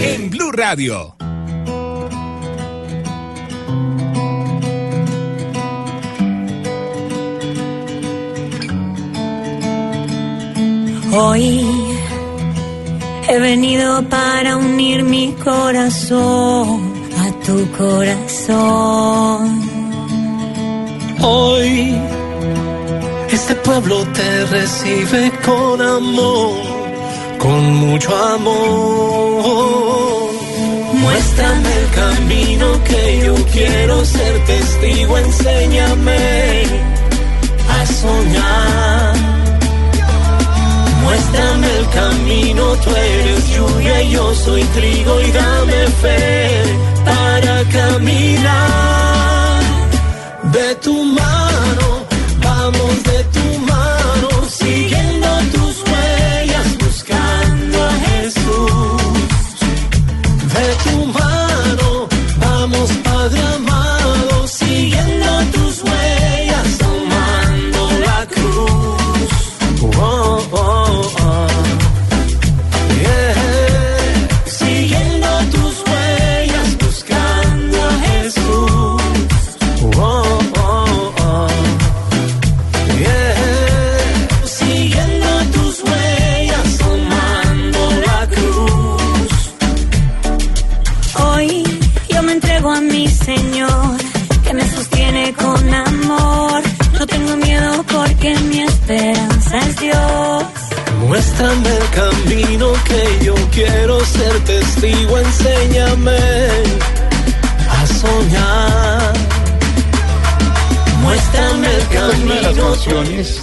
En Blue Radio. Hoy he venido para unir mi corazón a tu corazón. Hoy este pueblo te recibe con amor, con mucho amor. Muéstrame el camino que yo quiero ser testigo, enséñame a soñar. Muéstrame el camino, tú eres lluvia y yo soy trigo y dame fe para caminar de tu mano, que yo quiero ser testigo, enséñame a soñar. Muéstrame el Esta es una de las camino. canciones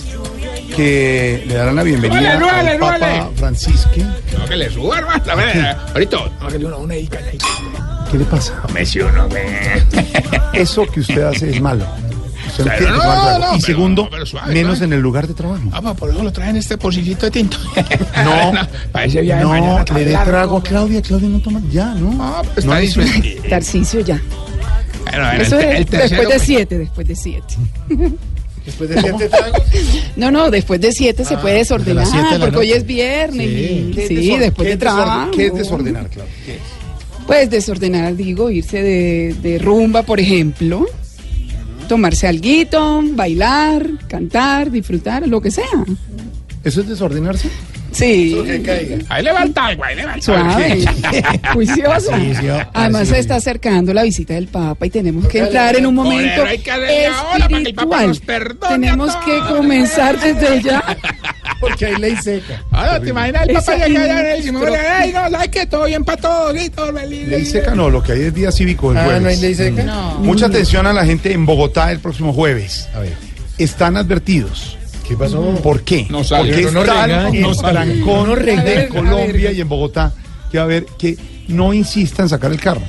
que le darán la bienvenida al Papa súbale. Francisque. No, que le suba, hermano. A ver, ahorita. No, que le una, una ahí, calla ahí. ¿Qué le pasa? Me güey. Eso que usted hace es malo. Usted no no, tomar trago. no, y pero- segundo, pero suave, menos suave. en el lugar de trabajo. Ah, pues por eso lo traen este pocillito de tinto. No. para ese viaje No, mañana le dé trago a Claudia. Claudia no toma. Ya, ¿no? Ah, pues No está disfrutando. Tarcicio ya. Bueno, bueno, Eso el, es el tercero, después de siete, después de siete. Después de siete tragos. No, no, después de siete se puede desordenar, de porque hoy es viernes. y- ¿Qué es Sí, después de trabajo. ¿Qué es desordenar, Claudia? ¿Qué es? Pues desordenar, digo, irse de, de rumba, por ejemplo. Tomarse alguito, bailar, cantar, disfrutar, lo que sea. ¿Eso es desordenarse? Sí, Ahí levanta algo, ahí levanta suave, juicioso. Juicio, Además se está acercando la visita del Papa y tenemos que entrar en un momento Papa espiritual. nos perdone a Tenemos que comenzar desde ya. Porque hay ley seca. Ahora, ¿te imaginas el Esa papá llega allá y dice, ministro. ay, no, ¿sabes qué? Todo bien para todos, y todo feliz. Ley seca no, lo que hay es día cívico el jueves. Ah, no hay ley seca. Mucha atención a la gente en Bogotá el próximo jueves. A ver, Están advertidos. ¿Qué pasó? ¿Por qué? No sale. Porque No nos está regañe. el No trancón No de ver, Colombia y en Bogotá que va a haber que no insista en sacar el carro.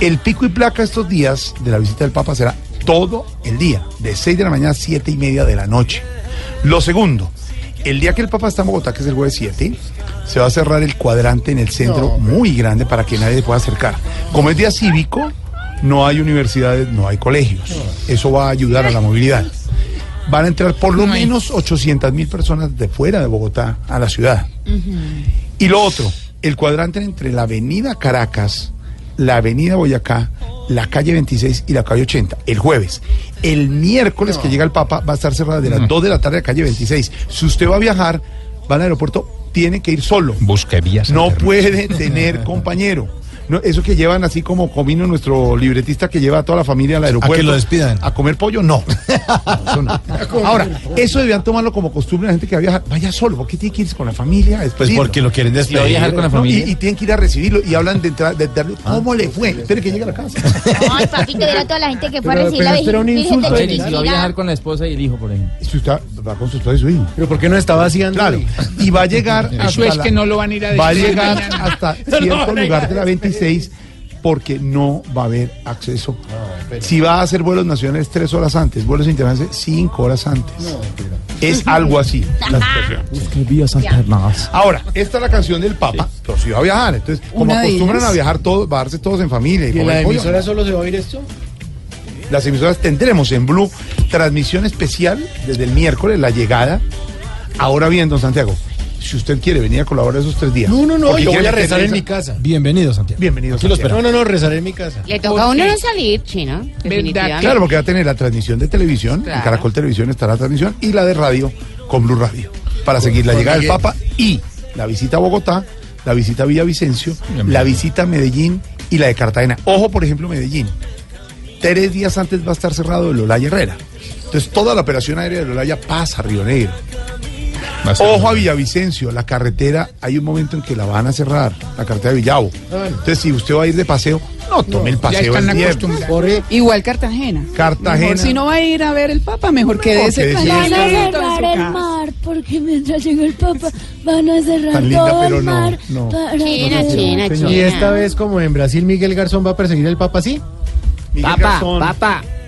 El pico y placa estos días de la visita del Papa será todo el día, de 6 de la mañana a 7 y media de la noche. Lo segundo, el día que el Papa está en Bogotá, que es el jueves 7, se va a cerrar el cuadrante en el centro muy grande para que nadie se pueda acercar. Como es día cívico, no hay universidades, no hay colegios. Eso va a ayudar a la movilidad. Van a entrar por lo menos 800 mil personas de fuera de Bogotá a la ciudad. Y lo otro, el cuadrante entre la avenida Caracas, la avenida Boyacá, la calle 26 y la calle 80, el jueves. El miércoles que llega el Papa va a estar cerrada de las 2 de la tarde a calle 26. Si usted va a viajar, va al aeropuerto, tiene que ir solo. Busque vías. No puede tener compañero. No, eso que llevan así como comino nuestro libretista que lleva a toda la familia al aeropuerto. lo despidan. A comer pollo, no. No, eso no. Ahora, eso debían tomarlo como costumbre la gente que va a viajar. Vaya solo, ¿por qué tiene que irse con la familia? a Pues porque lo quieren despedir. viajar con la No, familia. y, y tienen que ir a recibirlo y hablan de, entrar- de darle- ¿Cómo le fue? Espere que llegue a la casa. No, el papito era toda la gente que fue a Pero- recibir la pero un insulto, de A ver, y si va a viajar con la esposa y el hijo, por ejemplo. Si usted va con su esposa y su hijo. Pero ¿por qué no está vaciando? Claro. Y va a llegar Eso es la- que no lo van a ir a va a llegar hasta cierto lugar de la 26 porque no va a haber acceso. Si va a hacer vuelos nacionales tres horas antes, vuelos internacionales cinco horas antes. es algo así. la situación. vías alternadas. Ahora, esta es la canción del Papa, pero si va a viajar, entonces como acostumbran a viajar todos, bajarse todos en familia y, ¿Y en la emisora solo se va a oír esto? las emisoras tendremos en Blue transmisión especial desde el miércoles, la llegada. Ahora bien, don Santiago, si usted quiere venir a colaborar esos tres días. No, no, no, yo voy a rezar en mi casa. Bienvenido, Santiago. Bienvenido. Aquí lo Santiago. No, no, no, rezaré en mi casa. Le toca a uno no salir, chino. Definitivamente. Claro, porque va a tener la transmisión de televisión, en Claro. Caracol Televisión estará la transmisión, y la de radio con Blue Radio, para seguir la llegada del Papa y la visita a Bogotá, la visita a Villavicencio, la visita a Medellín y la de Cartagena. Ojo, por ejemplo, Medellín. Tres días antes va a estar cerrado el Olaya Herrera. Entonces toda la operación aérea del Olaya pasa a Río Negro. Ojo a Villavicencio, la carretera, hay un momento en que la van a cerrar, la carretera de Villavo. Entonces, si usted va a ir de paseo, no tome el Ya paseo están el día. acostumbrados. Corre. Igual Cartagena. Cartagena. Mejor si no va a ir a ver el Papa, mejor que ese. Van a cerrar el mar porque mientras llega el Papa van a cerrar Tan linda, todo pero el mar. no. para China, China, señor. Y China. esta vez, como en Brasil, Miguel Garzón va a perseguir al Papa, ¿sí? Miguel Papá, Garzón.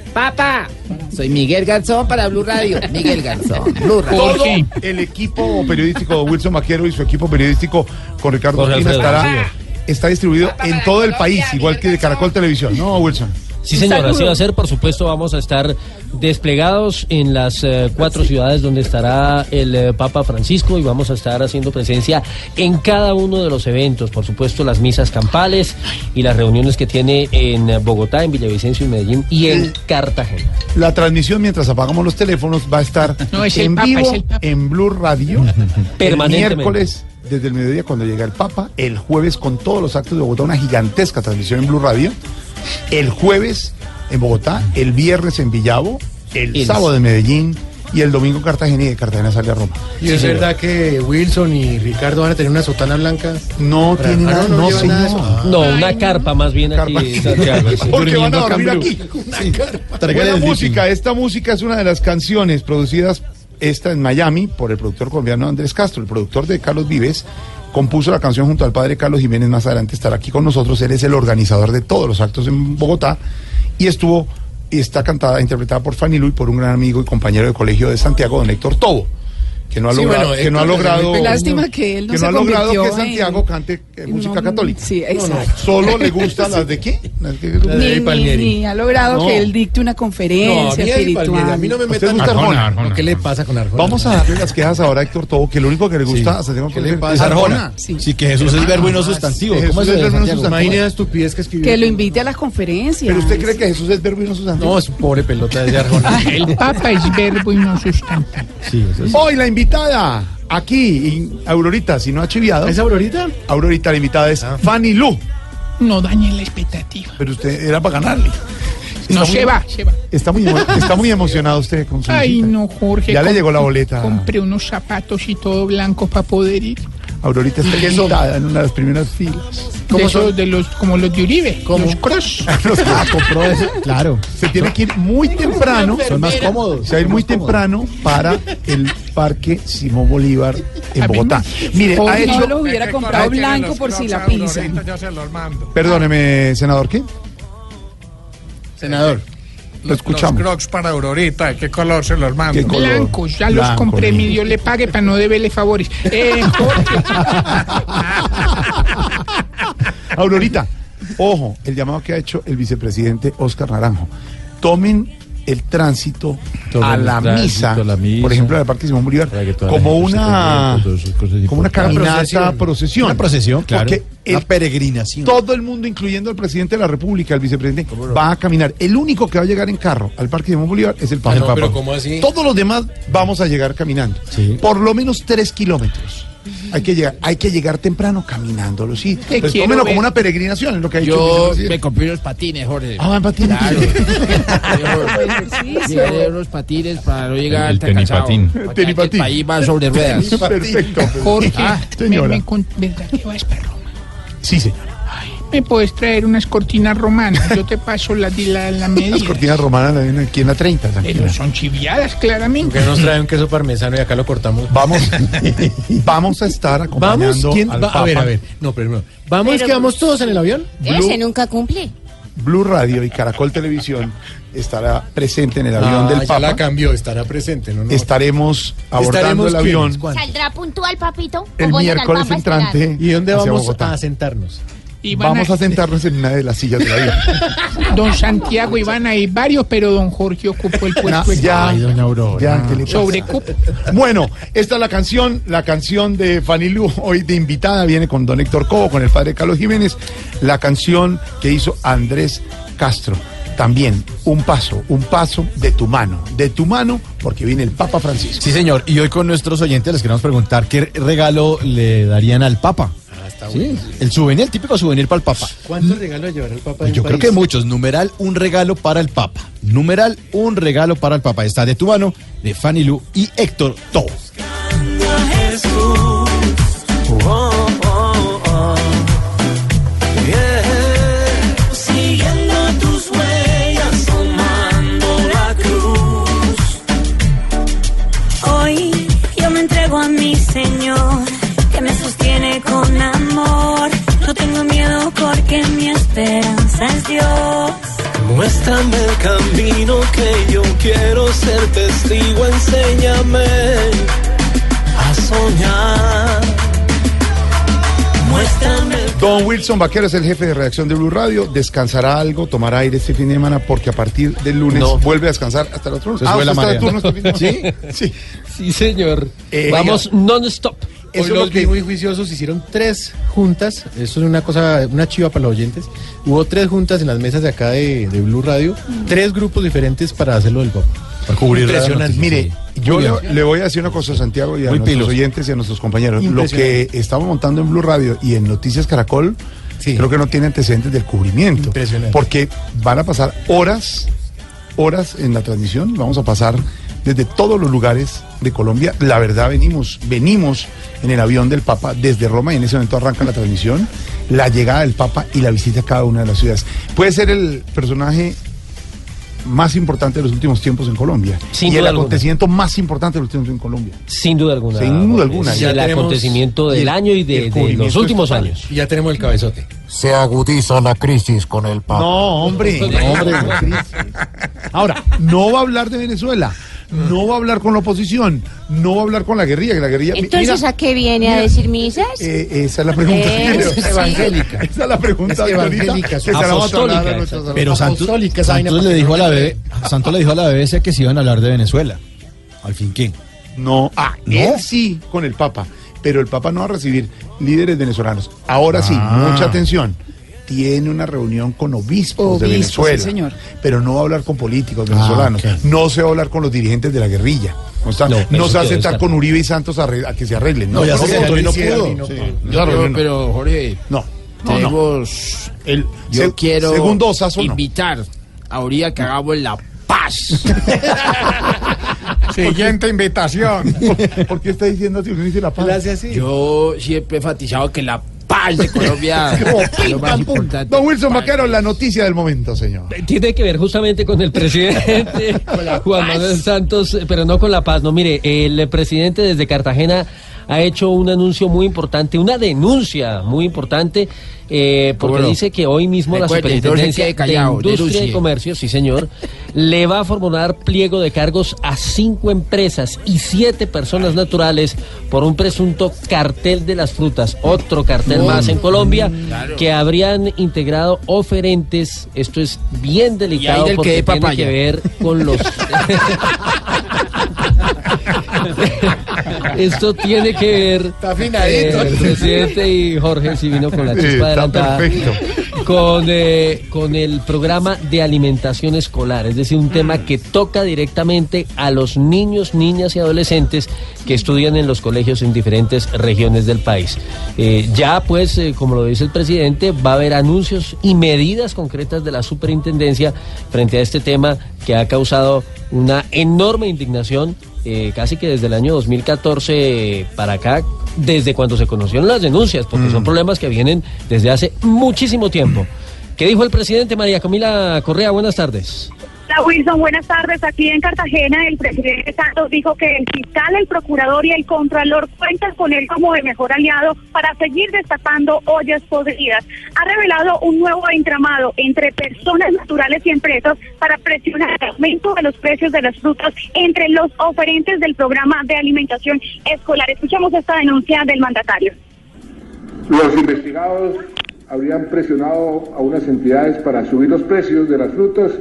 Papá. Soy Miguel Garzón para Blue Radio. Miguel Garzón, Blue Radio. Todo el equipo periodístico de Wilson Maquiero y su equipo periodístico con Ricardo Jorge Alfredo, estará, está distribuido en todo el país, igual que de Caracol Televisión. No, Wilson. Sí, señor, así va a ser. Por supuesto, vamos a estar desplegados en las eh, cuatro ciudades donde estará el eh, Papa Francisco y vamos a estar haciendo presencia en cada uno de los eventos. Por supuesto, las misas campales y las reuniones que tiene en eh, Bogotá, en Villavicencio y Medellín y en Cartagena. La transmisión mientras apagamos los teléfonos va a estar No, es el en Papa, vivo es el Papa. en Blue Radio el Permanentemente. miércoles desde el mediodía cuando llega el Papa, el jueves con todos los actos de Bogotá, una gigantesca transmisión en Blue Radio, el jueves en Bogotá, el viernes en Villavo, el El- sábado en Medellín y el domingo en Cartagena y de Cartagena sale a Roma. Y es verdad que Wilson y Ricardo van a tener una sotana blanca. No Para- tiene Ah, nada, no, no nada eso. Ah. No, una carpa más bien aquí, Carpa. Santiago. Porque van a dormir aquí. Tráigale Buena el música, esta música es una de las canciones producidas, esta en Miami, por el productor colombiano Andrés Castro, el productor de Carlos Vives, compuso la canción junto al padre Carlos Jiménez, más adelante estará aquí con nosotros, él es el organizador de todos los actos en Bogotá, y estuvo, está cantada, interpretada por Fanny Lu y por un gran amigo y compañero de colegio de Santiago, don Héctor Tobo, que no ha Sí, logrado, bueno, que no ha logrado. Lástima que él no que se no ha logrado que en- Santiago cante eh, música No, católica. Sí, exacto. Solo le gustan las de qué? Las que- La de Ni, ni- Palmieri. ni ha logrado No. que él dicte una No, a conferencia Eddie espiritual. Palmieri, a mí no me ¿A metan gusta Arjona. Arjona? No, ¿Qué le pasa con Arjona? Vamos a darle las quejas ahora a Héctor Tobo, que lo único que le gusta Sí. a Santiago ¿Qué le pasa? es Arjona. Sí. Sí, que Jesús es verbo y no sustantivo. ¿Cómo es verbo no estupidez que escribió. Que lo invite a las conferencias. Pero usted cree que Jesús es verbo y no sustantivo. No, es pobre pelota de Arjona. El Papa es verbo y no sustantivo. Sí, eso es. Hoy la invitada, aquí, en Aurorita, si no ha chiviado. ¿Es Aurorita? Aurorita, la invitada es Ah. Fanny Lu. No dañen la expectativa. Pero usted era para ganarle. No, Está se muy- va, se va. Está muy, está muy emocionado usted con su Ay, visita. no, Jorge. Ya le llegó la boleta. Compré unos zapatos y todo blancos para poder ir. Aurorita está invitada en una de las primeras filas. De esos, de los, como los de Uribe, ¿Cómo? los cross. Los que- Compró eso. Claro. Se tiene que ir muy temprano. Son más cómodos. Se va a ir muy temprano para el Parque Simón Bolívar en Bogotá. Mire, ha Jorge, hecho... no lo hubiera comprado blanco por si la pisa. Perdóneme, senador, ¿qué? Senador. Lo escuchamos. crocs para Aurorita, ¿de qué color se los mando? Blancos, ya los compré, mi. Dios le pague para no deberle favores. Eh, Aurorita, ojo, el llamado que ha hecho el vicepresidente Oscar Naranjo. Tomen el tránsito a el la, tránsito misa, a la misa. por ejemplo, del Parque Simón Bolívar, como una, como una caminata, procesión. Una procesión, claro. Porque el- Una peregrinación. todo el mundo, incluyendo el presidente de la República, el vicepresidente, va a caminar. El único que va a llegar en carro al Parque Simón Bolívar es el Papa. Ah, no, pero ¿cómo así? Todos los demás vamos a llegar caminando. Sí. Por lo menos tres kilómetros. Hay que llegar, hay que llegar temprano caminando a los sitios. Te Pues tómenlo ver. como una peregrinación, es lo que ha dicho el Yo me compré unos patines, Jorge. Ah, va en patín. Llevé unos patines para no llegar El tan cansado. tenipatín. Tenipatín. El país va sobre ruedas. Perfecto. Jorge, Ah, me, señora. me con- ¿verdad que vas para Roma? Sí, señora. Me puedes traer unas cortinas romanas. Yo te paso la, la, la Las medida. cortinas romanas la ven aquí en la 30, tranquila. Pero son chiviadas, claramente. Que nos trae un queso parmesano y acá lo cortamos. Vamos, vamos a estar Vamos, acompañando ¿quién al va? A ver, a ver. No, pero no. Vamos, Pero- que vamos todos en el avión. Ese nunca cumple. Blue Radio y Caracol Televisión estará presente en el avión Ah, del ya Papa. la cambió, estará presente, ¿no? no. Estaremos abordando ¿Estaremos el avión. ¿Saldrá puntual, papito? ¿O el miércoles entrante. ¿Y dónde vamos a sentarnos? Vamos a- a sentarnos en una de las sillas de la vida. Don Santiago a ir varios, pero don Jorge ocupó el puesto. De- ya, Ay, doña Aurora. ya, ¿qué le pasa? Sobre cup. Bueno, esta es la canción, la canción de Fanny Lu, hoy de invitada, viene con don Héctor Cobo, con el padre Carlos Jiménez, la canción que hizo Andrés Castro. También un paso, un paso de tu mano, de tu mano, porque viene el Papa Francisco. Sí, señor. Y hoy con nuestros oyentes les queremos preguntar qué regalo le darían al Papa. Sí, el souvenir, el típico souvenir para el Papa. ¿Cuántos regalos llevará el Papa? en Yo creo país? que muchos. Numeral, un regalo para el Papa. Numeral, un regalo para el Papa. Está de tu mano, de Fanny Lu y Héctor To. Esperanza es Dios. Muéstrame el camino que yo quiero ser testigo, enséñame a soñar. Muéstrame el Don Wilson Vaquero es el jefe de redacción de Blue Radio. Descansará algo, tomará aire este fin de semana porque a partir del lunes No. vuelve a descansar hasta el otro lunes. Se sube la turno este fin de semana. Sí. Sí, señor. Eh, Vamos non-stop. Eso es lo los vi que muy juiciosos, hicieron tres juntas, eso es una cosa, una chiva para los oyentes. Hubo tres juntas en las mesas de acá de, de Blue Radio, tres grupos diferentes para hacerlo del Papa. Para cubrir la Impresionante. noticia, Mire, sí. yo le, voy a decir una cosa a Santiago y a Muy nuestros pilos. oyentes y a nuestros compañeros. Lo que estamos montando en Blue Radio y en Noticias Caracol, Sí. creo que no tiene antecedentes del cubrimiento. Impresionante. Porque van a pasar horas, horas en la transmisión. Vamos a pasar desde todos los lugares de Colombia. La verdad, venimos, venimos en el avión del Papa desde Roma y en ese momento arranca la transmisión, la llegada del Papa y la visita a cada una de las ciudades. Puede ser el personaje más importante de los últimos tiempos en Colombia. Sin y el alguna. acontecimiento más importante de los últimos tiempos en Colombia. Sin duda alguna. Sin duda alguna. Ya el acontecimiento del el- año y de, los últimos años. Y ya tenemos el cabezote. Se agudiza la crisis con el Papa. No, hombre. no, hombre. Ahora, no va a hablar de Venezuela. No va a hablar con la oposición. No va a hablar con la guerrilla. Que la guerrilla Entonces, Mira, ¿a qué viene a decir misas? eh, esa es la pregunta. Sí. evangélica. Esa es la pregunta. Es evangélica, a apostólica esa. Pero Santos, le dijo a la BBC, Santos le dijo a la BBC que se iban a hablar de Venezuela. Al fin, ¿qué? No, ah, ¿No? él sí con el Papa, pero el Papa no va a recibir líderes venezolanos. Ahora sí, Ah. mucha atención. Tiene una reunión con obispos, de Obispos, Venezuela, sí, señor. pero no va a hablar con políticos venezolanos, ok. no se va a hablar con los dirigentes de la guerrilla, no, se va a sentar con Uribe y Santos a, arregl- a que se arreglen. No, ya se no, sentó y no pudo. no Sí. pudo. Ya, Pero, Jorge, no, no, no. tenemos. El- Yo se- quiero segundo osazo, invitar ahorita que hagamos la paz. Siguiente invitación. ¿Por qué está diciendo? ¿Por qué dice la paz? Gracias, sí. Yo siempre he enfatizado que la paz de Colombia es lo más importante. Don Wilson Vaquero, la noticia del momento, señor. Tiene que ver justamente con el presidente Juan Manuel Santos, eh, pero no con la paz. No, mire, el presidente desde Cartagena ha hecho un anuncio muy importante, una denuncia muy importante, eh, porque dice que hoy mismo la Recuerde, Superintendencia callado, de Industria y. Comercio, sí señor, le va a formular pliego de cargos a cinco empresas y siete personas naturales por un presunto cartel de las frutas, otro cartel más en Colombia, que habrían integrado oferentes. Esto es bien delicado del que porque tiene que ver con los. Esto tiene que ver. Está afinadito. eh, el presidente y Jorge si vino con la chispa adelantada. perfecto. Con, eh, con el programa de alimentación escolar, es decir, un tema que toca directamente a los niños, niñas y adolescentes que estudian en los colegios en diferentes regiones del país. Eh, ya, pues, eh, como lo dice el presidente, va a haber anuncios y medidas concretas de la superintendencia frente a este tema que ha causado una enorme indignación eh, casi que desde el año 2014 para acá, desde cuando se conocieron las denuncias, porque son problemas que vienen desde hace muchísimo tiempo. ¿Qué dijo el presidente María Camila Correa? Buenas tardes. Hola Wilson, buenas tardes. Aquí en Cartagena el presidente Santos dijo que el fiscal, el procurador y el contralor cuentan con él como el mejor aliado para seguir destapando ollas podridas. Ha revelado un nuevo entramado entre personas naturales y empresas para presionar el aumento de los precios de las frutas entre los oferentes del programa de alimentación escolar. Escuchamos esta denuncia del mandatario. Los investigados habrían presionado a unas entidades para subir los precios de las frutas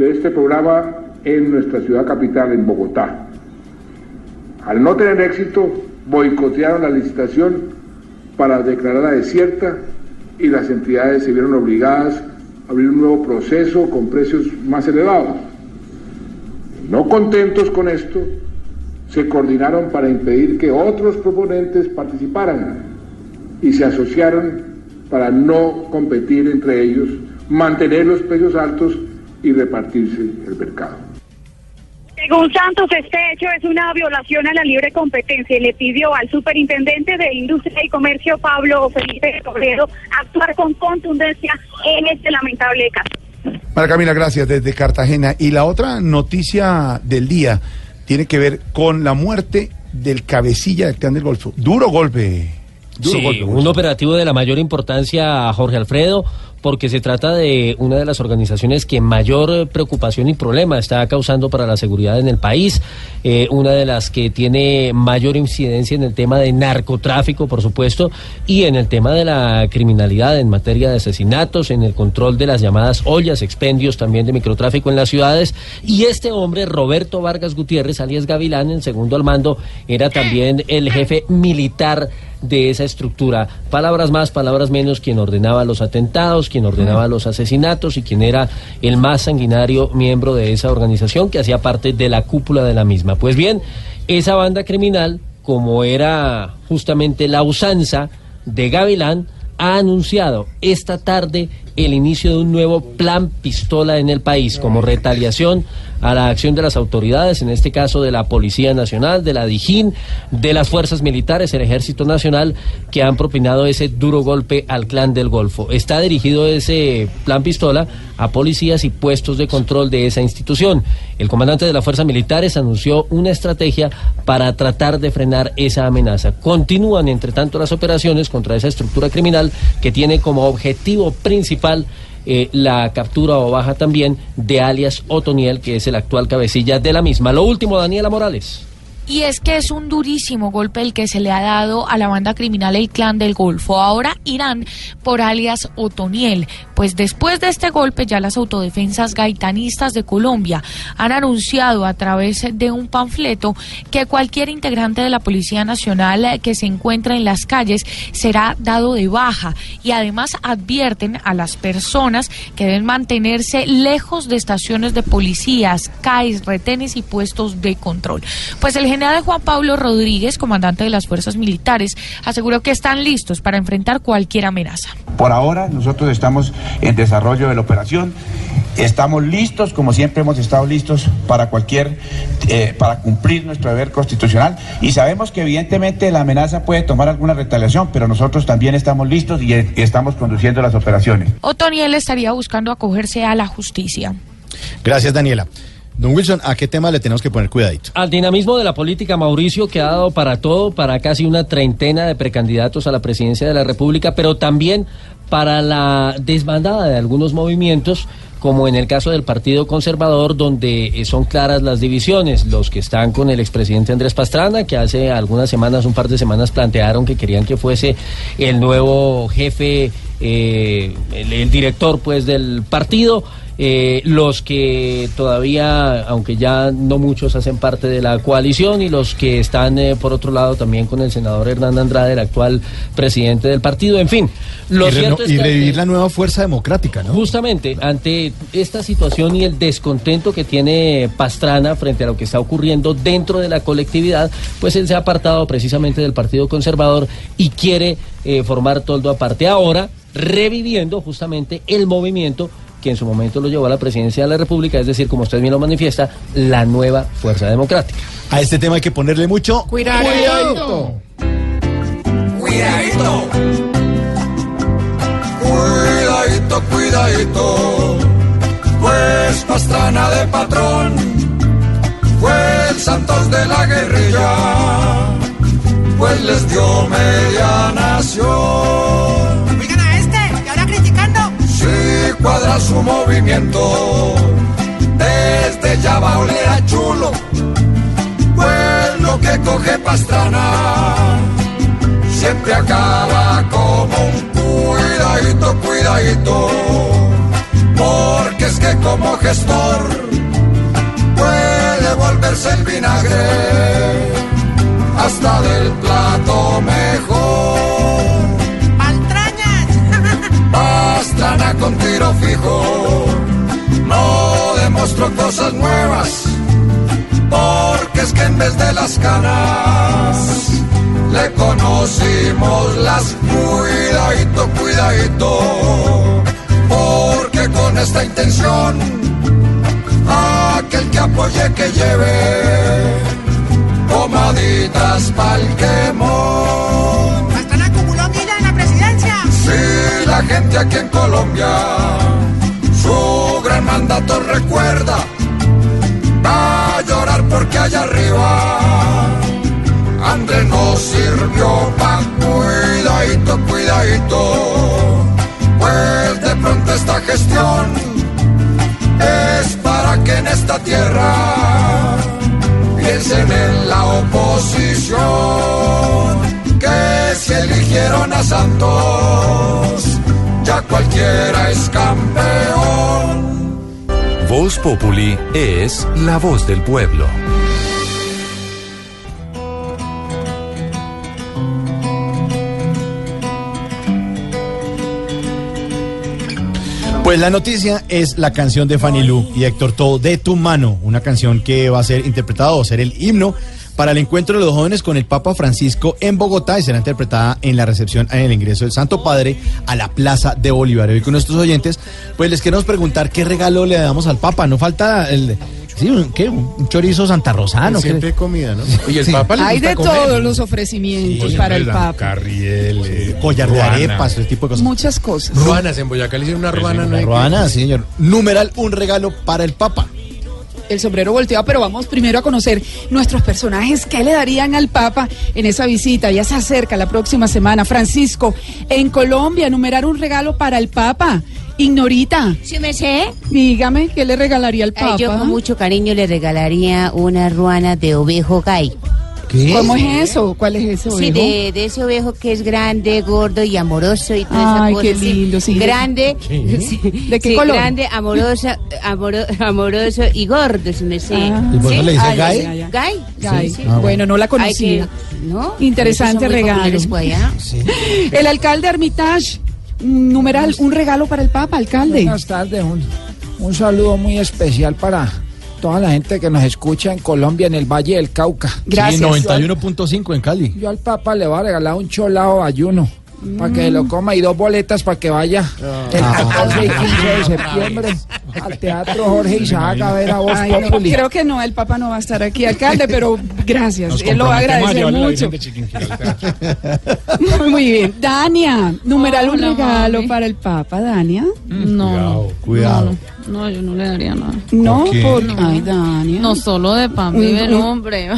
de este programa en nuestra ciudad capital, en Bogotá. Al no tener éxito, boicotearon la licitación para declararla desierta y las entidades se vieron obligadas a abrir un nuevo proceso con precios más elevados. No contentos con esto, se coordinaron para impedir que otros proponentes participaran y se asociaron para no competir entre ellos, mantener los precios altos y repartirse el mercado. Según Santos, este hecho es una violación a la libre competencia y le pidió al superintendente de Industria y Comercio, Pablo Felipe Toledo, actuar con contundencia en este lamentable caso. María Camila, gracias desde Cartagena. Y la otra noticia del día tiene que ver con la muerte del cabecilla del clan del Golfo. Duro golpe. Duro Sí, golpe. un operativo de la mayor importancia a Jorge Alfredo, porque se trata de una de las organizaciones que mayor preocupación y problema está causando para la seguridad en el país, eh, una de las que tiene mayor incidencia en el tema de narcotráfico, por supuesto, y en el tema de la criminalidad en materia de asesinatos, en el control de las llamadas ollas, expendios también de microtráfico en las ciudades. Y este hombre, Roberto Vargas Gutiérrez, alias Gavilán, en segundo al mando, era también el jefe militar de esa estructura. Palabras más, palabras menos, quien ordenaba los atentados, quien ordenaba los asesinatos y quien era el más sanguinario miembro de esa organización que hacía parte de la cúpula de la misma. Pues bien, esa banda criminal, como era justamente la usanza de Gavilán, ha anunciado esta tarde el inicio de un nuevo plan pistola en el país como retaliación a la acción de las autoridades, en este caso de la Policía Nacional, de la Dijín, de las fuerzas militares, el Ejército Nacional, que han propinado ese duro golpe al clan del Golfo. Está dirigido ese plan pistola a policías y puestos de control de esa institución. El comandante de las fuerzas militares anunció una estrategia para tratar de frenar esa amenaza. Continúan, entre tanto, las operaciones contra esa estructura criminal que tiene como objetivo principal eh, la captura o baja también de alias Otoniel, que es el actual cabecilla de la misma. Lo último, Daniela Morales. Y es que es un durísimo golpe el que se le ha dado a la banda criminal El Clan del Golfo. Ahora irán por alias Otoniel. Pues después de este golpe ya las autodefensas gaitanistas de Colombia han anunciado a través de un panfleto que cualquier integrante de la Policía Nacional que se encuentre en las calles será dado de baja. Y además advierten a las personas que deben mantenerse lejos de estaciones de policías, CAIS, retenes y puestos de control. Pues el general Juan Pablo Rodríguez, comandante de las fuerzas militares, aseguró que están listos para enfrentar cualquier amenaza. Por ahora nosotros estamos en desarrollo de la operación. Estamos listos, como siempre hemos estado listos para cualquier, eh, para cumplir nuestro deber constitucional. Y sabemos que evidentemente la amenaza puede tomar alguna retaliación, pero nosotros también estamos listos y, eh, estamos conduciendo las operaciones. Otoniel estaría buscando acogerse a la justicia. Gracias, Daniela. Don Wilson, ¿a qué tema le tenemos que poner cuidadito? Al dinamismo de la política, Mauricio, que ha dado para todo, para casi una treintena de precandidatos a la presidencia de la República, pero también para la desbandada de algunos movimientos, como en el caso del Partido Conservador, donde eh, son claras las divisiones. Los que están con el expresidente Andrés Pastrana, que hace algunas semanas, un par de semanas, plantearon que querían que fuese el nuevo jefe, eh, el, el director pues del partido. Eh, los que todavía, aunque ya no muchos hacen parte de la coalición y los que están eh, por otro lado también con el senador Hernán Andrade, el actual presidente del partido, en fin. Lo y, cierto es y que revivir ante- la nueva fuerza democrática, ¿no? Justamente, ante esta situación y el descontento que tiene Pastrana frente a lo que está ocurriendo dentro de la colectividad, pues él se ha apartado precisamente del Partido Conservador y quiere eh, formar toldo aparte ahora, reviviendo justamente el movimiento que en su momento lo llevó a la presidencia de la República, es decir, como usted bien lo manifiesta, la nueva fuerza democrática. A este tema hay que ponerle mucho Cuidadito. Cuidadito. Cuidadito, cuidadito. Pues Pastrana de patrón fue el Santos de la guerrilla. Pues les dio media nación. Cuadra su movimiento, desde ya va a oler a chulo. Lo que coge Pastrana siempre acaba como un cuidadito, cuidadito, porque es que como gestor puede volverse el vinagre hasta del plato mejor. Pastrana con tiro fijo, no demostró cosas nuevas, porque es que en vez de las canas le conocimos las cuidadito, cuidadito, porque con esta intención aquel que apoye que lleve comaditas pa'l quemón. Si la gente aquí en Colombia su gran mandato recuerda, va a llorar porque allá arriba Andrés nos sirvió pa' cuidadito, cuidadito, pues de pronto esta gestión es para que en esta tierra piensen en la oposición, que si eligieron a Santos, ya cualquiera es campeón. Voz Populi es la voz del pueblo. Pues la noticia es la canción de Fanny Lu y Héctor Todo de tu mano, una canción que va a ser interpretada o ser el himno para el encuentro de los jóvenes con el Papa Francisco en Bogotá y será interpretada en la recepción en el ingreso del Santo Padre a la Plaza de Bolívar. Y con nuestros oyentes, pues les queremos preguntar qué regalo le damos al Papa. No falta el sí, un, ¿qué? un chorizo santarrosano. Siempre hay comida, ¿no? Y el Papa le Hay gusta de comer. todos los ofrecimientos Sí, para el Papa. Carriel, eh, collar de ruana. arepas, ese tipo de cosas. Muchas cosas. Ruanas, en Boyacá le hicieron una ruana. no Una hay que- ruana, sí, señor. Numeral, un regalo para el Papa. El sombrero volteado, pero vamos primero a conocer nuestros personajes. ¿Qué le darían al Papa en esa visita? Ya se acerca la próxima semana. Francisco, en Colombia, numerar un regalo para el Papa. Ignorita. ¿Sí me sé? Dígame, ¿qué le regalaría al Papa? Ay, yo con mucho cariño le regalaría una ruana de ovejo gay. ¿Cómo es eso? ¿Cuál es ese Sí, ovejo? de, de ese ovejo que es grande, gordo y amoroso y toda Ay, esa cosa. qué sí. lindo, sí. Grande. Sí. sí, ¿De qué sí, color? Grande, amorosa, amoro- amoroso y gordo, si me sé. Ah. ¿Y por qué ¿Sí? le dice Ay, gay? ay, ay, ay. Gay. Gay. Sí, sí. Ah, bueno, no la conocía. que- ¿no? Interesante regalo. El alcalde Armitage, un numeral, un regalo para el Papa, alcalde. Buenas tardes, un, un saludo muy especial para toda la gente que nos escucha en Colombia, en el Valle del Cauca. Sí, 91.5 en Cali. Yo al Papa le voy a regalar un cholao ayuno. Para que lo coma y dos boletas para que vaya el 14 y 15 de septiembre al Teatro Jorge Isaac a ver a Voz Ay, no, creo que no, el Papa no va a estar aquí, alcalde, pero gracias. Nos Él lo va a agradecer mucho. Muy bien. Dania, numeral un Hola, regalo mami. para el Papa, Dania. No, Cuidado. no, yo no le daría nada. No, ¿Por qué? por No. Ay, Dania. No solo de pan vive el hombre.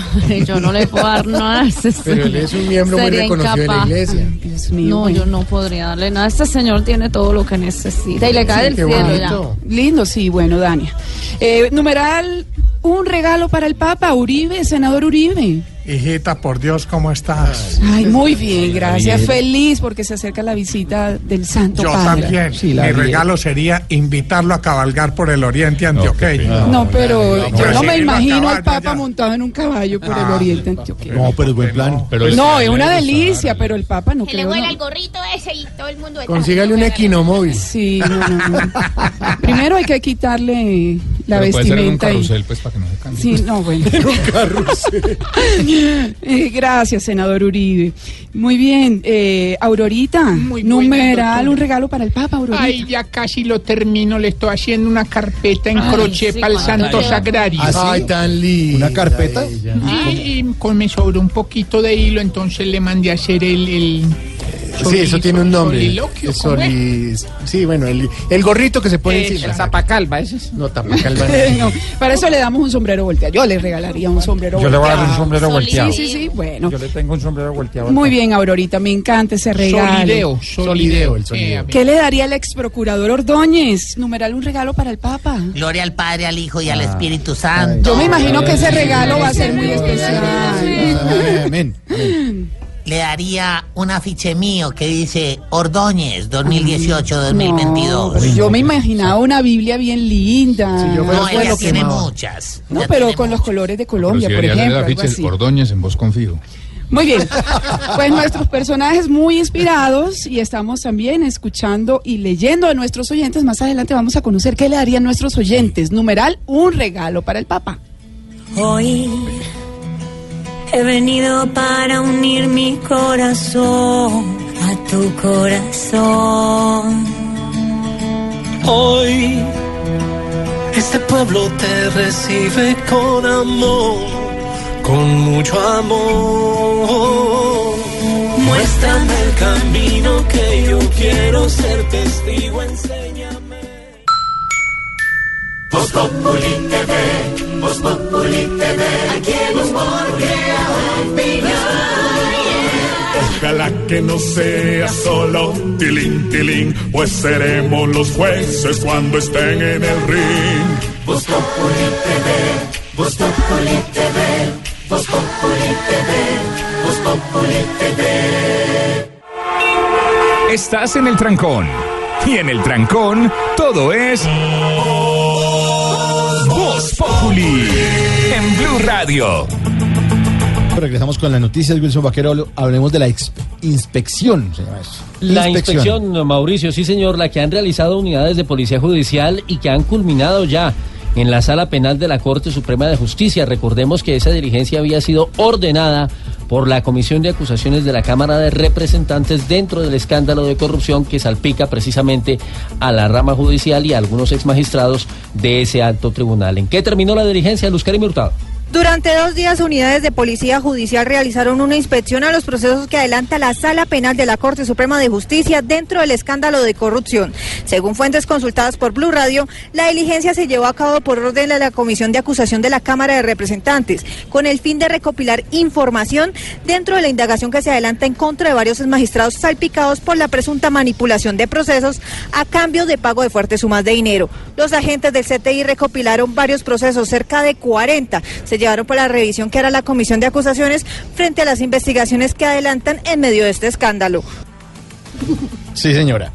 Yo no le puedo dar nada a Pero él señor. es un miembro muy reconocido de la incapaz. iglesia. Dios mío, No, bueno. yo no podría darle nada. Este señor tiene todo lo que necesita y le cae del qué cielo bonito. Lindo, sí, bueno, Dania. Eh, numeral, un regalo para el Papa, Uribe, senador Uribe. Hijita, por Dios, ¿cómo estás? Ay, muy bien, gracias. Bien. Feliz porque se acerca la visita del Santo Yo Padre. también. Mi regalo sería invitarlo a cabalgar por el oriente antioqueño. No, pero yo no me imagino al Papa montado en un caballo por el Ah, oriente antioqueño. No, pero es buen plan. no, es una delicia, pero el Papa no Que le creo. no. el gorrito ese y todo el mundo. Consígale un equinomóvil. Sí, no, no, no. Primero hay que quitarle la Pero puede ser en un vestimenta. y- carrusel, pues, para que no se cambie. Sí, no, bueno. Eh, gracias, senador Uribe. Muy bien, eh, Aurorita, Muy numeral, un regalo para el Papa, Aurorita. Ay, ya casi lo termino. Le estoy haciendo una carpeta en Ay, crochet sí, para el Santo Sagrario. ¿Ah? Ay, tan linda. ¿Una carpeta? Y, y con me sobró un poquito de hilo, entonces le mandé a hacer el... el Sí, eso tiene un nombre. soli- Sí, bueno, el, el gorrito que se pone Eso, encima. el tapacalva, ese es. No, tapacalva. No, para eso le damos un sombrero volteado. Yo le regalaría un sombrero Yo le voy a volteado. dar un sombrero volteado. Sí, sí, sí, bueno. Yo le tengo un sombrero volteado. Muy bien, Aurorita, me encanta ese regalo. Solideo, solideo. el solideo. ¿Qué le daría el ex procurador Ordóñez? Numeral un regalo para el Papa. Gloria al Padre, al Hijo y al Ah. Espíritu Santo. Yo me imagino que ese regalo va a ser muy especial. Amén. Le daría un afiche mío que dice Ordóñez 2018-2022. No, pero yo me imaginaba una Biblia bien linda. no, Fue ella que tiene no. muchas. No, pero con los colores de Colombia, por ejemplo, algo así. Ordóñez en voz confío. Muy bien, pues nuestros personajes muy inspirados y estamos también escuchando y leyendo a nuestros oyentes. Más adelante vamos a conocer qué le darían nuestros oyentes. Numeral, un regalo para el Papa. Hoy he venido para unir mi corazón a tu corazón. Hoy este pueblo te recibe con amor, con mucho amor. Muéstrame el camino que yo quiero ser testigo, enséñame. Voz Populi TV, Voz Populi TV, aquí opinión. Ojalá que no sea solo tilín, tilín, pues seremos los jueces cuando estén en el ring. Voz Populi TV, Voz Populi TV, Voz Populi TV, Voz Populi TV. Estás en el trancón. Y en el trancón, todo es. Populi. En Blue Radio. Regresamos con las noticias, Wilson Vaquero. Hablemos de la inspección. se llama eso. La inspección, Mauricio, sí señor, la que han realizado unidades de policía judicial y que han culminado ya en la sala penal de la Corte Suprema de Justicia. Recordemos que esa diligencia había sido ordenada por la Comisión de Acusaciones de la Cámara de Representantes dentro del escándalo de corrupción que salpica precisamente a la rama judicial y a algunos exmagistrados de ese alto tribunal. ¿En qué terminó la diligencia, Luz Karim Hurtado? Durante dos días, unidades de policía judicial realizaron una inspección a los procesos que adelanta la Sala Penal de la Corte Suprema de Justicia dentro del escándalo de corrupción. Según fuentes consultadas por Blue Radio, la diligencia se llevó a cabo por orden de la Comisión de Acusación de la Cámara de Representantes, con el fin de recopilar información dentro de la indagación que se adelanta en contra de varios magistrados salpicados por la presunta manipulación de procesos a cambio de pago de fuertes sumas de dinero. Los agentes del CTI recopilaron varios procesos, cerca de 40. Se llevaron por la revisión que hará la Comisión de Acusaciones frente a las investigaciones que adelantan en medio de este escándalo. Sí, señora.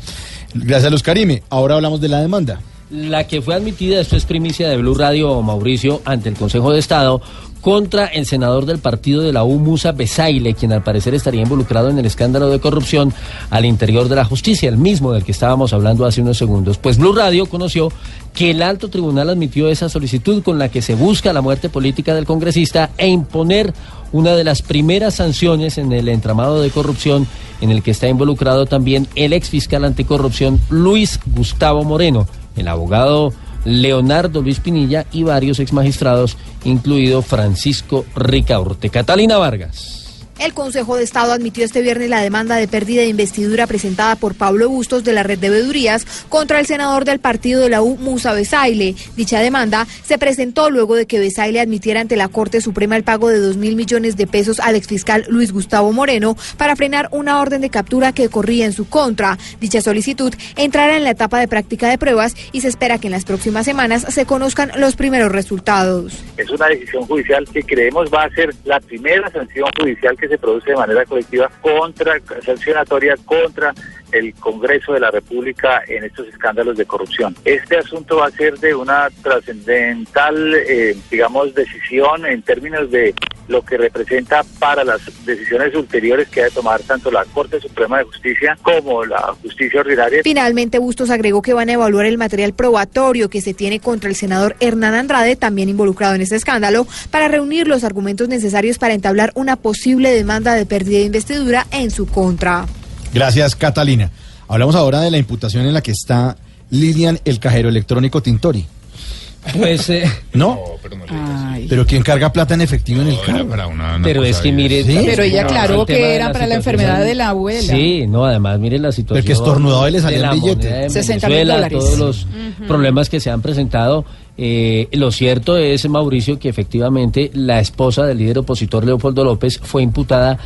Gracias, Luz Karime. Ahora hablamos de la demanda. La que fue admitida, esto es primicia de Blue Radio, Mauricio, ante el Consejo de Estado, contra el senador del partido de la U, Musa Besaile, quien al parecer estaría involucrado en el escándalo de corrupción al interior de la justicia, el mismo del que estábamos hablando hace unos segundos. Pues Blue Radio conoció que el alto tribunal admitió esa solicitud con la que se busca la muerte política del congresista e imponer una de las primeras sanciones en el entramado de corrupción en el que está involucrado también el ex fiscal anticorrupción Luis Gustavo Moreno, el abogado Leonardo Luis Pinilla y varios ex magistrados, incluido Francisco Ricaurte. Catalina Vargas. El Consejo de Estado admitió este viernes la demanda de pérdida de investidura presentada por Pablo Bustos de la red de veedurías contra el senador del partido de la U, Musa Besaile. Dicha demanda se presentó luego de que Besaile admitiera ante la Corte Suprema el pago de dos mil millones de pesos al exfiscal Luis Gustavo Moreno para frenar una orden de captura que corría en su contra. Dicha solicitud entrará en la etapa de práctica de pruebas y se espera que en las próximas semanas se conozcan los primeros resultados. Es una decisión judicial que creemos va a ser la primera sanción judicial que se produce de manera colectiva contra, sancionatoria contra el Congreso de la República en estos escándalos de corrupción. Este asunto va a ser de una trascendental, eh, digamos, decisión en términos de lo que representa para las decisiones ulteriores que ha de tomar tanto la Corte Suprema de Justicia como la justicia ordinaria. Finalmente, Bustos agregó que van a evaluar el material probatorio que se tiene contra el senador Hernán Andrade, también involucrado en este escándalo, para reunir los argumentos necesarios para entablar una posible demanda de pérdida de investidura en su contra. Gracias, Catalina. Hablamos ahora de la imputación en la que está Lilian, el cajero electrónico Tintori. Pues, eh, ¿No? Pero ¿quién carga plata en efectivo en el carro? Pero es que mire, ¿Sí? Pero ella No, aclaró que era la para la enfermedad de la abuela. Sí, no, además mire la situación. Porque estornudaba y le de el billete. moneda de 60 mil dólares. Todos los Ujú. problemas que se han presentado. Eh, lo cierto es, Mauricio, que efectivamente la esposa del líder opositor Leopoldo López fue imputada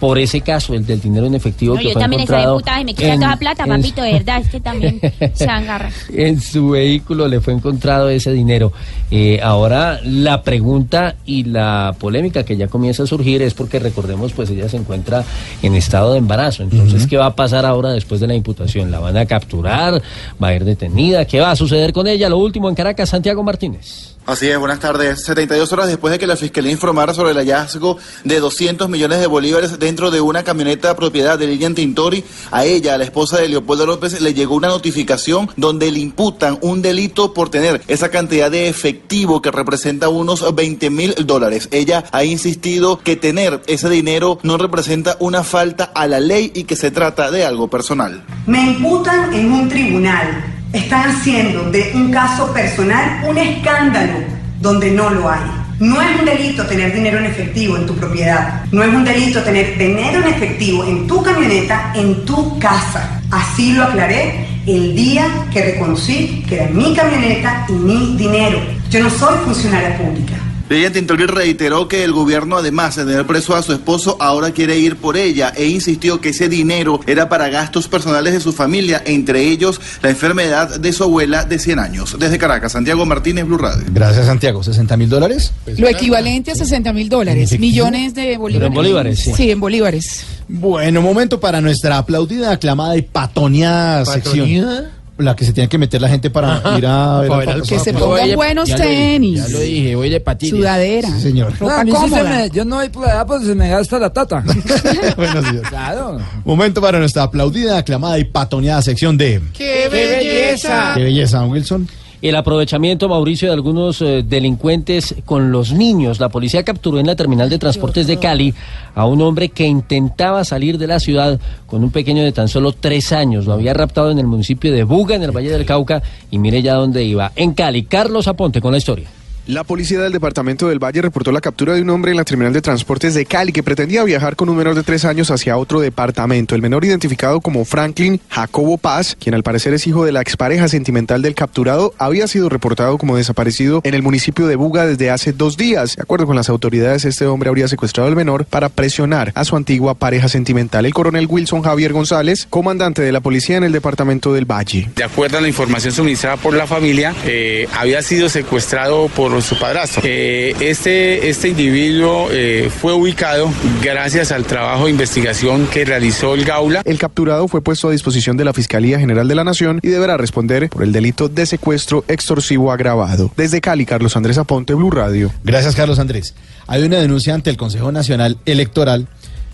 por ese caso, el del dinero en efectivo No, que yo fue también encontrado putada y me quita en- toda la plata, en papito, de verdad, es que también se agarra. en su vehículo le fue encontrado ese dinero. Eh, ahora la pregunta y la polémica que ya comienza a surgir es porque recordemos, pues ella se encuentra en estado de embarazo. Entonces, ¿qué va a pasar ahora después de la imputación? ¿La van a capturar? ¿Va a ir detenida? ¿Qué va a suceder con ella? Lo último en Caracas, Santiago Martínez. Así es, buenas tardes. 72 horas después de que la Fiscalía informara sobre el hallazgo de 200 millones de bolívares dentro de una camioneta propiedad de Lilian Tintori, a ella, la esposa de Leopoldo López, le llegó una notificación donde le imputan un delito por tener esa cantidad de efectivo que representa unos 20 mil dólares. Ella ha insistido que tener ese dinero no representa una falta a la ley y que se trata de algo personal. Me imputan en un tribunal. Están haciendo de un caso personal un escándalo donde no lo hay. No es un delito tener dinero en efectivo en tu propiedad. No es un delito tener dinero en efectivo en tu camioneta, en tu casa. Así lo aclaré el día que reconocí que era mi camioneta y mi dinero. Yo no soy funcionaria pública. Lilian Tintori reiteró que el gobierno, además de tener preso a su esposo, ahora quiere ir por ella e insistió que ese dinero era para gastos personales de su familia, entre ellos la enfermedad de su abuela de 100 años. Desde Caracas, Santiago Martínez, Blue Radio. Gracias, Santiago. ¿60 mil dólares? Lo equivalente a 60 mil dólares, millones de bolívares. en bolívares, sí. Sí, en bolívares. Bueno, momento para nuestra aplaudida, aclamada y patoneada sección. La que se tiene que meter la gente para ir a ver ver al. Que se pongan buenos tenis. Ya lo dije, voy de patines. Sudadera. Sí, señor. No, Ropa sí se me- yo no voy por edad, pues se me gasta la tata. Buenos días. Claro. Momento para nuestra aplaudida, aclamada y patoneada sección de... ¡Qué belleza! Qué belleza, Wilson. El aprovechamiento, Mauricio, de algunos eh, delincuentes con los niños. La policía capturó en la terminal de transportes de Cali a un hombre que intentaba salir de la ciudad con un pequeño de tan solo tres años. Lo había raptado en el municipio de Buga, en el Valle del Cauca, y mire ya dónde iba. En Cali, Carlos Aponte con la historia. La policía del departamento del Valle reportó la captura de un hombre en la terminal de transportes de Cali que pretendía viajar con un menor de tres años hacia otro departamento. El menor identificado como Franklin Jacobo Paz, quien al parecer es hijo de la expareja sentimental del capturado, había sido reportado como desaparecido en el municipio de Buga desde hace dos días. De acuerdo con las autoridades, este hombre habría secuestrado al menor para presionar a su antigua pareja sentimental. El coronel Wilson Javier González, comandante de la policía en el departamento del Valle. De acuerdo a la información suministrada por la familia, eh, había sido secuestrado por su padrastro. Eh, este, este individuo eh, fue ubicado gracias al trabajo de investigación que realizó el Gaula. El capturado fue puesto a disposición de la Fiscalía General de la Nación y deberá responder por el delito de secuestro extorsivo agravado. Desde Cali, Carlos Andrés Aponte, Blue Radio. Gracias, Carlos Andrés. Hay una denuncia ante el Consejo Nacional Electoral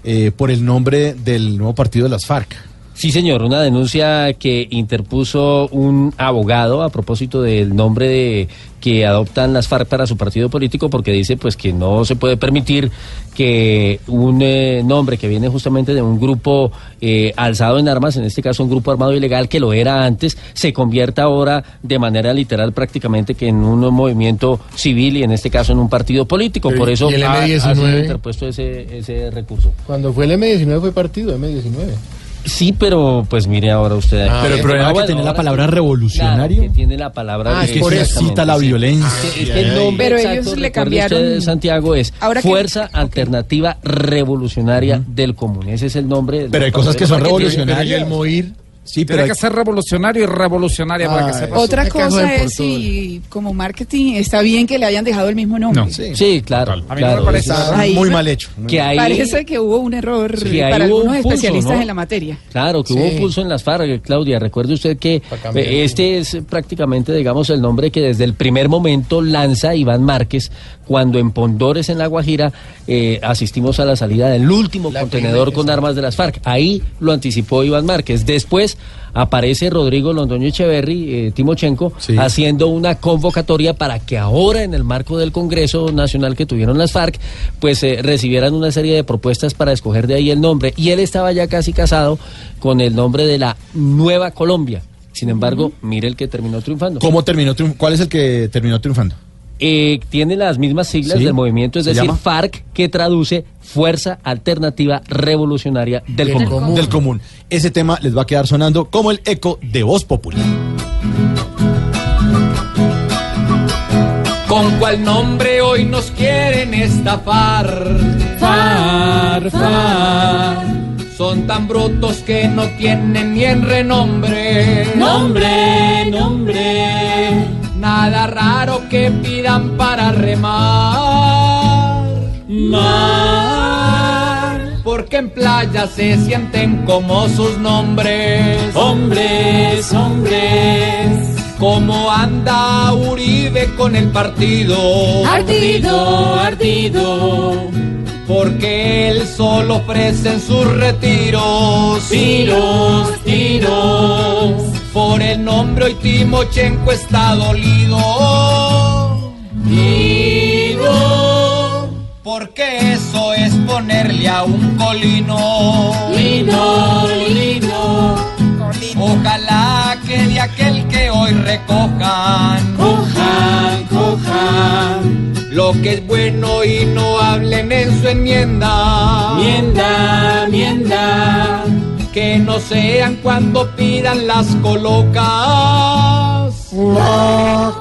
eh, por el nombre del nuevo partido de las FARC. Sí, señor, una denuncia que interpuso un abogado a propósito del nombre de, que adoptan las FARC para su partido político porque dice pues que no se puede permitir que un eh, nombre que viene justamente de un grupo eh, alzado en armas, en este caso un grupo armado ilegal que lo era antes, se convierta ahora de manera literal prácticamente que en un movimiento civil y en este caso en un partido político. ¿Y- Por eso ha- ha sido M19? interpuesto ese, ese recurso. Cuando fue el M19 fue partido, M19. Sí, pero pues mire ahora usted. Ah, Pero el problema es que bueno, tiene la palabra revolucionario. Claro, que tiene la palabra. Ah, es que por eso cita la violencia. Es que el nombre Pero exacto, ellos le cambiaron- usted, Santiago, es Ahora que- Fuerza Alternativa Revolucionaria del Común. Ese es el nombre. Pero hay cosas que son revolucionarias. el Moir. Sí, Tiene pero que ser revolucionario y revolucionaria para que Ay. sepa. Otra cosa es si como marketing está bien que le hayan dejado el mismo nombre. No. Sí, claro. A mí claro, me parece eso- está Ahí- muy mal hecho. muy Que mal. ahí, Parece que hubo un error Sí, para hubo algunos un pulso, especialistas ¿no? en la materia. Claro, que Sí. hubo pulso en las FARC, Claudia. Recuerde usted que eh, este es prácticamente, digamos, el nombre que desde el primer momento lanza Iván Márquez cuando en Pondores, en La Guajira, eh, asistimos a la salida del último La contenedor con armas de las FARC. Ahí lo anticipó Iván Márquez. Después aparece Rodrigo Londoño Echeverry, eh, Timochenko, Sí. haciendo una convocatoria para que ahora, en el marco del Congreso Nacional que tuvieron las FARC, pues eh, recibieran una serie de propuestas para escoger de ahí el nombre. Y él estaba ya casi casado con el nombre de la Nueva Colombia. Sin embargo, mire el que terminó triunfando. ¿Cómo terminó triunf- ¿Cuál es el que terminó triunfando? Eh, tiene las mismas siglas Sí. del movimiento, es ¿Se decir, llama? FARC, que traduce Fuerza Alternativa Revolucionaria del, Común. Del común. Ese tema les va a quedar sonando como el eco de Voz Popular. ¿Con cuál nombre hoy nos quieren estafar? Far, far. tan brutos que no tienen ni en renombre. Nombre, nombre. Nada raro que pidan para remar. Mar. Porque en playa se sienten como sus nombres. Hombres, hombres. Como anda Uribe con el partido. Ardido, ardido. Porque él solo ofrece en sus retiros. Tiros, tiros. Por el nombre hoy Timochenko está dolido. Digo. Porque eso es ponerle a un colino. Lino, lino. Ojalá que de aquel que hoy recojan. Cojan, cojan. Lo que es bueno y no hablen en su enmienda. Mienda, mienda. Que no sean cuando pidan las colocas.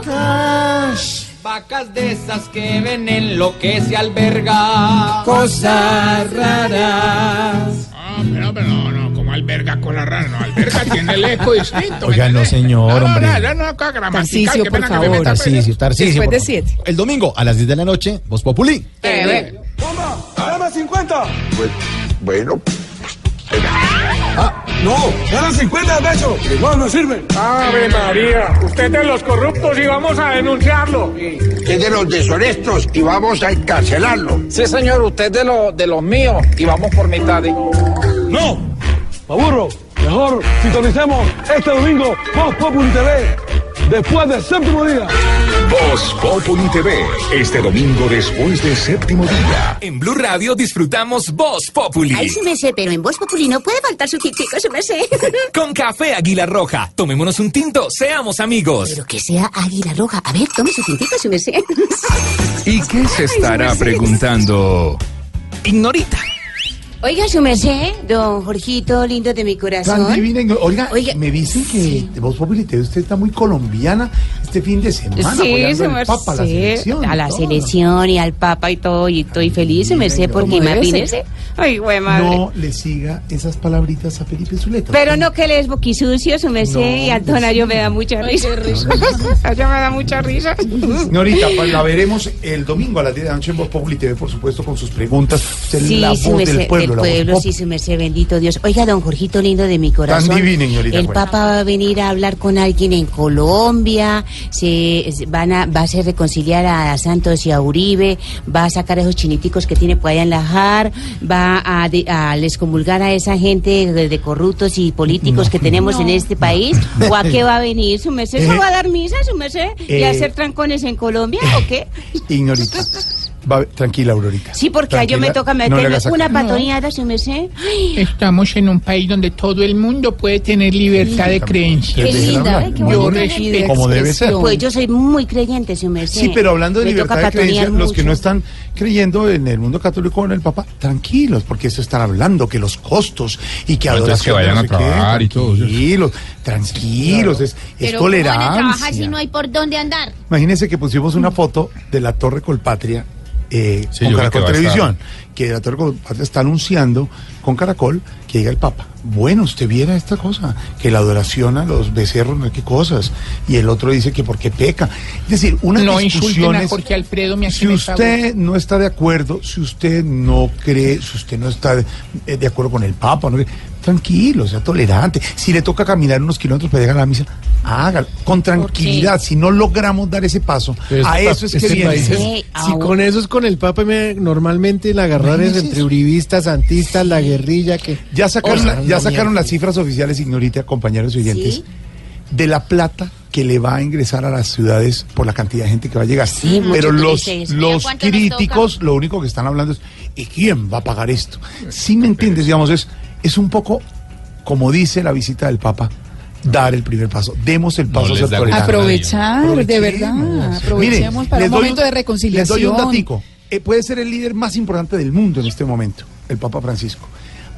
Locas. Vacas de esas que ven en lo que se alberga. Cosas raras. Ah, pero, pero no, no, como alberga cosa rara, no, alberga tiene el eco distinto. Oiga, no, señor, No, no, hombre. no, no, no, Tarcisio, qué por favor. meta. Tarcisio, Tarcisio. Después de siete. El domingo a las 10 de la noche, Voz Populi. ¡Dame 50! Pues, bueno. Ah, no, eran 50 pesos. No, no sirve. Ave María, usted es de los corruptos y vamos a denunciarlo. Es de los deshonestos y vamos a encarcelarlo. Sí, señor, usted de, lo, de los míos y vamos por mitad. ¡No! ¡Aburro! Mejor sintonicemos este domingo Voz Populi TV después del séptimo día. Voz Populi TV, este domingo después del séptimo día. En Blue Radio disfrutamos Voz Populi. Ay, sí me sé, pero en Voz Populi no puede faltar su tintico, sí me sé. Con café Águila Roja. Tomémonos un tinto, seamos amigos. Pero que sea águila roja. A ver, tome su tintico, sí me sé. ¿Y qué se estará preguntando? Ignorita. Oiga, su merced, don Jorgito, lindo de mi corazón. Tan divina. Igno- Oiga, Oiga, me dicen que de Voz Populi TV usted está muy colombiana este fin de semana. Sí, apoyando su al merced. Papa, a la selección. A la todo. selección y al papa y todo, y estoy feliz, su merced, porque ¿Cómo debe imagínese. Ay, güey, madre. No le siga esas palabritas a Felipe Zuleta. Pero no que él es boquisucio, su merced, No, y Antonario me da mucha risa. Ella me da mucha risa. Señorita, pues la veremos el domingo a las 10 de la noche en Voz Populi TV, por supuesto, con sus preguntas. Usted es Sí, la su voz del pueblo. Pueblo, sí, su merced, bendito Dios. Oiga, don Jorgito lindo de mi corazón. señorita, El. Papa va a venir a hablar con alguien en Colombia, se van a, va a hacer reconciliar a Santos y a Uribe, va a sacar a esos chiniticos que tiene por allá en la JAR, va a, de- a a esa gente de, de corruptos y políticos que tenemos en este país, o a qué va a venir, su merced, ¿eso Eh, va a dar misa, su merced, y eh, a hacer trancones en Colombia, o qué? Ignorita. Va- tranquila, Aurorita. Sí, porque a yo me Tranquila, toca no meterme hagas una patoneada, su merced. Ay, Estamos en un país donde todo el mundo puede tener libertad de creencia. Qué linda, qué Yo bonita respeto. Como debe ser. Pues yo soy muy creyente, su merced. Sí, pero hablando de Me libertad de creencia, patonear los que mucho. no están creyendo en el mundo católico con el Papa, tranquilos, porque eso están hablando, que los costos y que Entonces, adoración. que vayan no a sé qué, trabajar y todo. Tranquilos, tranquilos, es, es Pero ¿cómo van a trabajar tolerancia. si no hay por dónde andar? Imagínense que pusimos una foto de la Torre Colpatria eh, Sí, con que Caracol Televisión, que la Torre Colpatria está anunciando con Caracol que llega el Papa. Bueno, usted viera esta cosa, que la adoración a los becerros, no qué cosas, y el otro dice que porque peca. Es decir, unas No insulten a discusiones... Jorge Alfredo, me Si usted no está de acuerdo, si usted no cree, si usted no está de, de acuerdo con el Papa, no, tranquilo, sea tolerante. Si le toca caminar unos kilómetros para llegar a la misa, hágalo, con tranquilidad. Si no logramos dar ese paso, Pero a eso es pa- que este viene. es- Sí, si con eso es con el Papa, me- normalmente el agarrar es entre eso. uribistas, santistas, la guerrilla que... Ya sacaron, O sea, la- ya sacaron las cifras oficiales, ignorita, compañeros y oyentes, Sí. de la plata que le va a ingresar a las ciudades por la cantidad de gente que va a llegar. Sí, Pero los, los ¿Cuánto nos críticos lo único que están hablando es, ¿y quién va a pagar esto? Si me entiendes, digamos, es, es un poco, como dice la visita del Papa, dar el primer paso. Demos el paso tolerante. Aprovechar, de verdad. Aprovechemos. Aprovechemos Mire, para les un doy momento de reconciliación. Les doy un datico. Eh, puede ser el líder más importante del mundo en este momento, el Papa Francisco.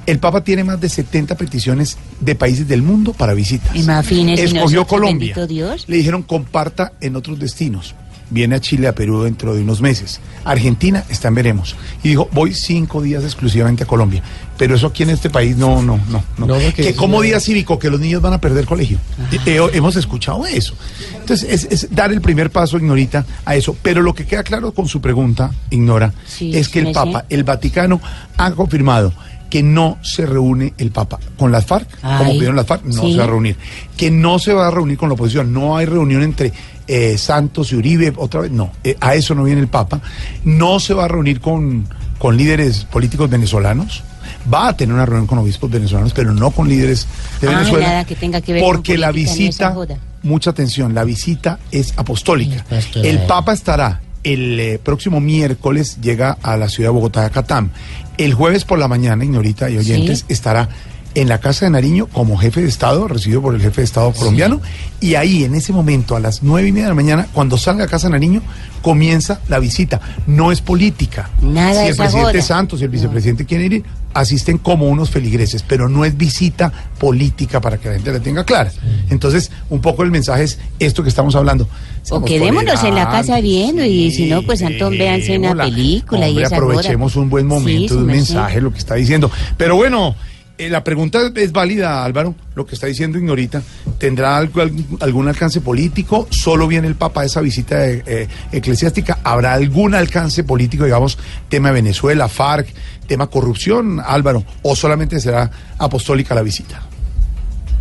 El Papa tiene más de 70 peticiones de países del mundo para visitas. Imagínese, Escogió Colombia. Dios. Le dijeron comparta en otros destinos. Viene a Chile, a Perú dentro de unos meses. Argentina está en veremos. Y dijo, voy cinco días exclusivamente a Colombia. Pero eso aquí en este país no, no, no. no. Que como día cívico, que los niños van a perder colegio. Eh, eh, hemos escuchado eso. Entonces, es, es dar el primer paso, Ignorita, a eso. Pero lo que queda claro con su pregunta, Ignora, Sí, es que el Papa, sé. el Vaticano, ha confirmado que no se reúne el Papa con las FARC, como pidieron las FARC, no sí. se va a reunir. Que no se va a reunir con la oposición, no hay reunión entre eh, Santos y Uribe, otra vez, no, eh, a eso no viene el Papa. No se va a reunir con, con líderes políticos venezolanos. Va a tener una reunión con obispos venezolanos, pero no con líderes de Venezuela. nada que tenga que ver con porque la visita, mucha atención, la visita es apostólica. pastoral. El Papa estará el eh, próximo miércoles, llega a la ciudad de Bogotá, a Catam. El jueves por la mañana, Ignorita y oyentes, Sí. estará en la Casa de Nariño como jefe de Estado, recibido por el jefe de Estado colombiano. Y ahí, en ese momento, a las nueve y media de la mañana, cuando salga a Casa de Nariño, comienza la visita. No es política. Nada si el presidente. Santos y el vicepresidente quieren ir, asisten como unos feligreses, pero no es visita política para que la gente la tenga clara. Entonces, un poco el mensaje es esto que estamos hablando. O quedémonos en la casa viendo y si no, pues Antón, véanse una película y Hombre, esa aprovechemos un buen momento Sí, de un mensaje, lo que está diciendo. Pero bueno, eh, la pregunta es válida, Álvaro, lo que está diciendo Ignorita. ¿Tendrá algo- algún, alcance político? ¿Solo viene el Papa a esa visita eh, eh, eclesiástica? ¿Habrá algún alcance político, digamos, tema Venezuela, FARC, tema corrupción, Álvaro? ¿O solamente será apostólica la visita?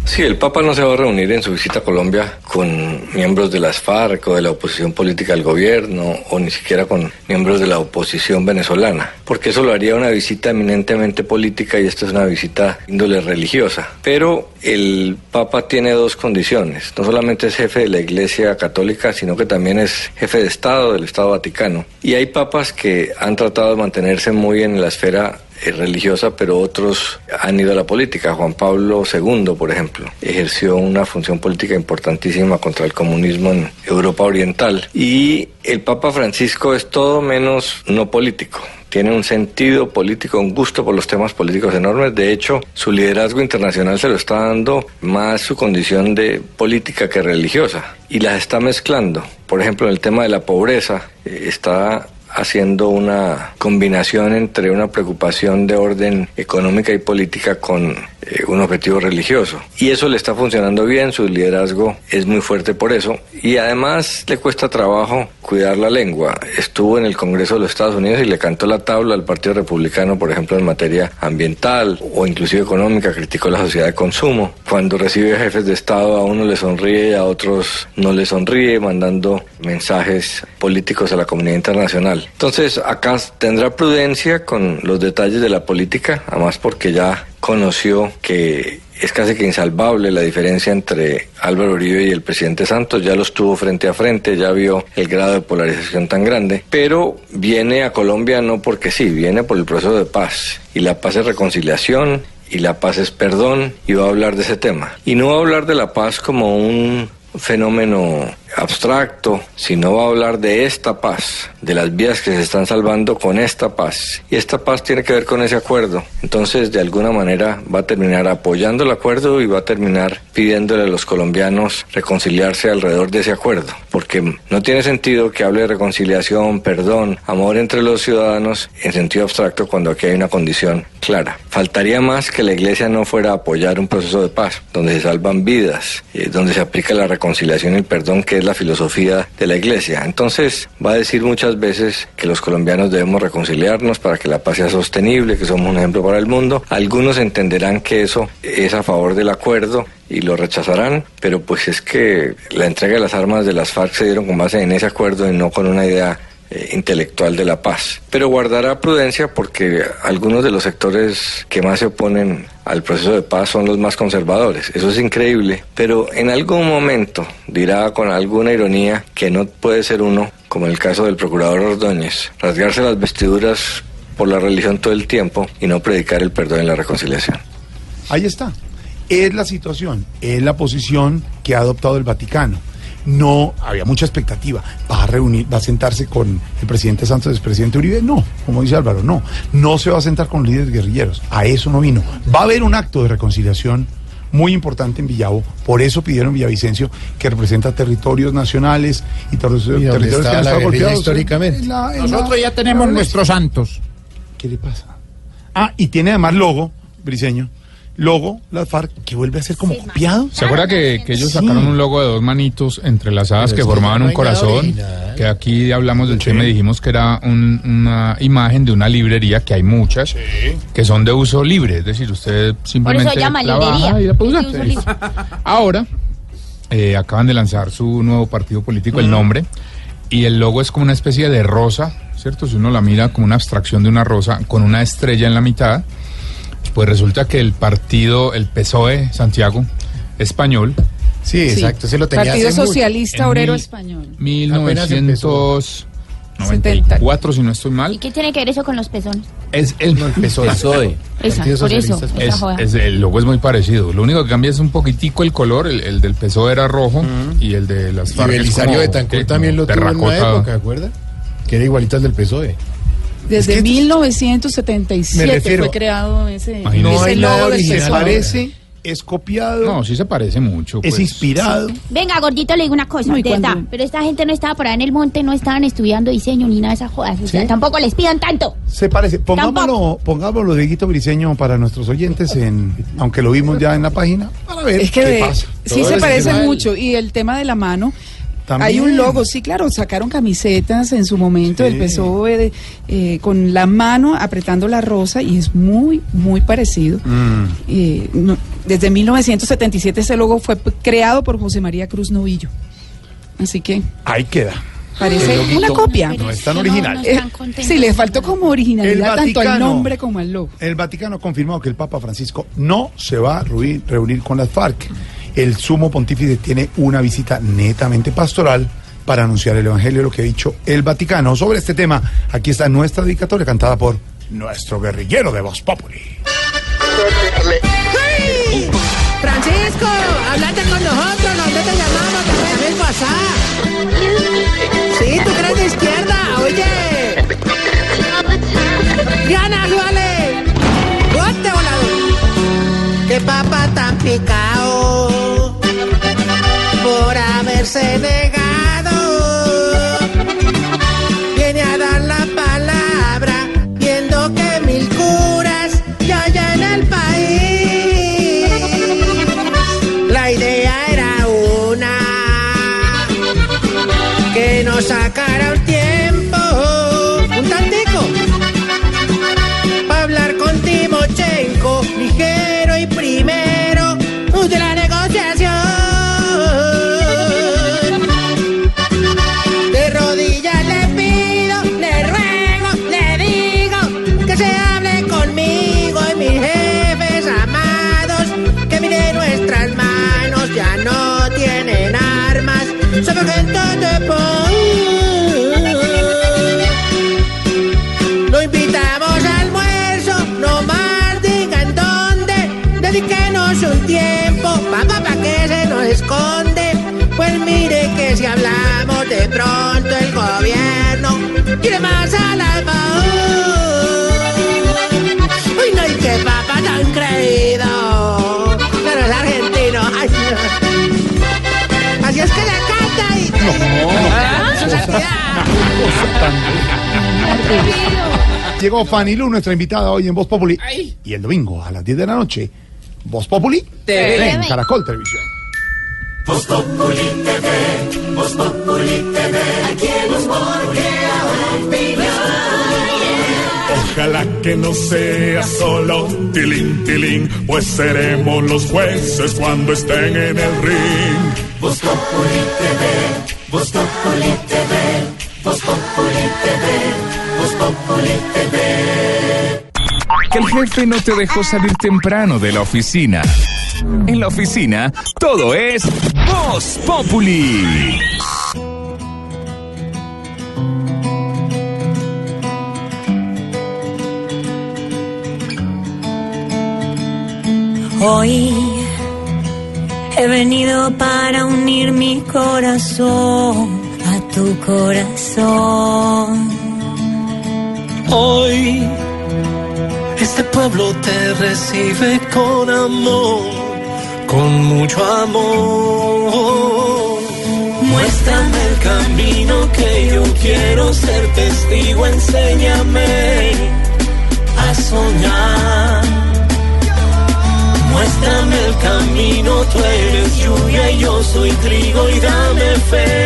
Sí, el Papa no se va a reunir en su visita a Colombia con miembros de las FARC o de la oposición política al gobierno o ni siquiera con miembros de la oposición venezolana, porque eso lo haría una visita eminentemente política y esta es una visita índole religiosa. Pero el Papa tiene dos condiciones, no solamente es jefe de la Iglesia Católica, sino que también es jefe de Estado del Estado Vaticano. Y hay papas que han tratado de mantenerse muy en la esfera religiosa, pero otros han ido a la política. Juan Pablo II, por ejemplo, ejerció una función política importantísima contra el comunismo en Europa Oriental. Y el Papa Francisco es todo menos no político. Tiene un sentido político, un gusto por los temas políticos enormes. De hecho, su liderazgo internacional se lo está dando más su condición de política que religiosa. Y las está mezclando. Por ejemplo, en el tema de la pobreza, eh, está haciendo una combinación entre una preocupación de orden económica y política con eh, un objetivo religioso. Y eso le está funcionando bien, su liderazgo es muy fuerte por eso. Y además le cuesta trabajo cuidar la lengua. Estuvo en el Congreso de los Estados Unidos y le cantó la tabla al Partido Republicano, por ejemplo, en materia ambiental o inclusive económica, criticó la sociedad de consumo. Cuando recibe jefes de Estado a uno le sonríe, a otros no le sonríe, mandando mensajes políticos a la comunidad internacional. Entonces, acá tendrá prudencia con los detalles de la política, además porque ya conoció que es casi que insalvable la diferencia entre Álvaro Uribe y el presidente Santos, ya los tuvo frente a frente, ya vio el grado de polarización tan grande, pero viene a Colombia no porque sí, viene por el proceso de paz, y la paz es reconciliación, y la paz es perdón, y va a hablar de ese tema. Y no va a hablar de la paz como un fenómeno abstracto, sino va a hablar de esta paz, de las vidas que se están salvando con esta paz. Y esta paz tiene que ver con ese acuerdo. Entonces, de alguna manera, va a terminar apoyando el acuerdo y va a terminar pidiéndole a los colombianos reconciliarse alrededor de ese acuerdo. Porque no tiene sentido que hable de reconciliación, perdón, amor entre los ciudadanos en sentido abstracto cuando aquí hay una condición clara. Faltaría más que la iglesia no fuera a apoyar un proceso de paz, donde se salvan vidas, eh, donde se aplica la reconciliación y el perdón, que es la filosofía de la iglesia. Entonces, va a decir muchas veces que los colombianos debemos reconciliarnos para que la paz sea sostenible, que somos un ejemplo para el mundo. Algunos entenderán que eso es a favor del acuerdo y lo rechazarán, pero pues es que la entrega de las armas de las FARC se dieron con base en ese acuerdo y no con una idea eh, intelectual de la paz. Pero guardará prudencia porque algunos de los sectores que más se oponen al proceso de paz son los más conservadores. Eso es increíble. Pero en algún momento dirá con alguna ironía que no puede ser uno, como en el caso del procurador Ordóñez, rasgarse las vestiduras por la religión todo el tiempo y no predicar el perdón y la reconciliación. Ahí está. Es la situación, es la posición que ha adoptado el Vaticano. No había mucha expectativa. ¿Va a reunir, va a sentarse con el presidente Santos y el presidente Uribe? No, como dice Álvaro, no. No se va a sentar con líderes guerrilleros. A eso no vino. Va a haber un acto de reconciliación muy importante en Villavo. Por eso pidieron Villavicencio, que representa territorios nacionales y ter- dónde territorios que han estado golpeados. históricamente? En la- en la- Nosotros ya tenemos nuestros santos. ¿Qué le pasa? Ah, y tiene además logo, Briseño. Logo, la FARC, que vuelve a ser como copiado. ¿Se acuerda que, que ellos Sí. sacaron un logo de dos manitos entrelazadas Pero que formaban no un corazón? original. Que aquí hablamos del tema y dijimos que era un- una imagen de una librería, que hay muchas, que son de uso libre. Es decir, usted simplemente llama la librería. baja y la puede usar. Ahora, eh, acaban de lanzar su nuevo partido político, el nombre, y el logo es como una especie de rosa, ¿cierto? Si uno la mira como una abstracción de una rosa con una estrella en la mitad, pues resulta que el partido, el PSOE Santiago español. Sí, exacto, se lo tenía Partido hace mucho. Socialista En Obrero mil- Español. 1994, si no estoy mal. ¿Y qué tiene que ver eso con los pezones? Es el PSOE. Esa, Partido por eso, es, es- el logo es muy parecido. Lo único que cambia es un poquitico el color. El, el del PSOE era rojo y el de las Y FARC es Belisario Betancourt ¿qué? también lo tuvo en una época, ¿acuerda? Que era igualito al del PSOE. Desde Es que- 1977 Me refiero- fue creado ese. No hay nada original. PSOE. Parece, es copiado. No, sí se parece mucho. Es pues. inspirado. Venga, gordito, le digo una cosa, No, y de cuando- verdad. Pero esta gente no estaba por ahí en el monte, no estaban estudiando diseño ni nada de esas jodas. O sea, ¿Sí? tampoco les pidan tanto. Se parece. Pongámoslo, pongámoslo Dieguito Briseño para nuestros oyentes, en, aunque lo vimos ya en la página, para ver Es que qué de- pasa. sí Todo se parece mucho. Y el tema de la mano. También. Hay un logo, sí, claro, sacaron camisetas en su momento Sí. del PSOE de- eh, con la mano apretando la rosa y es muy, muy parecido. Mm. Eh, no- desde 1977 ese logo fue creado por José María Cruz Novillo. Así que Ahí queda. parece una copia. no es tan original. Eh, sí, le faltó como originalidad tanto al nombre como al logo. El Vaticano ha confirmado que el Papa Francisco no se va a reunir, reunir con las FARC. El sumo pontífice tiene una visita netamente pastoral para anunciar el Evangelio, lo que ha dicho el Vaticano. Sobre este tema, aquí está nuestra dedicatoria cantada por nuestro guerrillero de Voz Populi. Francisco, hablate con nosotros, nosotros te llamamos, llamé el WhatsApp. Sí, tú crees de izquierda, oye. Diana, vale. Bote volador. Qué papa tan picao por haberse quiere más a la paz. Uy, no, y qué papá tan creído. Pero es argentino. Ay, no. Así es que le canta y... Ah, su santidad. Llegó Fanny Lu, nuestra invitada hoy en Voz Populi. Y el domingo a las 10 de la noche, Voz Populi TV. en Caracol Televisión. Voz Populi TV, Voz Populi TV, aquí en crea opinión. Ojalá que no sea solo tilín, tilín, pues seremos los jueces cuando estén en el ring. Populi TV, Populi TV, Populi TV, Populi TV. Que el jefe no te dejó salir temprano de la oficina. En la oficina, todo es Voz Populi. Hoy he venido para unir mi corazón a tu corazón. Hoy este pueblo te recibe con amor, con mucho amor. Muéstrame el camino que yo quiero ser testigo, enséñame a soñar. Muéstrame el camino, tú eres lluvia y yo soy trigo y dame fe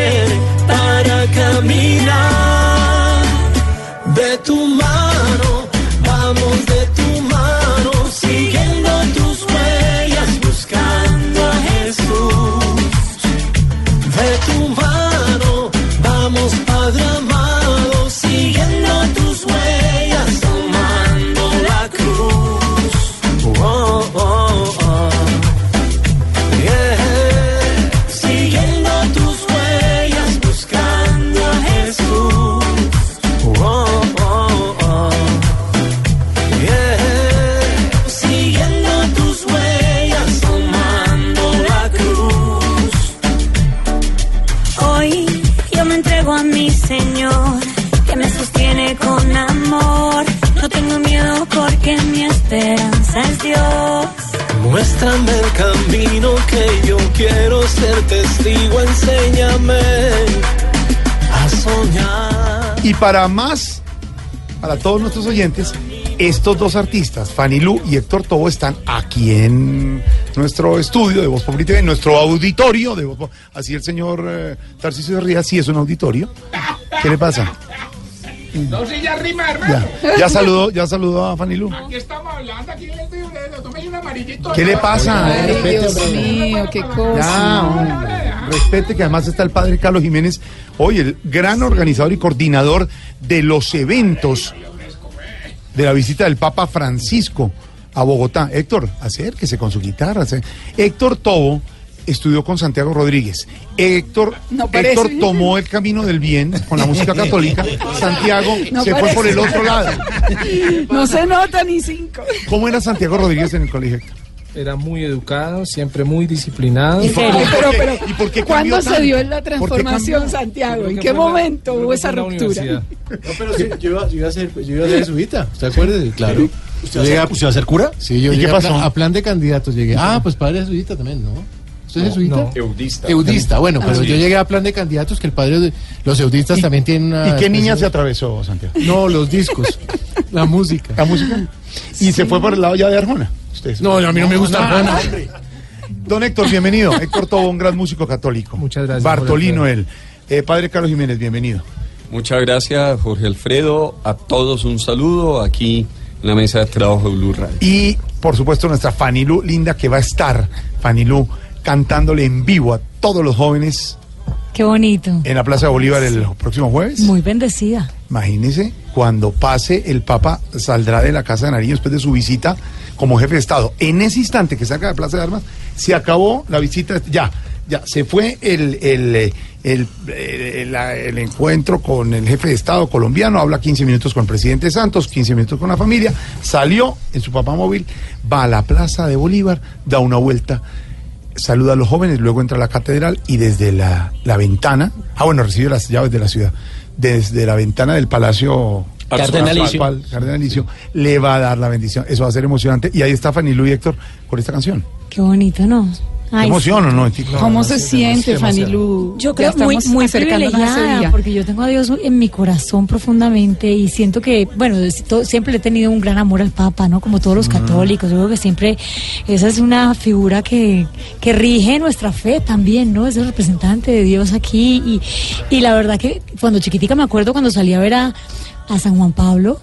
para más, para todos nuestros oyentes, estos dos artistas, Fanny Lu y Héctor Tobo, están aquí en nuestro estudio de Voz Populi TV, en nuestro auditorio de Voz. Así el señor eh, Tarcisio de Rías, sí es un auditorio. ¿Qué le pasa? No, si ya rima, hermano. Ya, ya saludó, ya saludó a Fanny Lu. Aquí estamos hablando, aquí en el video, un amarillito. ¿Qué le pasa? Ay, Respete, Dios mío, qué Ya, cosa. hombre. Respete que además está el padre Carlos Jiménez, hoy el gran organizador y coordinador de los eventos de la visita del Papa Francisco a Bogotá. Héctor, acérquese con su guitarra. Héctor Tobo estudió con Santiago Rodríguez. Héctor, No. Héctor tomó el camino del bien con la música católica. Santiago No se fue por el otro lado. No se nota ni cinco. ¿Cómo era Santiago Rodríguez en el colegio? Héctor? Era muy educado, siempre muy disciplinado. ¿Y por qué- Ay, pero, pero, ¿Y por qué ¿cuándo se dio la ¿Por qué transformación? Santiago? ¿En qué la- momento hubo esa la ruptura? No, pero sí, yo, iba, yo iba a ser, yo iba a ser jesuita, ¿usted acuerda? Claro. ¿Usted va a ser- usted va a ser cura? Sí, yo ¿Y llegué qué a pasó? plan, a plan de candidatos, llegué. Ah, pues padre jesuita también, ¿no? ¿Usted es No, jesuita? no. Eudista. Eudista, bueno, pero Así yo llegué a plan de candidatos que el padre de los eudistas también tienen una... ¿Y qué niña se atravesó, Santiago? No, los discos, la música. ¿La música? ¿Y se fue por el lado ya de Arjona? No, a mí no me gusta. Don Héctor, bienvenido. Héctor Tobo, un gran músico católico. Muchas gracias, Bartolino él. Eh, padre Carlos Jiménez, bienvenido. Muchas gracias, Jorge Alfredo. A todos un saludo aquí en la mesa de trabajo de Blue Radio. Y, por supuesto, nuestra Fanny Lu, linda, que va a estar, Fanny Lu, cantándole en vivo a todos los jóvenes Qué bonito. en la Plaza de Bolívar el próximo jueves. Muy bendecida. Imagínese, cuando pase, el Papa saldrá de la Casa de Nariño después de su visita como jefe de Estado. En ese instante que saca de Plaza de Armas, se acabó la visita, ya, ya, se fue el, el, el, eh, el encuentro con el jefe de Estado colombiano, habla 15 minutos con el presidente Santos, 15 minutos con la familia, salió en su papá móvil, va a la Plaza de Bolívar, da una vuelta, saluda a los jóvenes, luego entra a la catedral y desde la, la ventana, ah bueno, recibe las llaves de la ciudad, desde la ventana del Palacio Cardenalicio. Cardenalicio, le va a dar la bendición. Eso va a ser emocionante. Y ahí está Fanny Lu y Héctor con esta canción. Qué bonito, ¿no? ¿Qué Ay, emoción o no? ¿Cómo se siente, Fanny Lu? Yo creo muy, estamos muy ese privilegiada porque yo tengo a Dios en mi corazón profundamente y siento que, bueno, siempre he tenido un gran amor al Papa, ¿no? Como todos los católicos, yo creo que siempre esa es una figura que, que rige nuestra fe también, ¿no? Es el representante de Dios aquí y, y la verdad que cuando chiquitica me acuerdo cuando salí a ver a, a San Juan Pablo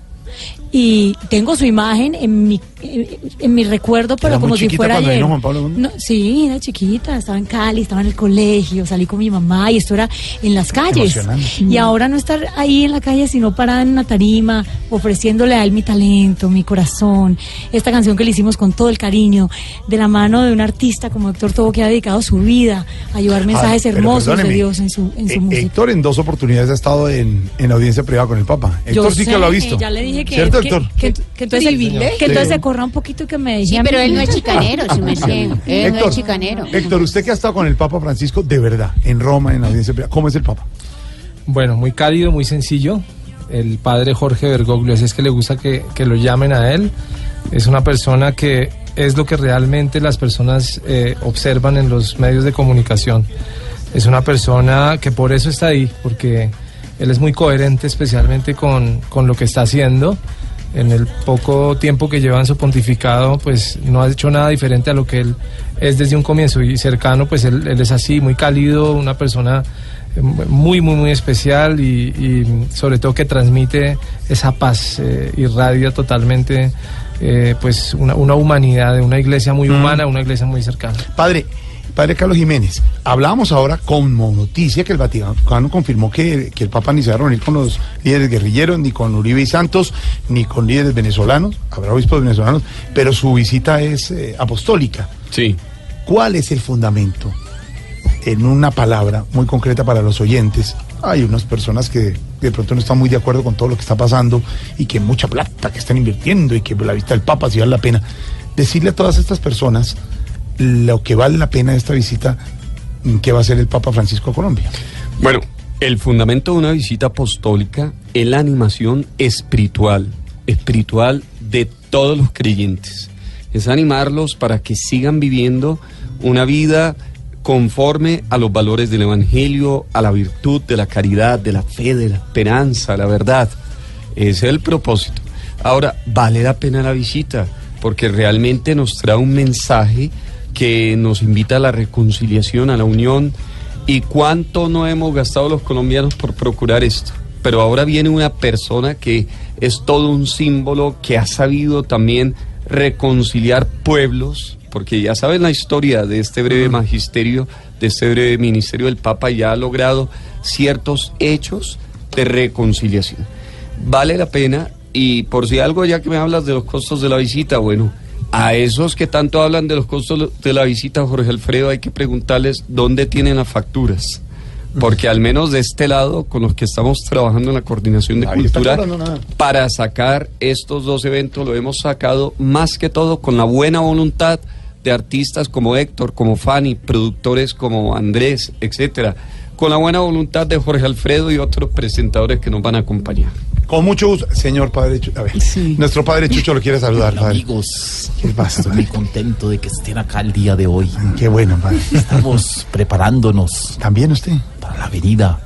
y tengo su imagen en mi, en, mi recuerdo, pero Era muy como si fuera ayer. vino Juan Pablo. No, sí, era chiquita, estaba en Cali, estaba en el colegio, salí con mi mamá y esto era en las calles. Y ahora no estar ahí en la calle, sino parada en una tarima, ofreciéndole a él mi talento, mi corazón, esta canción que le hicimos con todo el cariño, de la mano de un artista como Héctor Tobo que ha dedicado su vida a llevar mensajes Ah, hermosos de Dios en su, en su Eh, música. Héctor en dos oportunidades ha estado en, en audiencia privada con el Papa. Héctor sí sé, que lo ha visto. Ya le dije que, ¿Cierto, que, Héctor? que, que entonces, privilegio. que entonces se corra un poquito y que me deje Sí, pero él no es chicanero, su merced. Él no Héctor, es chicanero. Héctor, usted que ha estado con el Papa Francisco, de verdad, en Roma, en audiencia privada, ¿cómo es el Papa? Bueno, muy cálido, muy sencillo. El padre Jorge Bergoglio, así es que le gusta que, que lo llamen a él. Es una persona que es lo que realmente las personas eh, observan en los medios de comunicación. Es una persona que por eso está ahí, porque él es muy coherente especialmente con, con lo que está haciendo. En el poco tiempo que lleva en su pontificado, pues no ha hecho nada diferente a lo que él es desde un comienzo y cercano, pues él, él es así, muy cálido, una persona eh, muy, muy, muy especial y, y sobre todo que transmite esa paz, eh, irradia totalmente eh, pues una, una humanidad, de una iglesia muy Mm. humana, una iglesia muy cercana. Padre, padre Carlos Jiménez, hablábamos ahora como noticia que el Vaticano confirmó que, que el Papa ni se va a reunir con los líderes guerrilleros, ni con Uribe y Santos, ni con líderes venezolanos, habrá obispos venezolanos, pero su visita es eh, apostólica. Sí. ¿Cuál es el fundamento? En una palabra muy concreta para los oyentes, hay unas personas que de pronto no están muy de acuerdo con todo lo que está pasando y que mucha plata que están invirtiendo y que la vista del Papa si vale la pena. Decirle a todas estas personas lo que vale la pena de esta visita mm, que va a hacer el Papa Francisco a Colombia. Bueno, el fundamento de una visita apostólica es la animación espiritual, espiritual de todos los creyentes. Es animarlos para que sigan viviendo una vida conforme a los valores del Evangelio, a la virtud de la caridad, de la fe, de la esperanza, la verdad. Ese es el propósito. Ahora, vale la pena la visita, porque realmente nos trae un mensaje que nos invita a la reconciliación, a la unión, y cuánto no hemos gastado los colombianos por procurar esto. Pero ahora viene una persona que es todo un símbolo, que ha sabido también reconciliar pueblos, porque ya saben la historia de este breve magisterio, de este breve ministerio del Papa, ya ha logrado ciertos hechos de reconciliación. Vale la pena, y por si algo, ya que me hablas de los costos de la visita, bueno, a esos que tanto hablan de los costos de la visita, Jorge Alfredo, hay que preguntarles dónde tienen las facturas. Porque al menos de este lado, con los que estamos trabajando en la coordinación de Ahí cultura, para sacar estos dos eventos, lo hemos sacado más que todo con la buena voluntad de artistas como Héctor, como Fanny, productores como Andrés, etcétera, con la buena voluntad de Jorge Alfredo y otros presentadores que nos van a acompañar. Con mucho gusto, señor Padre Chucho. A ver, nuestro Padre Chucho lo quiere saludar, padre. Amigos, ¿Qué pasa, estoy muy contento de que estén acá el día de hoy. Qué bueno, padre. Estamos preparándonos. ¿También usted? Para la venida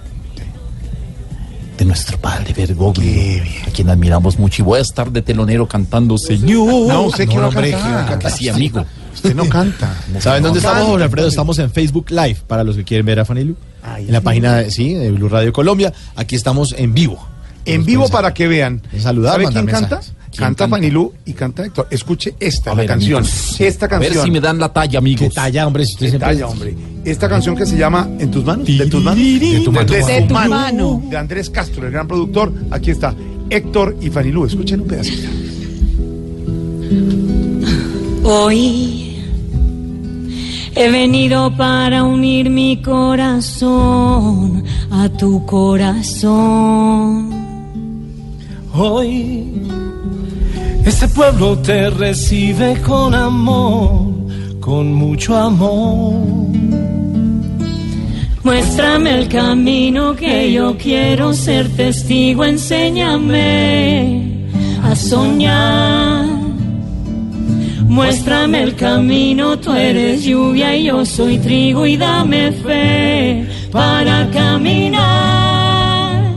de nuestro padre Bergoglio, a quien admiramos mucho. Y voy a estar de telonero cantando Señor. No, usted que hombre, cantar. que cantar. Sí, amigo. Usted no canta. ¿Saben dónde estamos, Jorge Alfredo? Estamos en Facebook Live, para los que quieren ver a Fanilu. Ay, en la sí. página, de- sí, de Blue Radio Colombia. Aquí estamos en vivo. En vivo para que vean. Saludar, ¿Sabe quién canta? Canta Fanilú y canta Héctor. Escuche esta, A la ver, canción. amigos. Esta A ver canción. si me dan la talla, amigos. ¿Qué talla, hombre? Si usted ¿Qué siempre- talla, hombre? Esta canción que se llama ¿En tus manos? ¿De tus manos? De tu mano. De tu mano. De Andrés Castro, el gran productor. Aquí está Héctor y Fanilú. Escuchen un pedacito. Hoy he venido para unir mi corazón a tu corazón. Hoy este pueblo te recibe con amor, con mucho amor. Muéstrame el camino que yo quiero ser testigo, enséñame a soñar. Muéstrame el camino, tú eres lluvia y yo soy trigo y dame fe para caminar.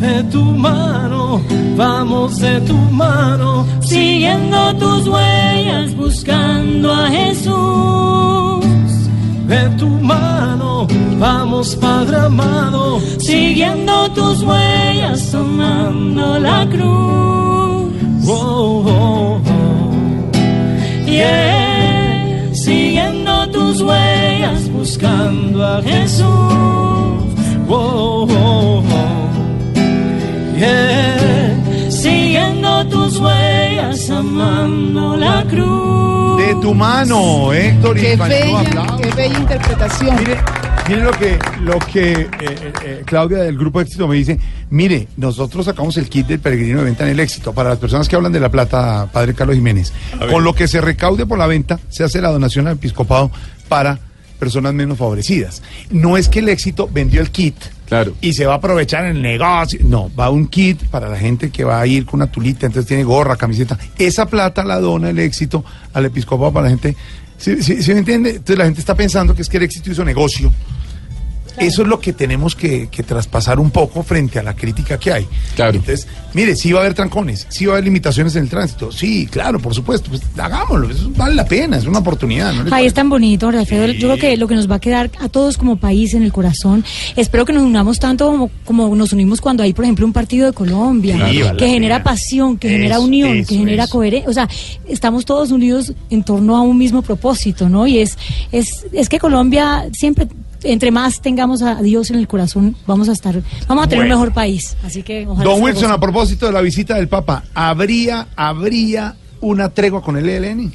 De tu mano, vamos de tu mano. Siguiendo tus huellas, buscando a Jesús. De tu mano, vamos Padre amado. Siguiendo tus huellas, tomando la cruz. Oh, oh, oh. Yeah. Siguiendo tus huellas, buscando a Jesús. Oh, oh, oh. Yeah. Siguiendo tus huellas, amando la cruz. De tu mano, Héctor y Qué bella, qué bella interpretación. Mire, mire lo que, lo que eh, eh, eh, Claudia del Grupo Éxito me dice. Mire, nosotros sacamos el kit del peregrino de venta en el éxito. Para las personas que hablan de la plata, Padre Carlos Jiménez. Con lo que se recaude por la venta, se hace la donación al episcopado para personas menos favorecidas. No es que el éxito vendió el kit Claro. y se va a aprovechar el negocio. No, va un kit para la gente que va a ir con una tulita, entonces tiene gorra, camiseta. Esa plata la dona el éxito al episcopado para la gente. ¿Sí, sí, sí me entiende? Entonces la gente está pensando que es que el éxito hizo negocio. Eso es lo que tenemos que, que traspasar un poco frente a la crítica que hay. Claro. Entonces, mire, sí va a haber trancones, sí va a haber limitaciones en el tránsito. Sí, claro, por supuesto. Pues hagámoslo, eso vale la pena, es una oportunidad. ¿no Ahí es tan bonito, Alfredo. Yo creo que lo que nos va a quedar a todos como país en el corazón, espero que nos unamos tanto como, como nos unimos cuando hay, por ejemplo, un partido de Colombia, Sí, vale que genera pena. pasión, que genera unión, eso, que genera coherencia. O sea, estamos todos unidos en torno a un mismo propósito, ¿no? Y es, es, es que Colombia siempre, entre más tengamos a Dios en el corazón, vamos a estar, vamos a tener Bueno. un mejor país. Así que ojalá Don Wilson, a propósito de la visita del Papa, ¿habría, habría una tregua con el ELN?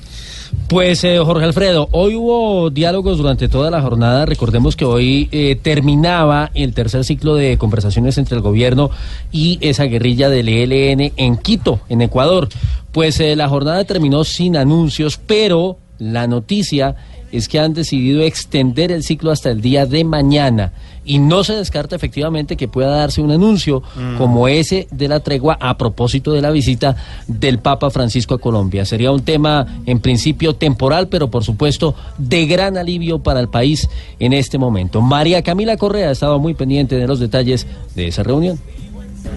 Pues eh, Jorge Alfredo, hoy hubo diálogos durante toda la jornada. Recordemos que hoy eh, terminaba el tercer ciclo de conversaciones entre el gobierno y esa guerrilla del ELN en Quito, en Ecuador. Pues eh, la jornada terminó sin anuncios, pero la noticia es que han decidido extender el ciclo hasta el día de mañana y no se descarta efectivamente que pueda darse un anuncio Mm. como ese de la tregua a propósito de la visita del Papa Francisco a Colombia. Sería un tema en principio temporal, pero por supuesto de gran alivio para el país en este momento. María Camila Correa ha estado muy pendiente de los detalles de esa reunión.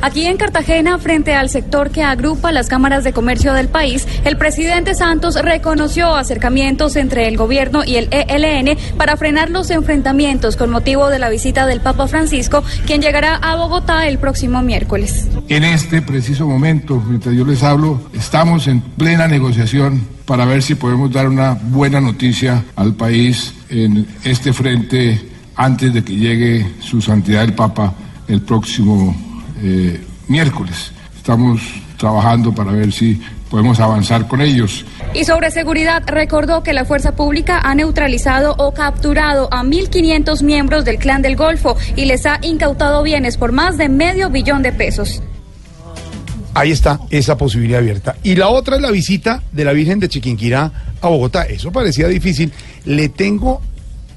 Aquí en Cartagena, frente al sector que agrupa las cámaras de comercio del país, el presidente Santos reconoció acercamientos entre el gobierno y el ELN para frenar los enfrentamientos con motivo de la visita del Papa Francisco, quien llegará a Bogotá el próximo miércoles. En este preciso momento, mientras yo les hablo, estamos en plena negociación para ver si podemos dar una buena noticia al país en este frente antes de que llegue su santidad el Papa el próximo eh, miércoles. Estamos trabajando para ver si podemos avanzar con ellos. Y sobre seguridad, recordó que la fuerza pública ha neutralizado o capturado a 1.500 miembros del Clan del Golfo y les ha incautado bienes por más de medio billón de pesos. Ahí está esa posibilidad abierta. Y la otra es la visita de la Virgen de Chiquinquirá a Bogotá. Eso parecía difícil. Le tengo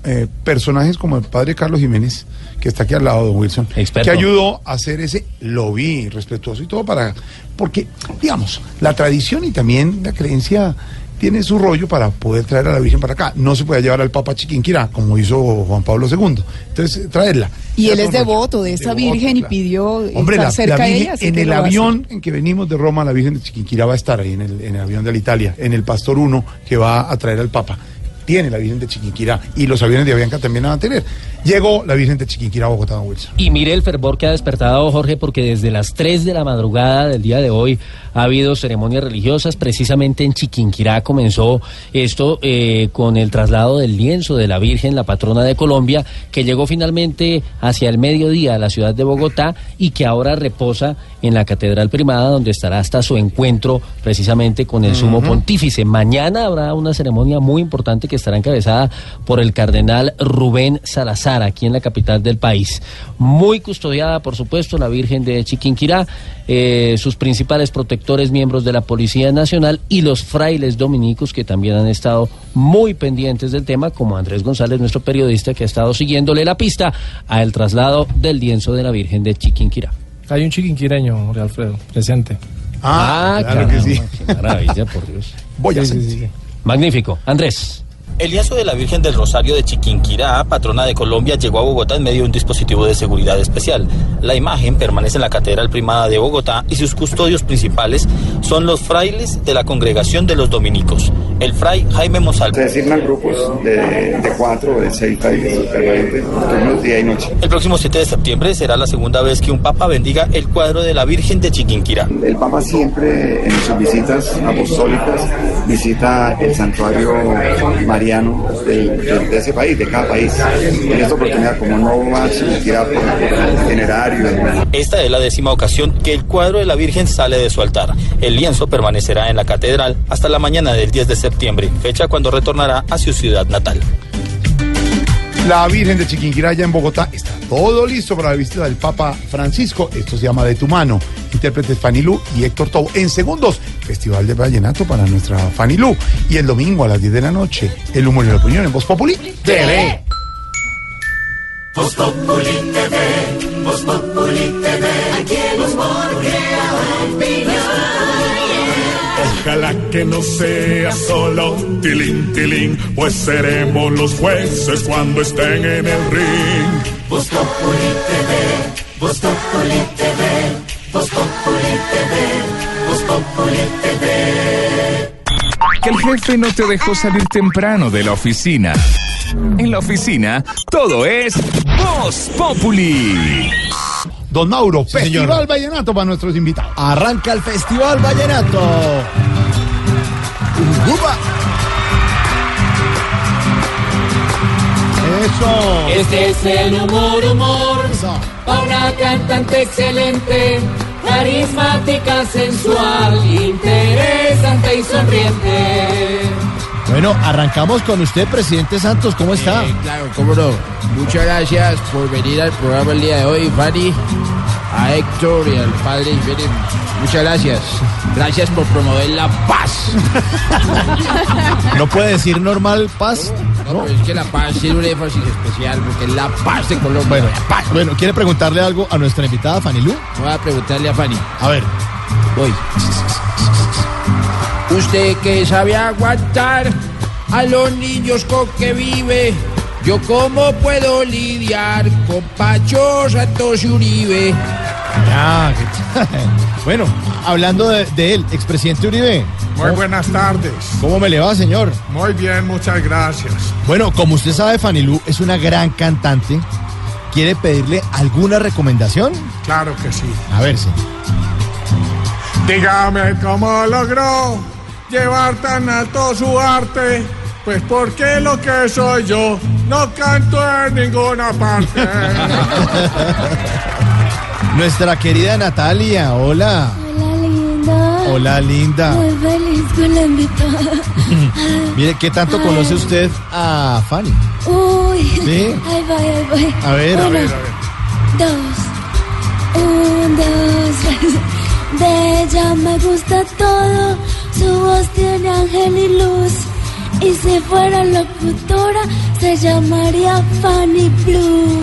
eh, personajes como el padre Carlos Jiménez, que está aquí al lado de Wilson, Experto. que ayudó a hacer ese lobby respetuoso y todo para... Porque, digamos, la tradición y también la creencia tiene su rollo para poder traer a la Virgen para acá. No se puede llevar al Papa Chiquinquirá, como hizo Juan Pablo II. Entonces, traerla. Y él es devoto de esa Devoto, virgen y pidió Hombre, la, estar cerca la de Virgen- ella. así en el avión en que venimos de Roma, la Virgen de Chiquinquirá va a estar ahí en el, en el avión de la Italia, en el Pastor 1 que va a traer al Papa. Tiene la Virgen de Chiquinquirá y los aviones de Avianca también la van a tener. Llegó la Virgen de Chiquinquirá a Bogotá, Wilson. Y mire el fervor que ha despertado Jorge, porque desde las 3 de la madrugada del día de hoy ha habido ceremonias religiosas. Precisamente en Chiquinquirá comenzó esto eh, con el traslado del lienzo de la Virgen, la patrona de Colombia, que llegó finalmente hacia el mediodía a la ciudad de Bogotá y que ahora reposa en la Catedral Primada, donde estará hasta su encuentro precisamente con el sumo pontífice. Mañana habrá una ceremonia muy importante que estará encabezada por el cardenal Rubén Salazar, aquí en la capital del país. Muy custodiada, por supuesto, la Virgen de Chiquinquirá, eh, sus principales protectores, miembros de la Policía Nacional y los frailes dominicos que también han estado muy pendientes del tema, como Andrés González, nuestro periodista, que ha estado siguiéndole la pista al traslado del lienzo de la Virgen de Chiquinquirá. Hay un chiquinquireño, Jorge Alfredo, presente. Ah, claro que sí. Qué maravilla, por Dios. Voy a Sí, sí, sí. Magnífico. Andrés. El lienzo de la Virgen del Rosario de Chiquinquirá, patrona de Colombia, llegó a Bogotá en medio de un dispositivo de seguridad especial. La imagen permanece en la Catedral Primada de Bogotá y sus custodios principales son los frailes de la Congregación de los Dominicos. El fray Jaime Monsalvo. Se designan grupos de, de cuatro o de seis frailes permanentes, turnos día y noche. El próximo 7 de septiembre será la segunda vez que un papa bendiga el cuadro de la Virgen de Chiquinquirá. El Papa siempre en sus visitas apostólicas visita el santuario de, ese país, de cada país. Esta oportunidad, como no por, Esta es la décima ocasión que el cuadro de la Virgen sale de su altar. El lienzo permanecerá en la catedral hasta la mañana del 10 de septiembre, fecha cuando retornará a su ciudad natal. La Virgen de Chiquinquirá ya en Bogotá está todo listo para la visita del Papa Francisco. Esto se llama De tu mano. Intérpretes Fanny Lu y Héctor Tobo. En segundos, Festival de Vallenato para nuestra Fanny Lu. Y el domingo a las 10 de la noche, el humor y la opinión en Voz Populi TV. Voz Populi TV, Voz Populi TV, aquí el humor crea opinión. Ojalá que no sea solo tilín, tilín, pues seremos los jueces cuando estén en el ring. Voz Populi TV, Voz Populi TV, Voz Populi TV, Voz Populi TV. Que el jefe no te dejó salir temprano de la oficina. En la oficina, todo es Voz Populi. Don Mauro, señor. Festival Vallenato para nuestros invitados. Arranca el Festival Vallenato. Ujuba. Eso. Este es el humor, humor. Pa' una cantante excelente, carismática, sensual, interesante y sonriente. Bueno, arrancamos con usted, presidente Santos. ¿Cómo está? Eh, claro, cómo no. Muchas gracias por venir al programa el día de hoy, Fanny, a Héctor y al padre Jiménez. Muchas gracias. Gracias por promover la paz. ¿No puede decir normal paz? No, pero es que la paz tiene un énfasis especial porque es la paz de Colombia. Bueno, la paz. bueno, ¿quiere preguntarle algo a nuestra invitada, Fanny Lu? Voy a preguntarle a Fanny. A ver. Voy. Usted que sabe aguantar a los niños con que vive, yo cómo puedo lidiar con Pacho Santos y Uribe. Bueno, hablando de, de él, expresidente Uribe. Muy ¿cómo- buenas tardes. ¿Cómo me le va, señor? Muy bien, muchas gracias. Bueno, como usted sabe, Fanny Lu es una gran cantante. ¿Quiere pedirle alguna recomendación? Claro que sí. A ver, sí. Dígame cómo logró llevar tan alto su arte. Pues porque lo que soy yo no canto en ninguna parte. Nuestra querida Natalia, hola. Hola, linda. Hola, linda. Muy feliz con la invitada. Mire, ¿qué tanto conoce usted a Fanny? Uy. ¿Sí? Ahí voy, ahí voy. A ver, a Uno, ver, Dos. Un, dos, tres. De ella me gusta todo. Su voz tiene ángel y luz. Y si fuera locutora, se llamaría Fanny Blue.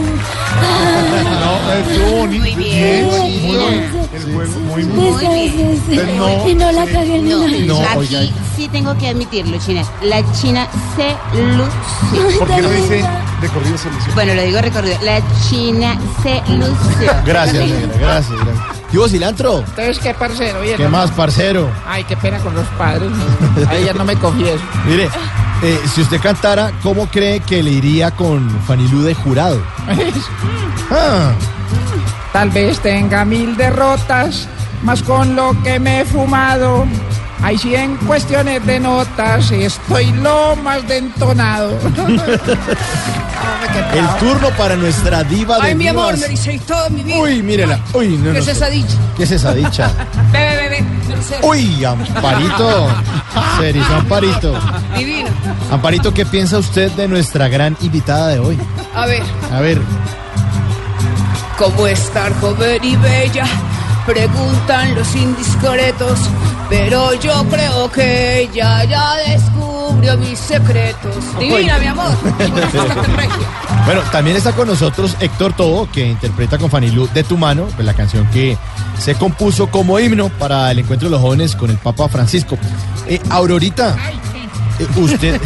No, estuvo bonito. Muy bien, Muy bonito. bien. El juego muy Sí, bien. sí, sí, sí. Usted no, y no la cagué ni No, nada. aquí sí tengo que admitirlo, China. La China se lució. ¿Por qué no dice de corrido solución? Bueno, lo digo recorrido. La China se lució. Gracias, negra, gracias, gracias. ¿Y vos, cilantro? Entonces, ¿qué parcero? Oye, ¿Qué no, más, parcero? Ay, qué pena con los padres. Ahí ya no me confieso. Mire, eh, si usted cantara, ¿cómo cree que le iría con Fanny Lu de jurado? Ah, Tal vez tenga mil derrotas, más con lo que me he fumado. Hay 100 cuestiones de notas y estoy lo más dentonado. el turno para nuestra diva de Ay, mi amor, divas. me dice toda mi vida. Uy, mírela. Uy, no, ¿Qué no es sé. esa dicha? ¿Qué es esa dicha? Bebe, bebe, bebe. Uy, Amparito. Serio, Amparito. Divina. Amparito, ¿qué piensa usted de nuestra gran invitada de hoy? A ver, A ver, ¿cómo estar joven y bella? Preguntan los indiscretos, pero yo creo que ella ya descubrió mis secretos. Divina, mi amor. Bueno, también está con nosotros Héctor Todo, que interpreta con Fanny Lu de tu mano, pues la canción que se compuso como himno para el encuentro de los jóvenes con el Papa Francisco. Eh, Aurorita, usted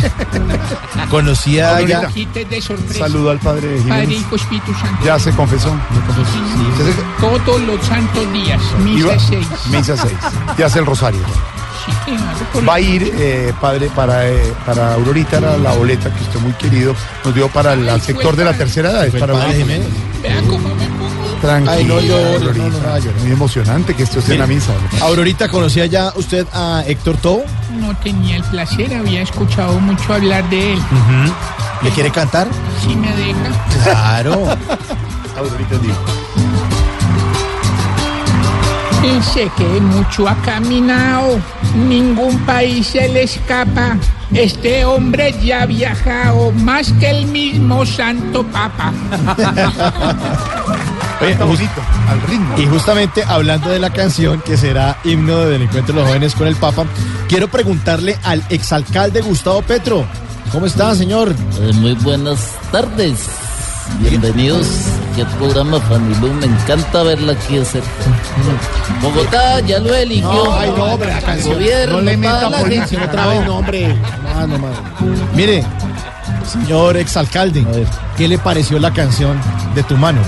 conocía ya. De sorpresa. Saludo al padre Padre, Jiménez. Hijo, Espíritu Santo. Ya se confesó. Todos los santos días, misa Iba- 6. Misa 6. Ya hace el rosario. Va a ir, eh, padre, para, eh, para Aurorita, era la boleta que usted muy querido nos dio para el sector de la tercera edad. es para padre. Jiménez. Vea cómo me pongo. Tranquilo, Ay, no llore, Aurorita. no, no. Muy emocionante que esté usted en la misa. Aurorita, ¿conocía ya usted a Héctor Todo? No tenía el placer, había escuchado mucho hablar de él. ¿Le quiere cantar? Si me deja. Claro. Sé que mucho ha caminado, ningún país se le escapa. Este hombre ya ha viajado más que el mismo Santo Papa. Oye, Está jus- bonito, al ritmo. Y justamente hablando de la canción que será himno del encuentro de los jóvenes con el Papa, quiero preguntarle al exalcalde Gustavo Petro. ¿Cómo está, señor? Eh, muy buenas tardes. bienvenidos al programa Fanilú. Me encanta verla aquí de cerca. Bogotá ya lo eligió. No, ay, no, hombre, la canción. Gobierno, no le meta la política gente. otra vez, no, hombre. No, no, no. Mire, señor exalcalde, ¿qué le pareció la canción de tu mano?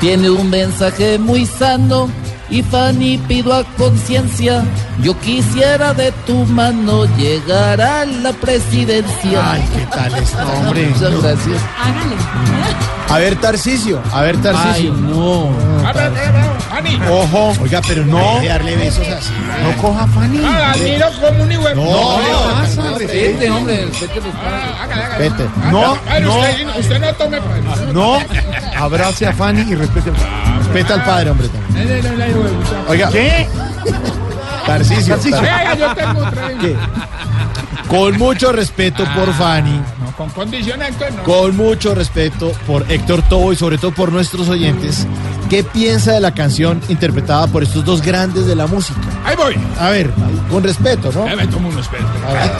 Tiene un mensaje muy sano y Fanny pido a conciencia. Yo quisiera de tu mano llegar a la presidencia. Ay, ¿qué tal está, hombre? Muchas gracias. A ver, Tarcicio, a ver, Tarcicio. Ay, no. Fanny. Ojo. Oiga, pero no. Darle besos así. No coja Fanny. Ah, como un No, ¿qué le no, pasa? no, Respete, hombre. Ah. Ah, No, no. Usted, no tome. No, abrace a Fanny y respete al Respeta al padre, hombre. Oiga. ¿Qué? Tarcicio. Venga, Tar- yo tengo otra vez. ¿Qué? Con mucho respeto por Fanny, No, con condiciones entonces no. con mucho respeto por Héctor Tobo y sobre todo por nuestros oyentes, ¿qué piensa de la canción interpretada por estos dos grandes de la música? Ahí voy. A ver, con respeto, ¿no? Me tomo. A ver.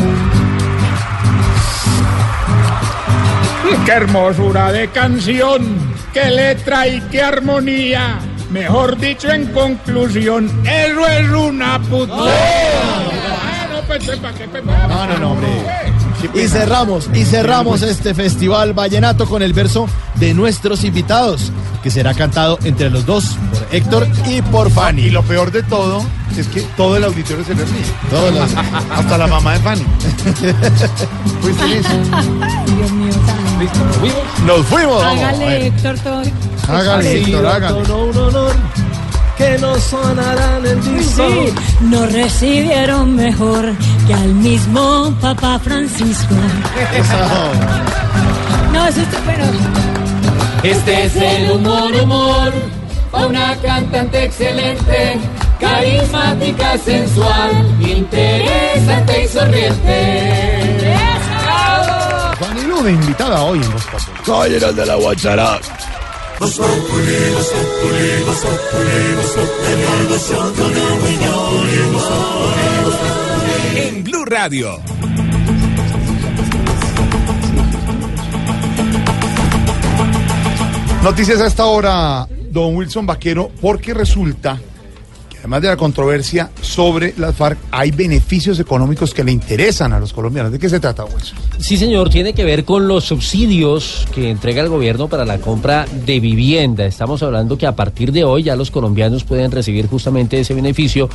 Qué hermosura de canción, qué letra y qué armonía. Mejor dicho, en conclusión, eso es una puta. Ah, no, pues, ¿para qué? Pues, No, no, no, hombre. Y cerramos, y cerramos este festival vallenato con el verso de nuestros invitados, que será cantado entre los dos, por Héctor y por Fanny. Y lo peor de todo es que todo el auditorio se le ríe. Todos los- Hasta la mamá de Fanny. ¿Fuiste? Dios mío, santo. Nos fuimos, a ver. Hágale, Héctor, todo. Hágale, Héctor, hágale. Que no sonará en el disco. Sí, nos recibieron mejor que al mismo Papa Francisco. No, eso está bueno. Este es el humor, humor, pa' una cantante excelente, carismática, sensual, interesante y sonriente. Fanny Lu de invitada hoy en En Blue Radio. Noticias a esta hora, don Wilson Vaquero, porque resulta además de la controversia sobre las FARC, hay beneficios económicos que le interesan a los colombianos. ¿De qué se trata, Wilson? Sí, señor, tiene que ver con los subsidios que entrega el gobierno para la compra de vivienda. Estamos hablando que a partir de hoy ya los colombianos pueden recibir justamente ese beneficio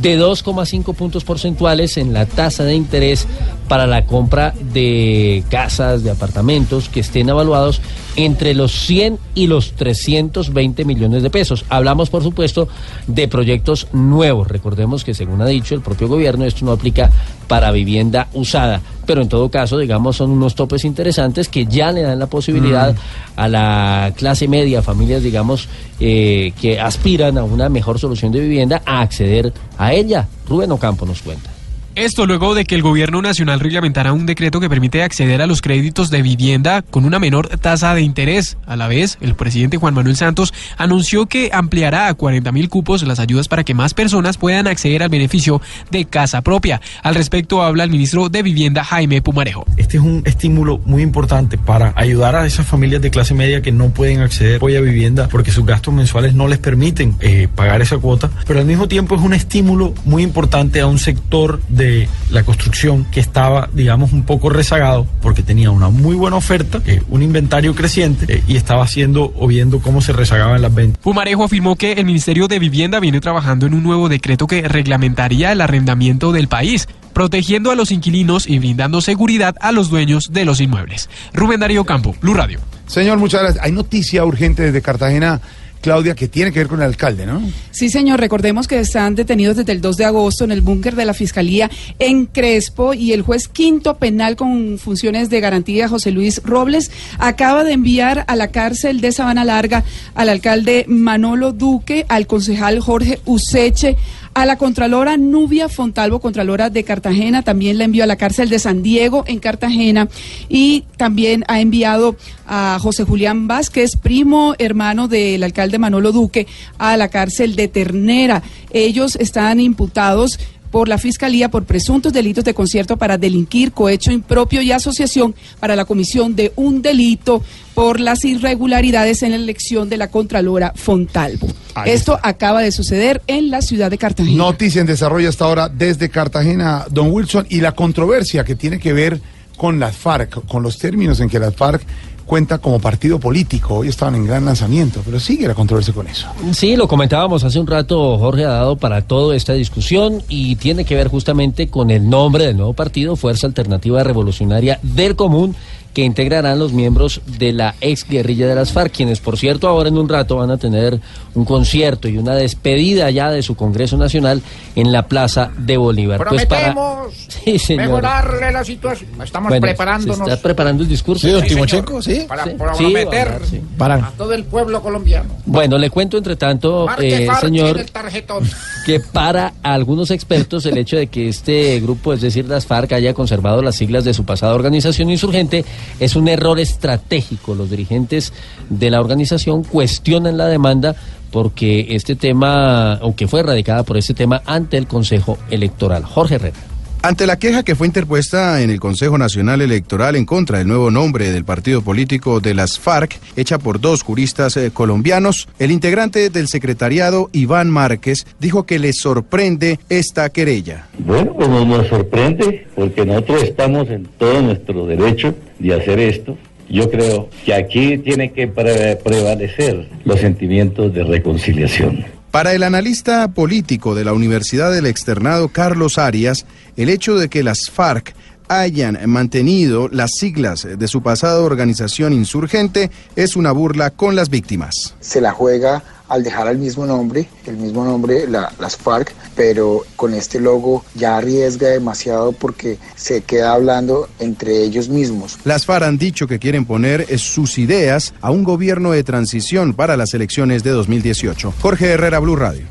de 2,5 puntos porcentuales en la tasa de interés para la compra de casas, de apartamentos que estén evaluados entre los 100 y los 320 millones de pesos. Hablamos, por supuesto, de proyectos nuevos. Recordemos que, según ha dicho el propio gobierno, esto no aplica para vivienda usada. Pero en todo caso, digamos, son unos topes interesantes que ya le dan la posibilidad a la clase media, familias, digamos, eh, que aspiran a una mejor solución de vivienda, a acceder a ella. Rubén Ocampo nos cuenta. Esto luego de que el gobierno nacional reglamentara un decreto que permite acceder a los créditos de vivienda con una menor tasa de interés. A la vez, el presidente Juan Manuel Santos anunció que ampliará a 40 mil cupos las ayudas para que más personas puedan acceder al beneficio de casa propia. Al respecto habla el ministro de Vivienda Jaime Pumarejo. Este es un estímulo muy importante para ayudar a esas familias de clase media que no pueden acceder hoy a vivienda porque sus gastos mensuales no les permiten eh, pagar esa cuota, pero al mismo tiempo es un estímulo muy importante a un sector de la construcción que estaba, digamos, un poco rezagado porque tenía una muy buena oferta, eh, un inventario creciente eh, y estaba haciendo o viendo cómo se rezagaban las ventas. Pumarejo afirmó que el Ministerio de Vivienda viene trabajando en un nuevo decreto que reglamentaría el arrendamiento del país, protegiendo a los inquilinos y brindando seguridad a los dueños de los inmuebles. Rubén Darío Campo, Blue Radio. Señor, muchas gracias. Hay noticia urgente desde Cartagena, Claudia, que tiene que ver con el alcalde, ¿no? Sí, señor, recordemos que están detenidos desde el 2 de agosto en el búnker de la Fiscalía en Crespo y el juez quinto penal con funciones de garantía, José Luis Robles, acaba de enviar a la cárcel de Sabana Larga al alcalde Manolo Duque, al concejal Jorge Useche, a la Contralora Nubia Fontalvo, Contralora de Cartagena, también la envió a la cárcel de San Diego en Cartagena y también ha enviado a José Julián Vázquez, primo hermano del alcalde Manolo Duque, a la cárcel de Ternera. Ellos están imputados por la Fiscalía por presuntos delitos de concierto para delinquir, cohecho impropio y asociación para la comisión de un delito por las irregularidades en la elección de la Contralora Fontalvo. Ahí Esto acaba de suceder en la ciudad de Cartagena. Noticia en desarrollo hasta ahora desde Cartagena, don Wilson, y la controversia que tiene que ver con las FARC, con los términos en que las FARC cuenta como partido político. Hoy estaban en gran lanzamiento, pero sigue la controversia con eso. Sí, lo comentábamos hace un rato, Jorge ha dado para toda esta discusión y tiene que ver justamente con el nombre del nuevo partido, Fuerza Alternativa Revolucionaria del Común, que integrarán los miembros de la ex guerrilla de las FARC, quienes por cierto ahora en un rato van a tener un concierto y una despedida ya de su Congreso Nacional en la Plaza de Bolívar. Pues para- Prometemos Sí, señor. mejorarle la situación. Estamos Bueno, preparándonos. ¿Se está preparando el discurso? Sí, Timochenko, sí. Para Sí, prometer a hablar, sí. a todo el pueblo colombiano. Bueno, le cuento entre tanto, eh, señor, en el tarjetón. que para algunos expertos el hecho de que este grupo, es decir, las FARC, haya conservado las siglas de su pasada organización insurgente es un error estratégico. Los dirigentes de la organización cuestionan la demanda porque este tema, aunque fue erradicada por este tema ante el Consejo Electoral. Jorge Herrera. Ante la queja que fue interpuesta en el Consejo Nacional Electoral en contra del nuevo nombre del partido político de las FARC, hecha por dos juristas eh, colombianos, el integrante del secretariado, Iván Márquez, dijo que le sorprende esta querella. Bueno, pues nos, sorprende porque nosotros estamos en todo nuestro derecho de hacer esto. Yo creo que aquí tiene que pre- prevalecer los sentimientos de reconciliación. Para el analista político de la Universidad del Externado Carlos Arias, el hecho de que las FARC hayan mantenido las siglas de su pasada organización insurgente es una burla con las víctimas. se la juega al dejar el mismo nombre, el mismo nombre, la- las FARC, pero con este logo ya arriesga demasiado porque se queda hablando entre ellos mismos. Las FARC han dicho que quieren poner eh, sus ideas a un gobierno de transición para las elecciones de 2018. Jorge Herrera, Blue Radio.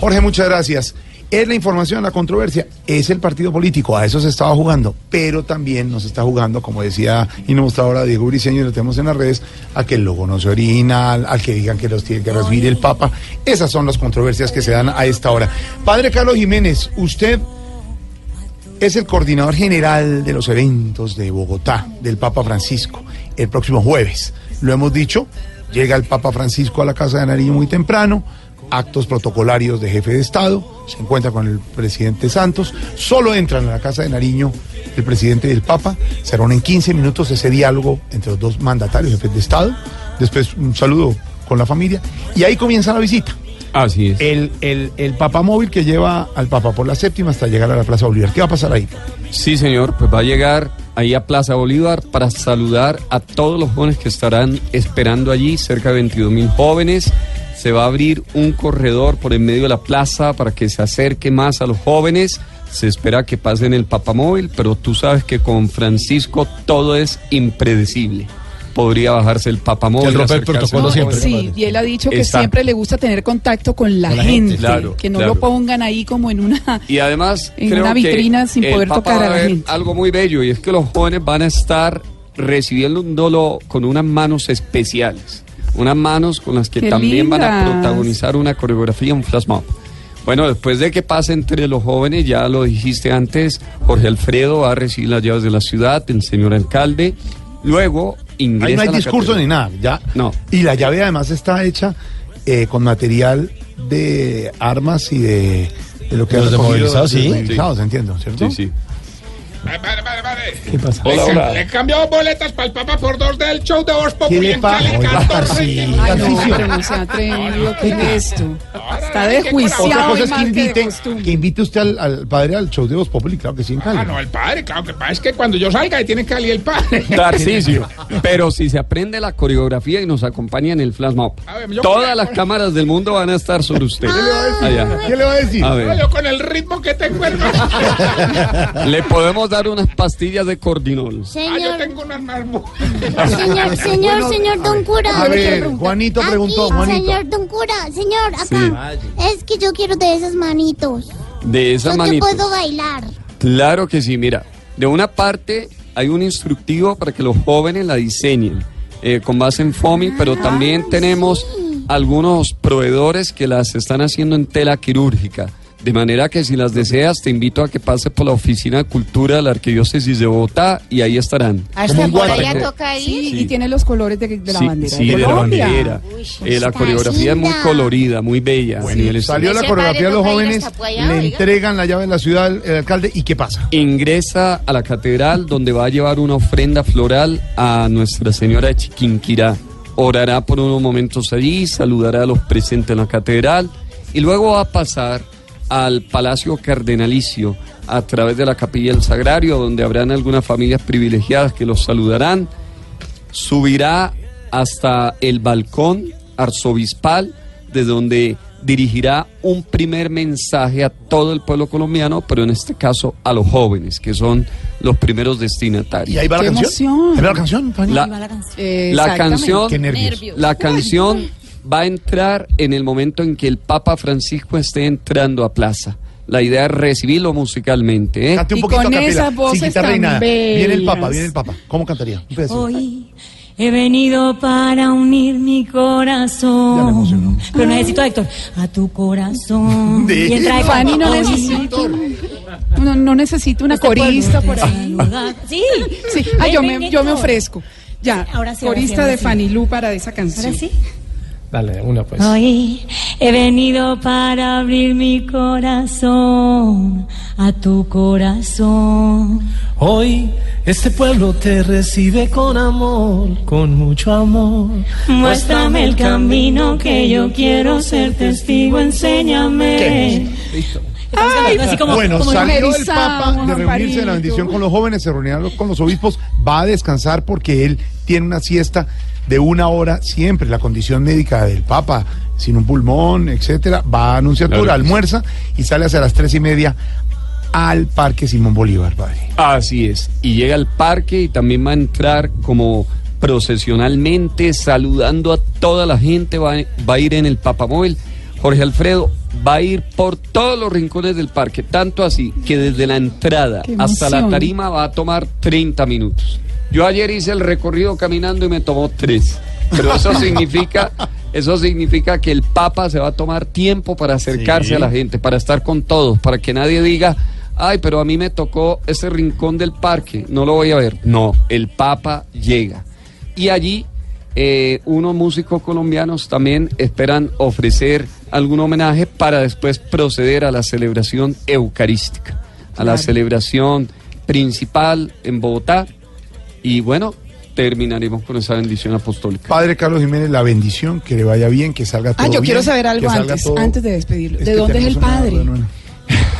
Jorge, muchas gracias. Es la información, la controversia, es el partido político, a eso se estaba jugando, pero también nos está jugando, como decía y nos ahora Diego Briceño, y lo tenemos en las redes, a que el logo no se orina, al, al que digan que los tiene que recibir el Papa. Esas son las controversias que se dan a esta hora. Padre Carlos Jiménez, usted es el coordinador general de los eventos de Bogotá, del Papa Francisco, el próximo jueves. Lo hemos dicho, llega el Papa Francisco a la Casa de Nariño muy temprano, actos protocolarios de jefe de Estado, se encuentra con el presidente Santos, solo entran a la Casa de Nariño el presidente y el Papa, se reúnen 15 minutos ese diálogo entre los dos mandatarios, jefes de Estado, después un saludo con la familia, y ahí comienza la visita. Así es. El, el, el papamóvil que lleva al Papa por la séptima hasta llegar a la Plaza Bolívar. ¿Qué va a pasar ahí? Sí, señor, pues va a llegar ahí a Plaza Bolívar para saludar a todos los jóvenes que estarán esperando allí, cerca de 22 mil jóvenes. Se va a abrir un corredor por en medio de la plaza para que se acerque más a los jóvenes. Se espera que pasen el papamóvil, pero tú sabes que con Francisco todo es impredecible. Podría bajarse el papamóvil. Que él rompe el acercarse protocolo a siempre. Sí, y él ha dicho que Exacto. siempre le gusta tener contacto con la, Con la gente, gente, claro, que no claro. lo pongan ahí como en una... Y además, En creo una que vitrina sin poder tocar va a la ver gente. Algo muy bello y es que los jóvenes van a estar recibiéndolo con unas manos especiales, unas manos con las que ¡Qué también van a protagonizar una coreografía, un flash mob. Bueno, después de que pase entre los jóvenes, ya lo dijiste antes, Jorge Alfredo va a recibir las llaves de la ciudad, el señor alcalde. Luego ingresa Ahí no hay a la discurso catedral. ni nada, ya. No. Y la llave además está hecha eh, con material de armas y de, de lo que los han recogido desmovilizados, de sí. desmovilizados, entiendo, ¿cierto? Sí, sí. Vale, vale, vale. ¿Qué pasa? Le, Hola, hola. le cambió boletas para el Papa por dos del show de Voz Populi le en? Cali, Oiga, 14. sí, Ay, no, pero no se atrevido, ¿qué es esto? Está Otra desjuiciado cosa y es que de invite, que invite usted al, al padre al show de Voz Populi, claro que sí, en Cali. Ah, no, el padre, claro que pasa es que cuando yo salga ahí tiene que salir el padre. Tarcisio. Pero si se aprende la coreografía y nos acompaña en el flash mob, A todas las cámaras del mundo van a estar sobre usted. Allá. ¿Qué le va a decir? A ver. Yo con el ritmo que tengo, hermano. Le podemos dar unas pastillas de cordinol. Ah, yo Señor, tengo unas señor, señor, señor Don Cura. A ver, Juanito preguntó, Aquí, Juanito. Señor Don Cura, señor, acá. Es que yo quiero de esas manitos. De esa Yo te manito. puedo bailar. Claro que sí, mira. De una parte hay un instructivo para que los jóvenes la diseñen eh, con base en FOMI, pero también tenemos algunos proveedores que las están haciendo en tela quirúrgica. De manera que si las deseas, te invito a que pases por la Oficina de Cultura de la Arquidiócesis de Bogotá y ahí estarán. Hasta por allá toca ir. Sí, Sí. y tiene los colores de, de la Sí, bandera sí, de de la bandera. Eh, la coreografía es muy colorida, muy bella. nivel Salió la coreografía de los jóvenes, allá, le oiga. entregan la llave de la ciudad al al alcalde y ¿qué pasa? Ingresa a la catedral donde va a llevar una ofrenda floral a Nuestra Señora de Chiquinquirá. Orará por unos momentos allí, saludará a los presentes en la catedral y luego va a pasar al Palacio Cardenalicio a través de la Capilla del Sagrario, donde habrán algunas familias privilegiadas que los saludarán. Subirá hasta el balcón arzobispal, de donde dirigirá un primer mensaje a todo el pueblo colombiano, pero en este caso a los jóvenes, que son los primeros destinatarios. Y ahí va la ¡Qué canción. emoción! Ahí va la canción. La- Ahí va la canción. La Exactamente. canción, Qué nervios. la canción va a entrar en el momento en que el Papa Francisco esté entrando a plaza. La idea es recibirlo musicalmente. ¿eh? Cante un Y poquito con a esas voces tan nada. Viene el Papa, bellas. viene el Papa. ¿Cómo cantaría? Hoy he venido para unir mi corazón. Pero necesito a Héctor. A tu corazón. De- Y entra de Fanny no Hoy necesita, no, no necesita una corista por ahí. Sí. Sí. Ah, yo me, yo me ofrezco. Ya, Ahora sí, ahora sí, corista ahora de sí. Fanny Lu para esa canción. Ahora sí. Dale, una pues. Hoy he venido para abrir mi corazón a tu corazón. Hoy este pueblo te recibe con amor, con mucho amor. Muéstrame el camino que yo quiero ser testigo, enséñame. Estamos cantando así como, bueno, como salió el Papa de reunirse en la bendición con los jóvenes, se reunirá con los obispos, va a descansar porque él tiene una siesta de una hora siempre, la condición médica del Papa, sin un pulmón, etcétera, va a anunciatura, Claro que sí. almuerza y sale hacia las tres y media al Parque Simón Bolívar, padre. Así es. Y llega al parque y también va a entrar como procesionalmente, saludando a toda la gente, va, va a ir en el papamóvil. Jorge Alfredo va a ir por todos los rincones del parque, tanto así que desde la entrada ¡Qué hasta la tarima va a tomar 30 minutos. Yo ayer hice el recorrido caminando y me tomó tres. Pero eso significa, eso significa que el Papa se va a tomar tiempo para acercarse Sí. a la gente, para estar con todos, para que nadie diga, ay, pero a mí me tocó ese rincón del parque, no lo voy a ver. No, el Papa llega. Y allí eh, unos músicos colombianos también esperan ofrecer algún homenaje para después proceder a la celebración eucarística, a la celebración principal en Bogotá. Y bueno, terminaremos con esa bendición apostólica. Padre Carlos Jiménez, la bendición, que le vaya bien, que salga todo Ah, yo bien, quiero saber algo antes, todo- antes de despedirlo. Es ¿De dónde es el padre?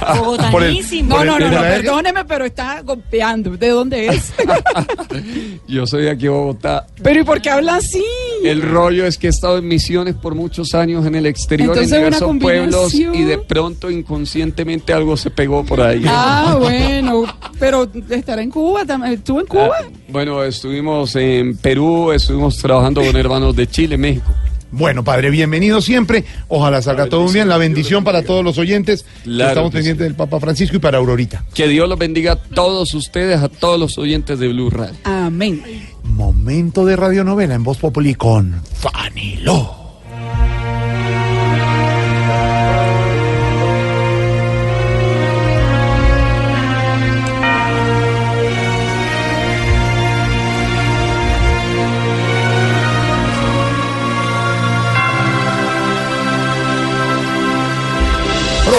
Bogotanísimo. No, no, no, no, perdóneme, pero está golpeando. ¿De dónde es? Yo soy de aquí Bogotá. pero ¿y por qué habla así? El rollo es que he estado en misiones por muchos años en el exterior, Entonces, en diversos pueblos, y de pronto inconscientemente algo se pegó por ahí. Ah, bueno, pero estará en Cuba, tam- ¿estuvo en Cuba? Ah, bueno, estuvimos en Perú, estuvimos trabajando con hermanos de Chile, México. Bueno, padre, bienvenido siempre. Ojalá salga todo bien. La bendición para todos los oyentes. Claro Estamos que pendientes del Papa Francisco y para Aurorita. Que Dios los bendiga a todos ustedes, a todos los oyentes de Blue Radio. Amén. Momento de radionovela en Voz Populi con Fanny Lo.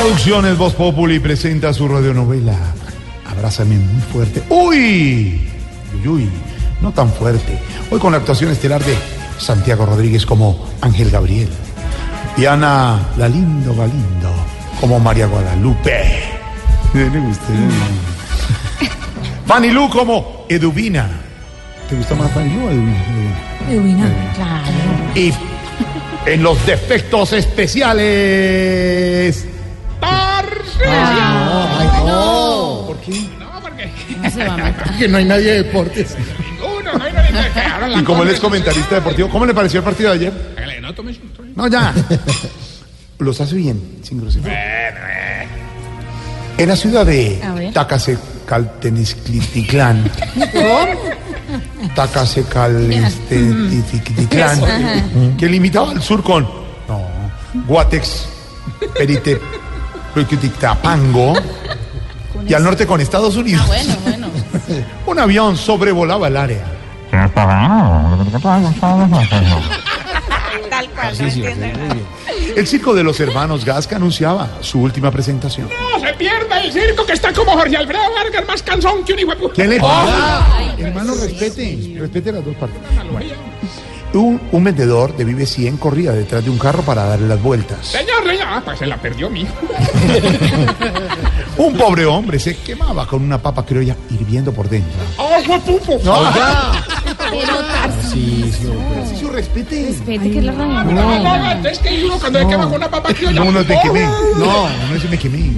Producciones Voz Populi presenta su radionovela. Abrázame muy fuerte. ¡Uy! Uy, uy, no tan fuerte. Hoy con la actuación estelar de Santiago Rodríguez como Ángel Gabriel. Diana Lalindo Galindo como María Guadalupe. ¿Le gusta? Fanny Lu como Eduvina. ¿Te gusta más Fanny Lu o Eduvina? Edwina, claro. Y en los defectos especiales. No. ¿Por qué? No, porque. No se va a meter. Que no hay nadie de deportes. Ninguno, no hay nadie dejaron la Y como él es comentarista deportivo, ¿cómo le pareció el partido de ayer? Hágale, no tomes un tono. No, ya. Los hace bien, sin grosería. Bueno, eh. En la ciudad de. Tacasecalteniscliticlán. Tacasecalteniscliticlán. Que limitaba al sur con. No. Guatex. Perite. Tapango. Y al norte con Estados Unidos. Ah, bueno, bueno. Un avión sobrevolaba el área. Tal cual, no entiende nada. El circo de los hermanos Gasca anunciaba su última presentación. No se pierda el circo que está como Jorge Alfredo Vargas, más cansón que un hijo de puta. ¿Quién le Oh. pasa? Hermano, respete. Respete las dos partes. Bueno. Un, un vendedor de Vive 100 corría detrás de un carro para darle las vueltas. Señor, señor, ah, pues se la perdió mi hijo. Un pobre hombre se quemaba con una papa criolla hirviendo por dentro. ¡Oh, guapupo! No, oiga. Sí, sí, Sí, respete. Espere que la No, no, no, es que uno cuando le quema con una papa criolla. No, no te ¡Oh! quemé. No, no se me quemé.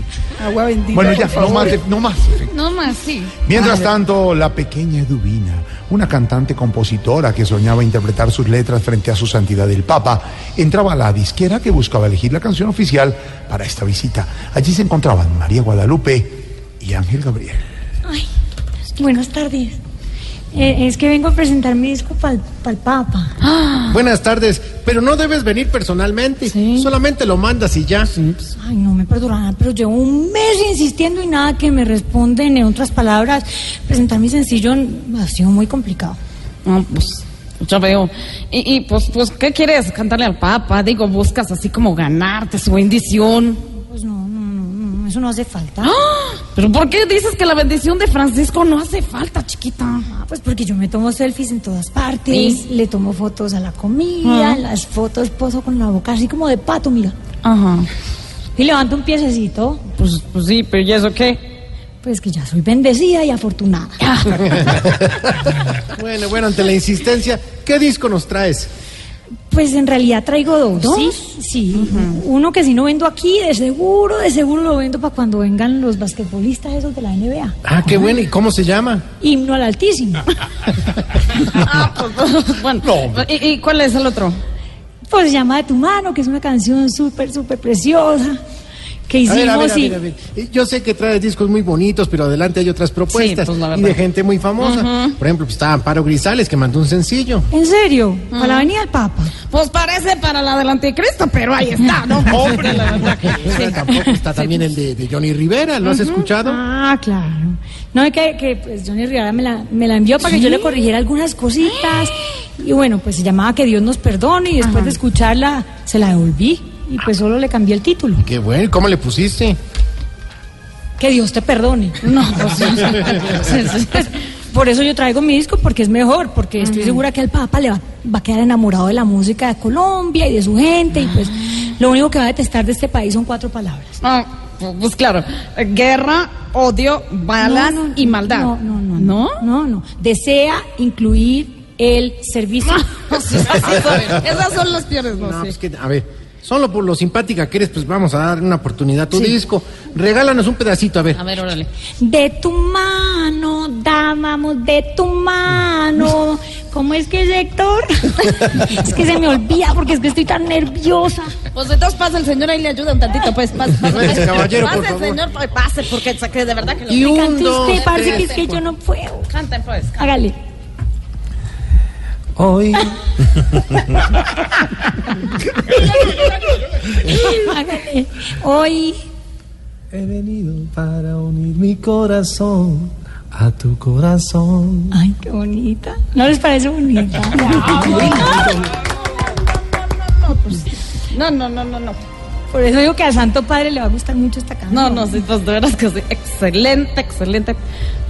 Agua bendita. Bueno, ya, no más, no más. No más, sí. Mientras tanto, la pequeña Eduvina, una cantante compositora que soñaba interpretar sus letras frente a su santidad el Papa, entraba a la disquera que buscaba elegir la canción oficial para esta visita. Allí se encontraban María Guadalupe y Ángel Gabriel. Ay, buenas tardes. Eh, es que vengo a presentar mi disco para el Papa. Buenas tardes, pero no debes venir personalmente, solamente lo mandas y ya. Ay, no me perdonarán, pero llevo un mes insistiendo y nada que me responden. En otras palabras, presentar mi sencillo ha sido muy complicado. No, pues, ya veo. Y, y, pues, pues, ¿qué quieres cantarle al Papa? Digo, buscas así como ganarte su bendición. Pues no, eso no hace falta. ¿Pero por qué dices que la bendición de Francisco no hace falta, chiquita? Ah, pues porque yo me tomo selfies en todas partes, le tomo fotos a la comida, Ajá. las fotos poso con la boca así como de pato, mira. Ajá. Y levanto un piececito. Pues, pues sí, pero ¿y eso qué? Pues que ya soy bendecida y afortunada. Bueno, bueno, ante la insistencia, ¿qué disco nos traes? Pues en realidad traigo dos. ¿Dos? Sí, sí. Uno que si no vendo aquí, de seguro, de seguro lo vendo para cuando vengan los basquetbolistas esos de la NBA. Ah, qué bueno, ¿y cómo se llama? Himno al Altísimo. bueno, ¿y, y cuál es el otro? Pues se llama De tu mano, que es una canción súper, súper preciosa. Que A hicimos ver, a ver, a y- ver, a ver. Eh, Yo sé que traes discos muy bonitos, pero adelante hay otras propuestas pues, y de gente muy famosa. Por ejemplo, pues, está Amparo Grisales, que mandó un sencillo. ¿En serio? Para la Avenida del Papa. Pues parece para la del anticristo, pero ahí está, ¿no? Hombre, la verdad que Pero Tampoco está también el de, de Johnny Rivera, ¿lo has escuchado? Ah, claro. No, es que, que pues Johnny Rivera me la, me la envió para que yo le corrigiera algunas cositas. Y bueno, pues se llamaba Que Dios nos perdone y después de escucharla se la devolví. Y pues solo le cambié el título. Qué bueno, ¿y ¿cómo le pusiste? Que Dios te perdone. No, pues, Por eso yo traigo mi disco, porque es mejor, porque estoy segura que al Papa le va, va a quedar enamorado de la música de Colombia y de su gente. Y pues lo único que va a detestar de este país son cuatro palabras. Ah, pues claro, guerra, odio, balas No, no, y maldad. No, no, no. No, no, no. Desea incluir el servicio. Esas son las peores, no, No, sé. pues que, a ver, solo por lo simpática que eres, pues vamos a dar una oportunidad a tu disco. Regálanos un pedacito, a ver. A ver, órale. De tu mano, dábamos de tu mano. ¿Cómo es que es Héctor? es que se me olvida porque es que estoy tan nerviosa. Pues entonces pasa el señor ahí le ayuda un tantito, pues. Pase, pase, Pues, pase. caballero, por Pase, favor. señor, pues, pase, porque de verdad que lo Y un, dos, usted, parce, que es que yo no puedo. Canten, pues. canten. Hágale. Hoy. Hoy. he venido para unir mi corazón a tu corazón. Ay, qué bonita. ¿No les parece bonita? No, no, no, no, no. Por eso digo que al Santo Padre le va a gustar mucho esta canción. No, no, sí, pues de veras que sí. Excelente, excelente.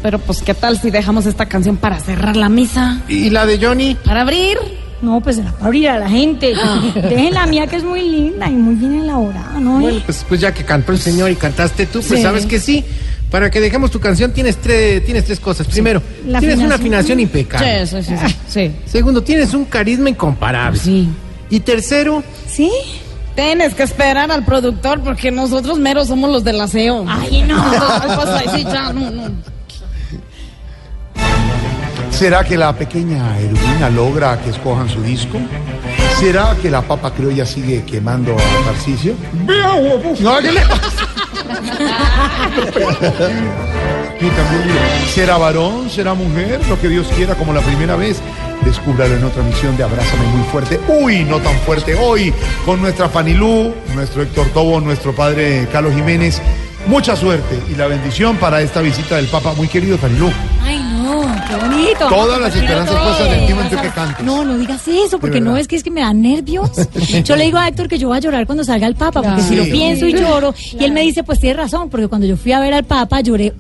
Pero pues, ¿qué tal si dejamos esta canción para cerrar la misa? ¿Y la de Johnny? Para abrir. No, pues será para abrir a la gente. Dejen la mía que es muy linda y muy bien elaborada, ¿no? Bueno, pues, pues ya que cantó el señor y cantaste tú, pues Sí. sabes que sí. Para que dejemos tu canción tienes tres, tienes tres cosas. Primero, La tienes una afinación. afinación impecable. Sí, sí, sí, sí. sí. Segundo, tienes un carisma incomparable. Sí. Y tercero, ¿Sí? Tienes que esperar al productor porque nosotros meros somos los del aseo. Ay, no. Ay, pues. ¿Será que la pequeña Eduvina logra que escojan su disco? ¿Será que la papa criolla sigue quemando a Tarcisio? Vea, guapupo. No, ¿qué le pasa? ¿Será varón? ¿Será mujer? Lo que Dios quiera como la primera vez. Descúbralo en otra misión de Abrázame muy fuerte. Uy, no tan fuerte hoy. Con nuestra Fanilú, nuestro Héctor Tobo, nuestro padre Carlos Jiménez. Mucha suerte y la bendición para esta visita del Papa. Muy querido Fanilú. Ay, no, qué bonito. Todas las esperanzas puestas en ti entre que cantes. No, no digas eso, porque no es que es que me dan nervios. Yo le digo a Héctor que yo voy a llorar cuando salga el Papa, porque si lo pienso y lloro, y él me dice, pues tiene razón, porque cuando yo fui a ver al Papa lloré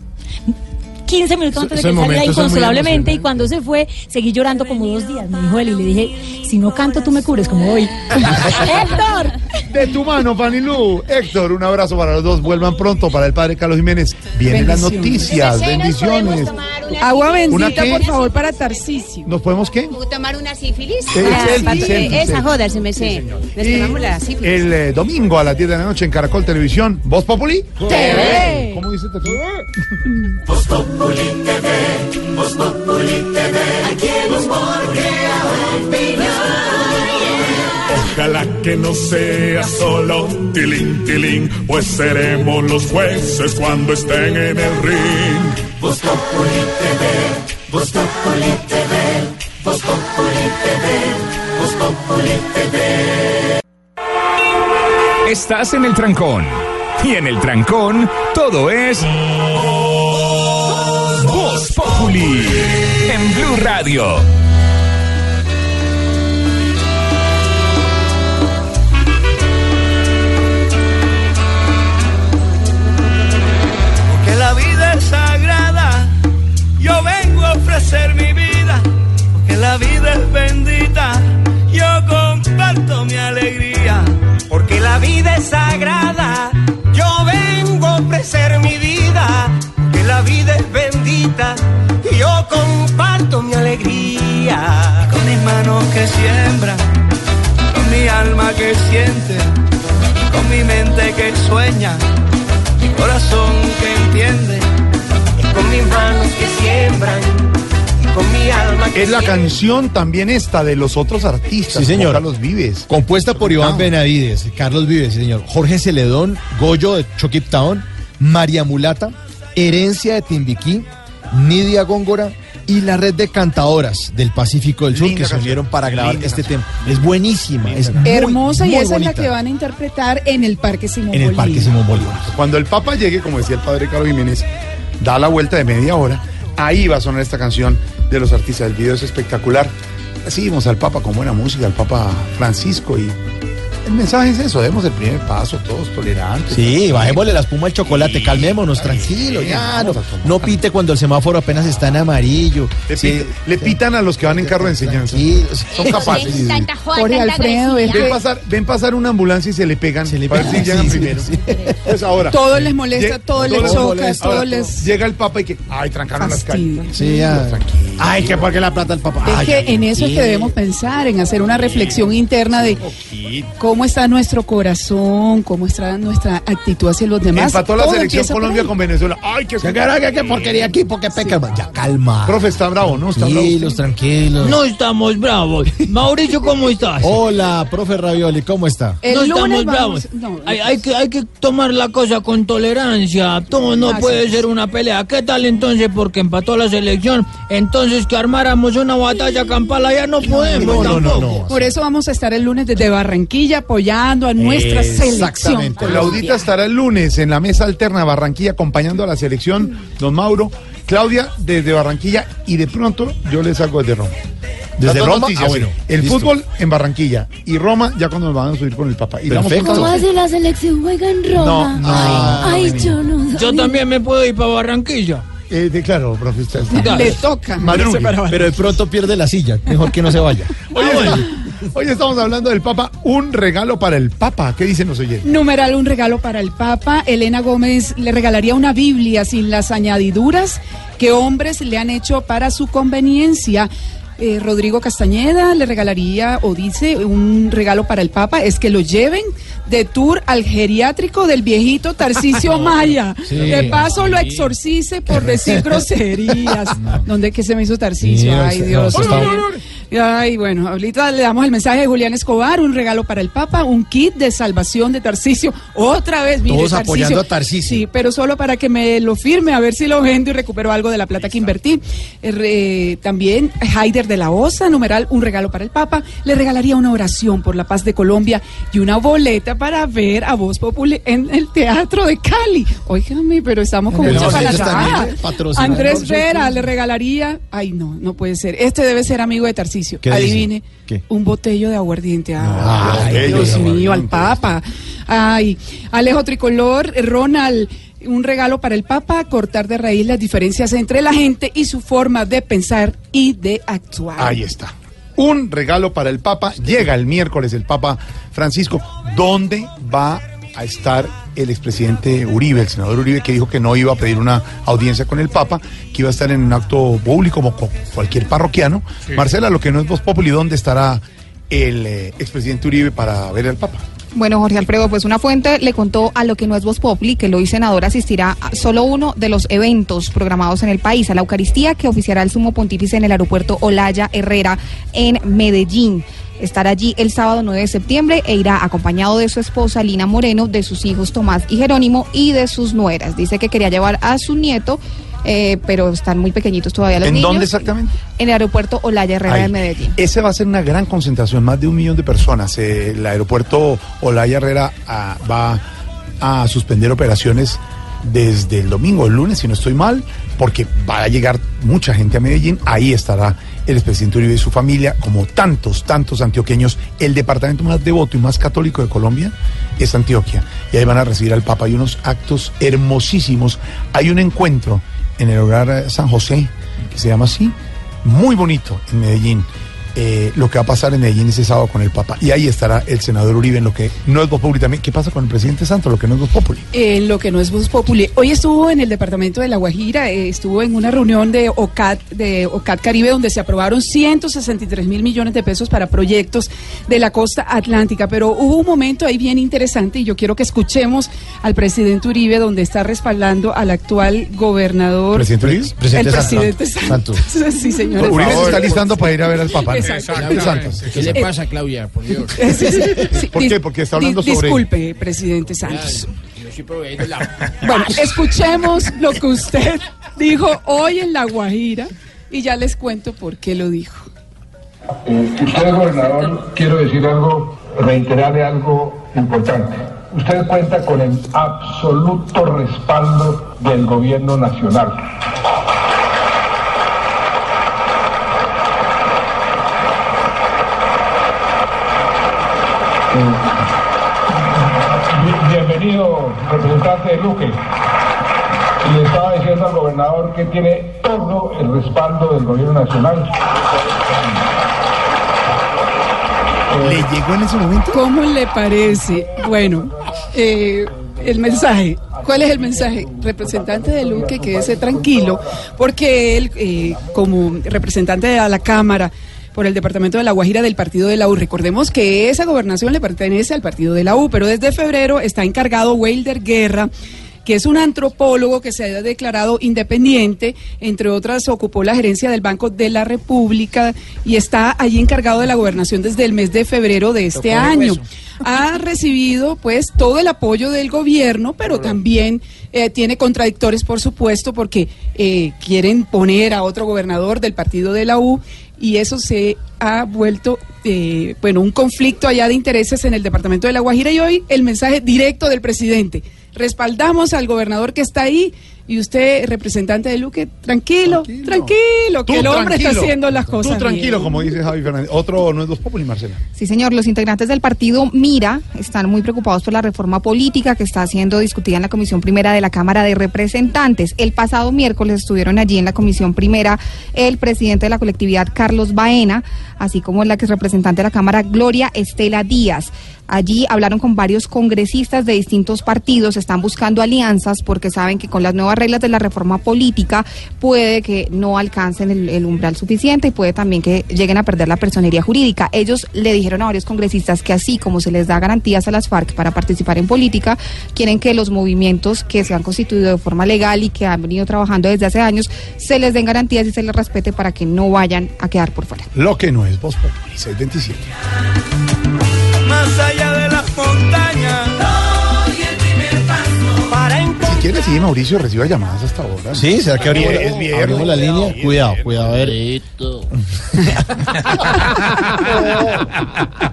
15 minutos antes de que saliera inconsolablemente y cuando se fue seguí llorando como dos días, me dijo él y le dije, si no canto tú me cures como hoy. Héctor. De tu mano, Fanilú. Héctor, un abrazo para los dos. Vuelvan pronto para el padre Carlos Jiménez. Vienen las noticias. Bendiciones. Agua ¿Una bendita, por favor, para Tarcisio. ¿Nos podemos qué? ¿Tomar una sífilis? Ah, esa joda, se me sé. Nos Y tomamos la sífilis. el eh, domingo a las 10 de la noche en Caracol Televisión. ¿Voz Populi? TV. ¿Cómo dice Voz Populi TV, Voz Populi TV, aquí en Humor crea Ojalá que no sea solo tilín, tilín, pues seremos los jueces cuando estén en el ring. Voz Populi TV, Voz Populi TV, Voz Populi TV, Voz Populi TV. Estás en el trancón. Y en el trancón, todo es. Populi. En Blue Radio. que la vida es sagrada. Yo vengo a ofrecer mi vida, porque la vida es bendita. Yo comparto mi alegría, porque la vida es sagrada. Yo vengo a ofrecer mi vida, porque la vida es bendita. Y yo comparto mi alegría con mis manos que siembran, con mi alma que siente, con mi mente que sueña mi corazón que entiende, y con mis manos que siembran, con mi alma que Es la canción también esta de los otros artistas. Sí, señor. Carlos Vives. Compuesta por Iván Benavides, Carlos Vives, sí, señor. Jorge Celedón, Goyo de Chokip Town, María Mulata, Herencia de Timbiquí, Nidia Góngora y la red de cantadoras del Pacífico del Sur Linda que se canción. unieron para grabar Linda este canción. tema. Es buenísima, es muy, Hermosa y esa es la que van a interpretar en el Parque Simón en el Bolívar. Parque Simón Bolívar. Cuando el Papa llegue, como decía el padre Carlos Jiménez, da la vuelta de media hora, ahí va a sonar esta canción de los artistas. El video es espectacular. Recibimos al Papa con buena música, al Papa Francisco y el mensaje es eso, demos el primer paso, todos tolerantes. Sí, bajémosle la espuma al chocolate, calmémonos, tranquilo, ya, no, no pite cuando el semáforo apenas está en amarillo. Le, Sí, pita- le pitan a los que van en carro de enseñanza. Tranquilos. Son capaces. Sí, Jorge Alfredo. Ven pasar, ven pasar una ambulancia y se le pegan Se le para ver pegan, si llegan sí, sí, primero. sí. Pues ahora. Todo les molesta, todo les choca, todo les- Llega el Papa y que, ay, trancaron las calles. Sí, ya. Ay, que porque la plata del papá. Es Ay, que en eso es que debemos pensar, en hacer una reflexión interna de cómo está nuestro corazón, cómo está nuestra actitud hacia los demás. Empató la selección Colombia con Venezuela. Ay, qué, ¿Qué, qué, qué porquería aquí? ¿Por qué peca? Ya calma. Profe, está bravo, ¿no? Está bravo. Tranquilos, tranquilos. No estamos bravos. Mauricio, ¿cómo estás? Hola, profe Ravioli, ¿cómo está? El no estamos bravos. no, hay, hay que, hay que tomar la cosa con tolerancia. Todo no puede ser una pelea. ¿Qué tal entonces? Porque empató la selección. Entonces que armáramos una batalla campal allá no podemos. no, no, no. Por eso vamos a estar el lunes desde Barranquilla apoyando a nuestra selección. Exactamente. Claudita estará el lunes en la mesa alterna Barranquilla acompañando a la selección, don Mauro. Claudia desde Barranquilla y de pronto yo les salgo desde Roma. ¿Desde Roma? noticias, Ah, bueno. El listo. fútbol en Barranquilla y Roma ya cuando nos van a subir con el papá. Y Perfecto. ¿Cómo así la selección juega en Roma? No, no, ay, no, yo no. Yo también me puedo ir para Barranquilla. Eh, de- claro, profe, usted está- Le toca. Madrugue. Pero de pronto pierde la silla. Mejor que no se vaya. Hoy, hoy estamos hablando del Papa, un regalo para el Papa. ¿Qué dicen los oyentes? Numeral, un regalo para el Papa. Elena Gómez le regalaría una Biblia sin las añadiduras que hombres le han hecho para su conveniencia. Eh, Rodrigo Castañeda le regalaría o dice un regalo para el Papa es que lo lleven de tour al geriátrico del viejito Tarcisio Maya. Sí. De paso lo exorcice por decir groserías. ¿Dónde que se me hizo Tarcisio? Ay, no, Dios. está- Ay, bueno, ahorita le damos el mensaje de Julián Escobar, un regalo para el Papa, un kit de salvación de Tarcisio. Otra vez, mire, Todos Tarcisio. apoyando a Tarcisio. Sí, pero solo para que me lo firme, a ver si lo vendo y recupero algo de la plata que invertí. Eh, también Haider de la Osa, numeral, un regalo para el Papa. Le regalaría una oración por la paz de Colombia y una boleta para ver a Voz Populi en el Teatro de Cali. Óigame, pero estamos con mucha palabra. Andrés Vera le regalaría. Ay, no, no puede ser. Este debe ser amigo de Tarcisio. ¿Qué dice? Adivine. ¿Qué? Un botello de aguardiente. Ay, botello Dios mío, al. Papa. Ay, Alejo Tricolor, Ronald. Un regalo para el Papa, cortar de raíz las diferencias entre la gente y su forma de pensar y de actuar. Ahí está. Un regalo para el Papa. Llega el miércoles el Papa Francisco. ¿Dónde va a estar el expresidente Uribe, el senador Uribe, que dijo que no iba a pedir una audiencia con el Papa, que iba a estar en un acto público como co- cualquier parroquiano? Sí. Marcela, lo que no es Voz Populi, ¿dónde estará el eh, expresidente Uribe para ver al Papa? Bueno, Jorge Alfredo, pues una fuente le contó a lo que no es Voz Populi que el hoy senador asistirá a solo uno de los eventos programados en el país, a la Eucaristía que oficiará el sumo pontífice en el aeropuerto Olaya Herrera en Medellín. Estará allí el sábado 9 de septiembre e irá acompañado de su esposa Lina Moreno, de sus hijos Tomás y Jerónimo y de sus nueras. Dice que quería llevar a su nieto, eh, pero están muy pequeñitos todavía los ¿En niños. dónde exactamente? En el aeropuerto Olaya Herrera Ahí. de Medellín. Ese va a ser una gran concentración, más de un millón de personas. Eh, el aeropuerto Olaya Herrera ah, va a suspender operaciones desde el domingo, el lunes, si no estoy mal, porque va a llegar mucha gente a Medellín. Ahí estará el expresidente Uribe y su familia, como tantos, tantos antioqueños. El departamento más devoto y más católico de Colombia es Antioquia. Y ahí van a recibir al Papa. Hay unos actos hermosísimos. Hay un encuentro en el hogar eh, San José, que se llama así, muy bonito en Medellín. Eh, lo que va a pasar en Medellín ese sábado con el Papa. Y ahí estará el senador Uribe en lo que no es Voz Populi también. ¿Qué pasa con el presidente Santos? Lo que no es Voz Populi. En lo que no es Voz Populi. Hoy estuvo en el departamento de La Guajira, eh, estuvo en una reunión de OCAT, de OCAT Caribe, donde se aprobaron 163 mil millones de pesos para proyectos de la costa atlántica. Pero hubo un momento ahí bien interesante y yo quiero que escuchemos al presidente Uribe, donde está respaldando al actual gobernador. ¿Presidente Uribe? el Presidente presidente Santos. Santos. sí, señor. Uribe se está listando para ir a ver al Papa. ¿no? Santos. ¿Qué le pasa, Claudia? Por Dios. Sí, sí, sí. ¿Por qué? Porque está hablando sobre- Disculpe, presidente Santos. Bueno, escuchemos lo que usted dijo hoy en La Guajira y ya les cuento por qué lo dijo. Eh, usted, gobernador, quiero decir algo, reiterarle algo importante. Usted cuenta con el absoluto respaldo del gobierno nacional. Eh, bi- bienvenido, representante de Luque. Y le estaba diciendo al gobernador que tiene todo el respaldo del gobierno nacional. ¿Le llegó en ese momento? ¿Cómo le parece? Bueno, eh, el mensaje. ¿Cuál es el mensaje? Representante de Luque, quédese tranquilo, porque él, eh, como representante de la Cámara por el Departamento de La Guajira del Partido de la U, recordemos que esa gobernación le pertenece al Partido de la U, pero desde febrero está encargado Wilder Guerra que es un antropólogo que se ha declarado independiente, entre otras ocupó la gerencia del Banco de la República y está allí encargado de la gobernación desde el mes de febrero de este año. Ha recibido pues todo el apoyo del gobierno, pero también eh, tiene contradictores, por supuesto, porque eh, quieren poner a otro gobernador del partido de la U y eso se ha vuelto, eh, bueno, un conflicto allá de intereses en el departamento de La Guajira y hoy el mensaje directo del presidente. Respaldamos al gobernador que está ahí y usted, representante de Luque, tranquilo, tranquilo, que Tú el hombre está haciendo las cosas. Tú tranquilo, bien. como dice Javi Fernández. Otro no es Voz Populi, Marcela. Sí, señor. Los integrantes del partido Mira están muy preocupados por la reforma política que está siendo discutida en la Comisión Primera de la Cámara de Representantes. El pasado miércoles estuvieron allí en la Comisión Primera el presidente de la colectividad, Carlos Baena, así como la que es representante de la Cámara, Gloria Estela Díaz. Allí hablaron con varios congresistas de distintos partidos, están buscando alianzas porque saben que con las nuevas reglas de la reforma política puede que no alcancen el, umbral suficiente y puede también que lleguen a perder la personería jurídica. Ellos le dijeron a varios congresistas que así como se les da garantías a las FARC para participar en política, quieren que los movimientos que se han constituido de forma legal y que han venido trabajando desde hace años se les den garantías y se les respete para que no vayan a quedar por fuera. Lo que no es Voz Populi, 627. Más allá de las montañas. Doy el primer paso para encontrar. Si quiere, sí, Mauricio reciba llamadas hasta ahora. Sí, ¿será que abrimos, Es viernes. abrimos la línea? Cuidado, cuidado, a ver.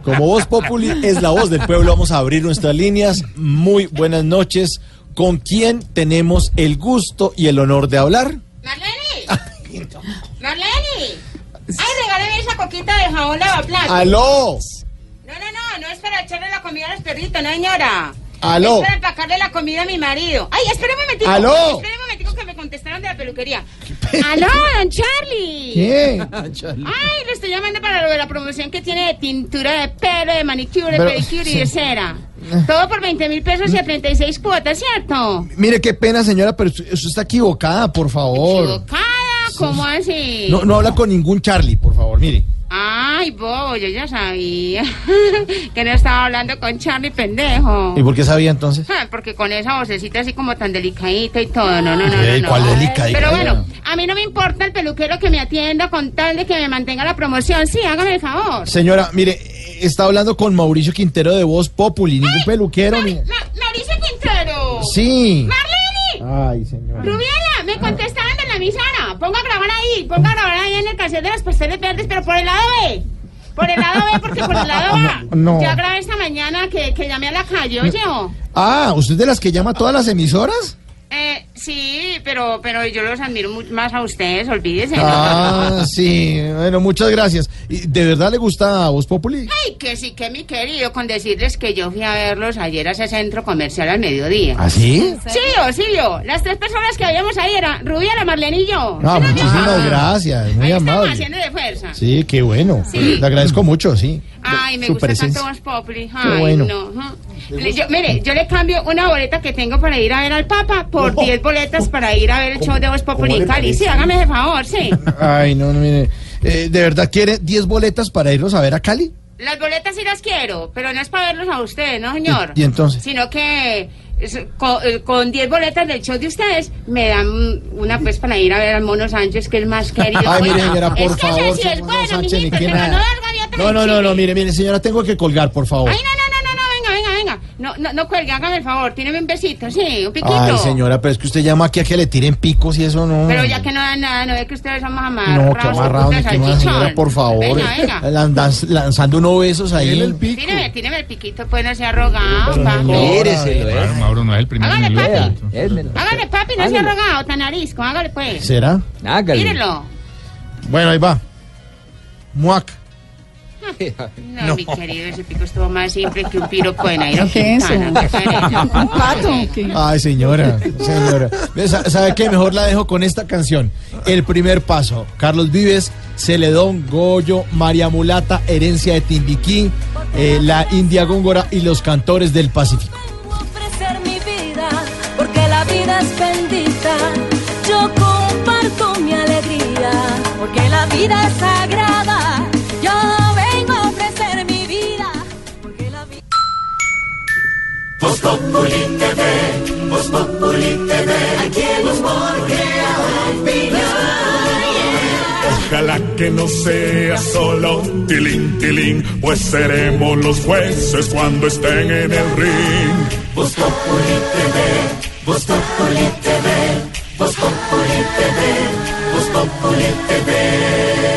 Como Voz Populi es la voz del pueblo, vamos a abrir nuestras líneas. Muy buenas noches. ¿Con quién tenemos el gusto y el honor de hablar? Marlene. Marlene. Ay, regáleme esa coquita de jabón lavaplatos. ¡Aló! No, no, no, no es para echarle la comida a los perritos, no, señora. Aló. Es para empacarle la comida a mi marido. Ay, espere un momentico. Aló. Espere un momentico que me contestaron de la peluquería. Aló, don Charlie. ¿Qué? Ay, le estoy llamando para lo de la promoción que tiene de tintura de pelo, de manicure, Pero, pedicure y de cera. Todo por 20 mil pesos y a 36 cuotas, ¿cierto? Mire, qué pena, señora, pero usted usted está equivocada, por favor. ¿Equivocada? ¿Cómo así? No, no habla con ningún Charlie, por favor, mire. Ay, bobo, yo ya sabía que no estaba hablando con Charlie pendejo. ¿Y por qué sabía entonces? Ah, Porque con esa vocecita así como tan delicadita y todo, no, no, no, no, no. ¿cuál delicadita? Pero bueno, a mí no me importa el peluquero que me atienda con tal de que me mantenga la promoción. Sí, hágame el favor. Señora, mire, está hablando con Mauricio Quintero de Voz Populi, ningún peluquero ni... Ma- Mauricio Quintero. Sí. Marlene. Ay, señora. Rubiela, me contestaban de la emisora. Ponga a grabar ahí, ponga a grabar ahí en el cassette de las pasteles verdes, pero por el lado B. Por el lado B, porque por el lado A. No. Ya grabé esta mañana que, que llamé a la calle, oye. Ah, ¿usted es de las que llama a todas las emisoras? Eh, sí, pero, pero yo los admiro mucho más a ustedes, olvídese. ¿no? Ah, sí. Bueno, muchas gracias. ¿Y ¿De verdad le gusta Voz Populi? Ay, que sí, que mi querido, con decirles que yo fui a verlos ayer a ese centro comercial al mediodía. ¿Ah, sí? Sí, yo, sí, yo. Las tres personas que habíamos ahí eran Rubiela, Marlene y yo. Ah, ¿Sí nos muchísimas vio? gracias. Muy Ahí estamos amable. haciendo de fuerza. Sí, qué bueno. Sí. Le agradezco mucho, sí. Ay, me Su gusta presencia. tanto Voz Populi. Ay, bueno. no. yo- mire, yo le cambio una boleta que tengo para ir a ver al Papa por 10 boletas para ir a ver el show de Voz Populi en Cali. Sí, hágame ese favor, sí. Ay, no, no, mire. Eh, ¿De verdad quiere 10 boletas para irnos a ver a Cali? Las boletas sí las quiero, pero no es para verlos a ustedes, ¿no, señor? ¿Y- y entonces? Sino que eh, con 10 boletas del show de ustedes me dan una pues para ir a ver al Mono Sánchez, que es más querido. Ay, mire, señora, por es que favor. ese sí es bueno, Sánchez, mijito, que No, no, no, no, mire, mire, señora, tengo que colgar, por favor. Ay, no, no, no, no, no, venga, venga, venga. No, no, no cuelgue, hágame el favor, tíreme un besito, sí, un piquito. Ay, señora, pero es que usted llama aquí a que le tiren picos y eso no. Pero ya que no dan nada, no ve que ustedes son más amarrados. No, que amarrado, ni que más, señora, por favor. Venga, venga. Lanzando unos besos ahí. Tíreme, tíreme el piquito, pues no sea arrogado, papi. Claro, Mauro no es el primer Hágale, papi. Hágale, papi, no sea arrogado, tan arisco, hágale pues. ¿Será? Tírelo. Bueno, ahí va. Muac. No, mi querido, ese pico estuvo más simple que un piropo de Nairo ¿Qué es eso? Quintana. ¿Qué pereza. ¿Un pato? ¿Qué? Ay, señora, señora. ¿Sabe qué? Mejor la dejo con esta canción. El primer paso. Carlos Vives, Celedón, Goyo, María Mulata, Herencia de Timbiquí, eh, la India Góngora y los cantores del Pacífico. ofrecer mi vida, porque la vida es bendita. Yo comparto mi alegría, porque la vida es sagrada. Populi TV, Voz Populi TV. Aquí el humor crea Ojalá que no sea solo tilín, tilín, pues seremos los jueces cuando estén en el ring. Voz Populi TV, Voz Populi TV, Voz Populi TV, Voz Populi TV.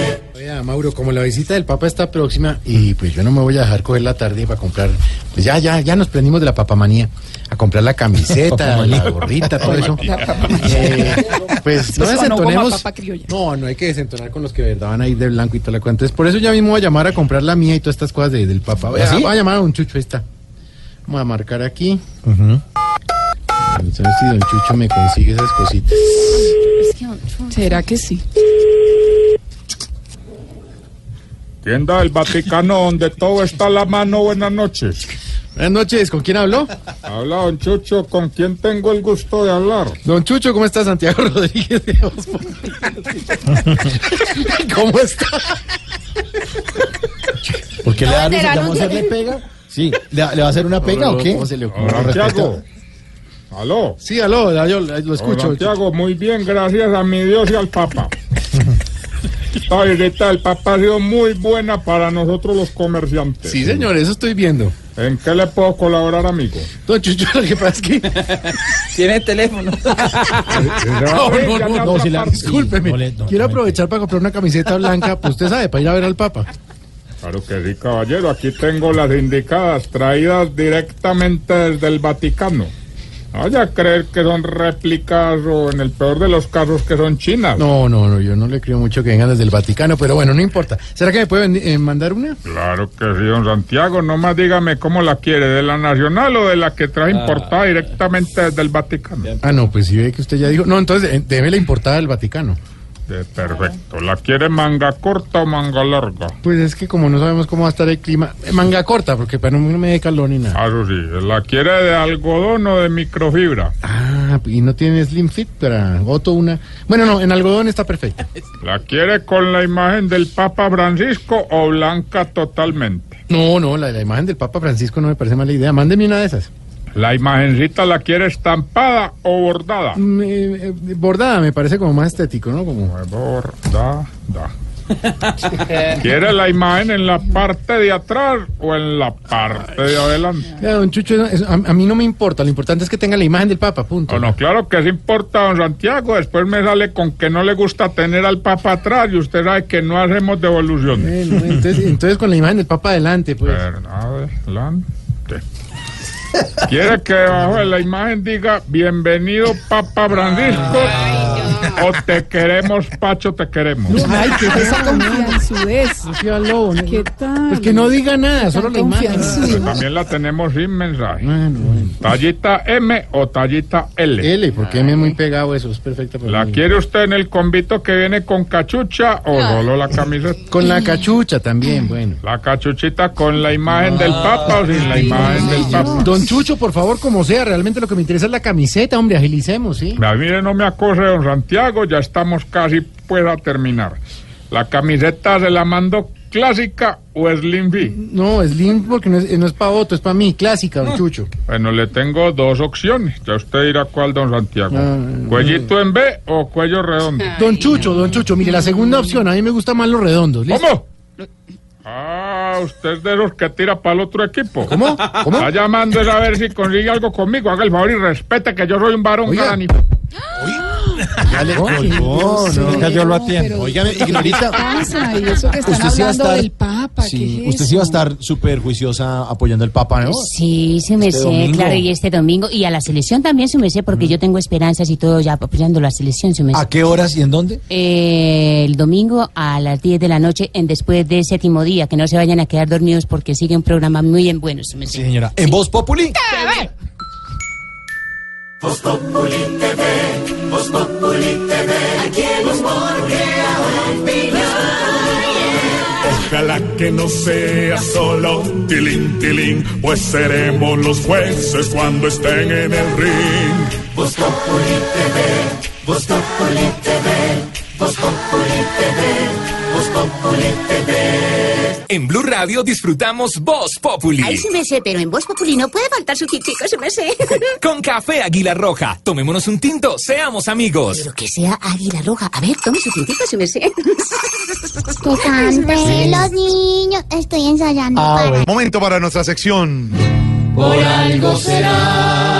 Mauro, como la visita del Papa está próxima y pues yo no me voy a dejar coger la tarde para comprar, pues ya, ya, ya nos prendimos de la papamanía a comprar la camiseta, la gorrita, todo eso. Eh, pues no como a desentonemos. No, no hay que desentonar con los que de verdad van a ir de blanco y toda la cuenta. Entonces, por eso ya mismo voy a llamar a comprar la mía y todas estas cosas de- del Papa. Voy a, ¿Ah, sí? voy a llamar a don Chucho, ahí está. Vamos a marcar aquí. A ver si don Chucho me consigue esas cositas. ¿Será que sí? Tienda del Vaticano, donde todo está a la mano. Buenas noches. Buenas noches, ¿con quién habló? Habla don Chucho, ¿con quién tengo el gusto de hablar? Don Chucho, ¿cómo está Santiago Rodríguez de? ¿Cómo está? ¿Por qué le vamos a hacerle pega? Sí. ¿Le, le va a hacer una pega o qué? ¿Cómo se le ocurre? ¿Aló? Sí, aló, ya yo lo escucho. Santiago, muy bien, gracias a mi Dios y al Papa. Esta visita del Papa ha sido muy buena para nosotros los comerciantes. Sí, señor, eso estoy viendo. ¿En qué le puedo colaborar, amigo? Don Chucho, lo que pasa es que... Tiene teléfono. No, no, no, no, si la- discúlpeme. sí, no le- no, Quiero no, aprovechar para comprar una camiseta blanca, pues usted sabe, para ir a ver al Papa. Claro que sí, caballero. Aquí tengo las indicadas, traídas directamente desde el Vaticano. Vaya a creer que son réplicas o en el peor de los casos que son chinas. No, no, no, yo no le creo mucho que vengan desde el Vaticano, pero bueno, no importa. ¿Será que me pueden eh, mandar una? Claro que sí, don Santiago. Nomás dígame cómo la quiere, de la nacional o de la que trae Ah. importada directamente desde el Vaticano. Ah, no, pues si ve que usted ya dijo. No, entonces eh, debe la importada del Vaticano. Eh, perfecto. ¿La quiere manga corta o manga larga? Pues es que como no sabemos cómo va a estar el clima, eh, manga corta, porque para no me dé calor ni nada. Ah, Eso sí. ¿La quiere de algodón o de microfibra? Ah, y no tiene Slim Fit para Otto una. Bueno, no, en algodón está perfecto. ¿La quiere con la imagen del Papa Francisco o blanca totalmente? No, no, la, la imagen del Papa Francisco no me parece mala idea. Mándeme una de esas. ¿La imagencita la quiere estampada o bordada? Mm, eh, eh, bordada me parece como más estético, ¿no? Como... Bordada. ¿Quiere la imagen en la parte de atrás o en la parte de adelante? Don Chucho, eso- a, a mí no me importa, lo importante es que tenga la imagen del Papa, punto. No, no, claro que sí importa, don Santiago. Después me sale con que no le gusta tener al Papa atrás y usted sabe que no hacemos devoluciones. Bueno, entonces, entonces con la imagen del Papa adelante, pues. Adelante. ¿Quiere que debajo de la imagen diga bienvenido Papa Francisco? O te queremos, Pacho, te queremos. Ay, qué es esa confianzudez. ¿Qué tal? Pues que no diga nada, solo la imagen. También la tenemos sin mensaje. ¿Tallita M o tallita L? L, porque M es muy pegado eso, es perfecto para ¿La mí. quiere usted en el convito que viene con cachucha o solo la camiseta? Con la cachucha también, bueno. La cachuchita con la imagen del Papa o sin la imagen del Papa. Don Chucho, por favor, como sea, realmente lo que me interesa es la camiseta, hombre, agilicemos, ¿sí? Mire, no me acose, don Santiago, ya estamos casi pues a terminar. ¿La camiseta se la mando clásica o slim fit? No, Slim porque no es, no es para Otto, es para mí, clásica, don Chucho. Bueno, le tengo dos opciones. Ya usted dirá cuál, don Santiago. Ah, ¿Cuellito en B o cuello redondo? Don Chucho, don Chucho, mire, la segunda opción, a mí me gustan más los redondos. ¿listo? ¿Cómo? Ah, usted es de los que tira para el otro equipo. ¿Cómo? ¿Cómo? Está llamando es a ver si consigue algo conmigo. Haga el favor y respete que yo soy un varón. Ya le colgó, no. Yo lo atiendo. Óigame, Ignorita. pasa? Y eso que están Usted sí va a hablando estar- del Papa, Sí, ¿qué es usted sí va a eso? estar súper juiciosa apoyando al Papa, ¿no? Sí, su merced, domingo. claro, y este domingo. Y a la selección también, su merced, porque yo tengo esperanzas y todo ya apoyando la selección, su merced. ¿A qué horas y en dónde? Eh, el domingo a las 10 de la noche, en después del séptimo día, que no se vayan a quedar dormidos porque sigue un programa muy bien bueno, su merced. Sí, señora. ¿En Voz Populi? Voz Populi TV, Voz Populi TV, aquí el humor crea Ojalá que no sea solo tilín, tilín, pues seremos los jueces cuando estén en el ring. Voz Populi TV, Voz Populi TV, Voz Populi TV, Voz Populi TV. En Blue Radio disfrutamos Voz Populi. Ay, su merced, pero en Voz Populi no puede faltar su tintico, su merced. Con café Águila Roja. Tomémonos un tinto, seamos amigos. Pero que sea águila roja. A ver, tome su tintico, merced. Que canten los niños. Estoy ensayando para. Momento para nuestra sección. Por algo será.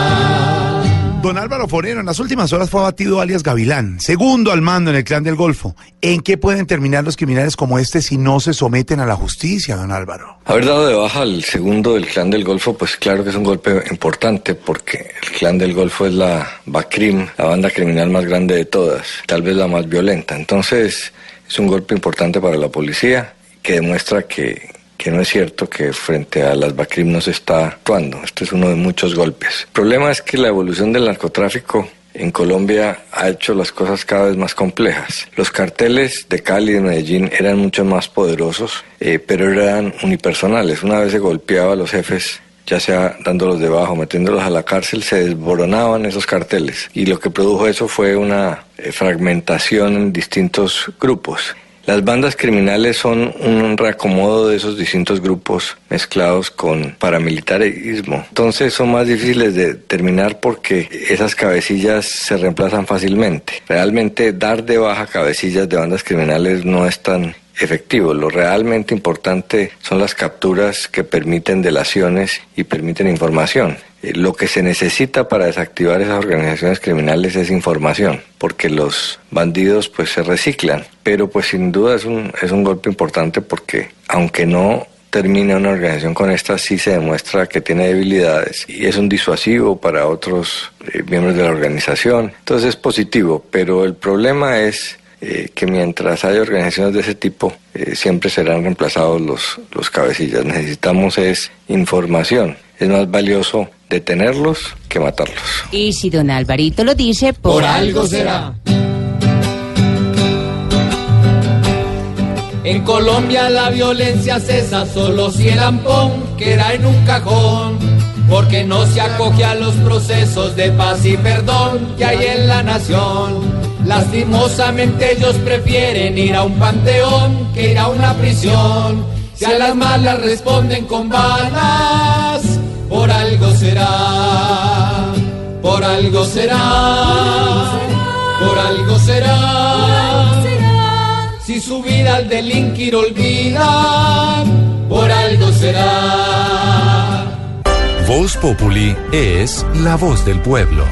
Don Álvaro Forero en las últimas horas fue abatido alias Gavilán, segundo al mando en el clan del Golfo. ¿En qué pueden terminar los criminales como este si no se someten a la justicia, don Álvaro? Haber dado de baja al segundo del clan del Golfo, pues claro que es un golpe importante porque el clan del Golfo es la BACRIM, la banda criminal más grande de todas, tal vez la más violenta. Entonces es un golpe importante para la policía que demuestra que, que no es cierto que frente a las BACRIM no se está actuando. Este es uno de muchos golpes. El problema es que la evolución del narcotráfico en Colombia ha hecho las cosas cada vez más complejas. Los carteles de Cali y de Medellín eran mucho más poderosos, eh, pero eran unipersonales. Una vez se golpeaba a los jefes ya sea dándolos debajo, metiéndolos a la cárcel, se desboronaban esos carteles. Y lo que produjo eso fue una eh, fragmentación en distintos grupos. Las bandas criminales son un reacomodo de esos distintos grupos mezclados con paramilitarismo. Entonces son más difíciles de terminar porque esas cabecillas se reemplazan fácilmente. Realmente dar de baja cabecillas de bandas criminales no es tan efectivo. Lo realmente importante son las capturas que permiten delaciones y permiten información. Eh, Lo que se necesita para desactivar esas organizaciones criminales es información, porque los bandidos pues se reciclan. Pero pues sin duda es un, es un golpe importante porque aunque no termine una organización con esta, sí se demuestra que tiene debilidades y es un disuasivo para otros eh, miembros de la organización. Entonces es positivo, pero el problema es eh, que mientras haya organizaciones de ese tipo, eh, siempre serán reemplazados los, los cabecillas. Necesitamos es información. Es más valioso detenerlos que matarlos. Y si don Alvarito lo dice, por, Por algo será. En Colombia la violencia cesa solo si el ampón queda en un cajón, porque no se acoge a los procesos de paz y perdón que hay en la nación. Lastimosamente ellos prefieren ir a un panteón que ir a una prisión. Si a las malas responden con balas, por algo será, por algo será, por algo será. Si su vida al delinquir olvidan, por algo será. Voz Populi es la voz del pueblo.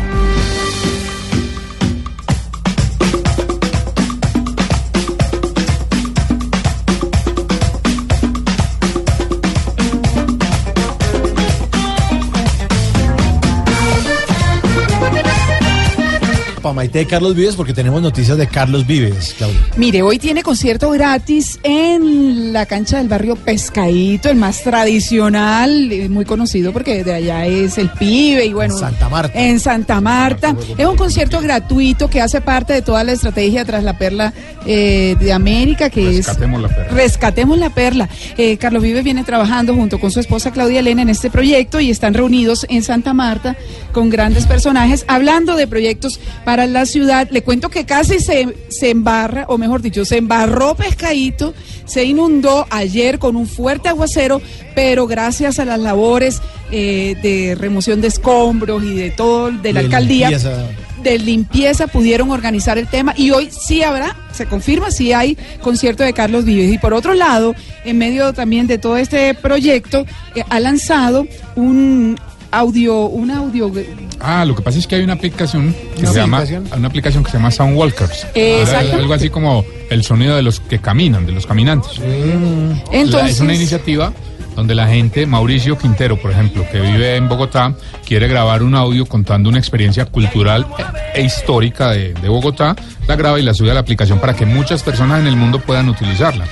Pamaite de Carlos Vives porque tenemos noticias de Carlos Vives, Claudia. Mire, hoy tiene concierto gratis en la cancha del barrio Pescadito, el más tradicional, eh, muy conocido porque de allá es el pibe y bueno. Santa Marta. En Santa Marta. Es un concierto gratuito que hace parte de toda la estrategia tras la perla eh, de América, que Rescatemos la perla. es Rescatemos la Perla. Eh, Carlos Vives viene trabajando junto con su esposa Claudia Elena en este proyecto y están reunidos en Santa Marta con grandes personajes hablando de proyectos para la ciudad. Le cuento que casi se, se embarra, o mejor dicho, se embarró Pescadito, se inundó ayer con un fuerte aguacero, pero gracias a las labores eh, de remoción de escombros y de todo, de la De alcaldía limpieza. de limpieza pudieron organizar el tema y hoy sí habrá, se confirma, sí hay concierto de Carlos Vives. Y por otro lado, en medio también de todo este proyecto, eh, ha lanzado un audio, un audio... Ah, lo que pasa es que hay una aplicación que ¿Una se llama una aplicación que se llama Soundwalkers. Algo- exacto. Algo así como el sonido de los que caminan, de los caminantes. La- Entonces- es una iniciativa donde la gente, Mauricio Quintero, por ejemplo, que vive en Bogotá, quiere grabar un audio contando una experiencia cultural e, e histórica de, de Bogotá, la graba y la sube a la aplicación para que muchas personas en el mundo puedan utilizarla.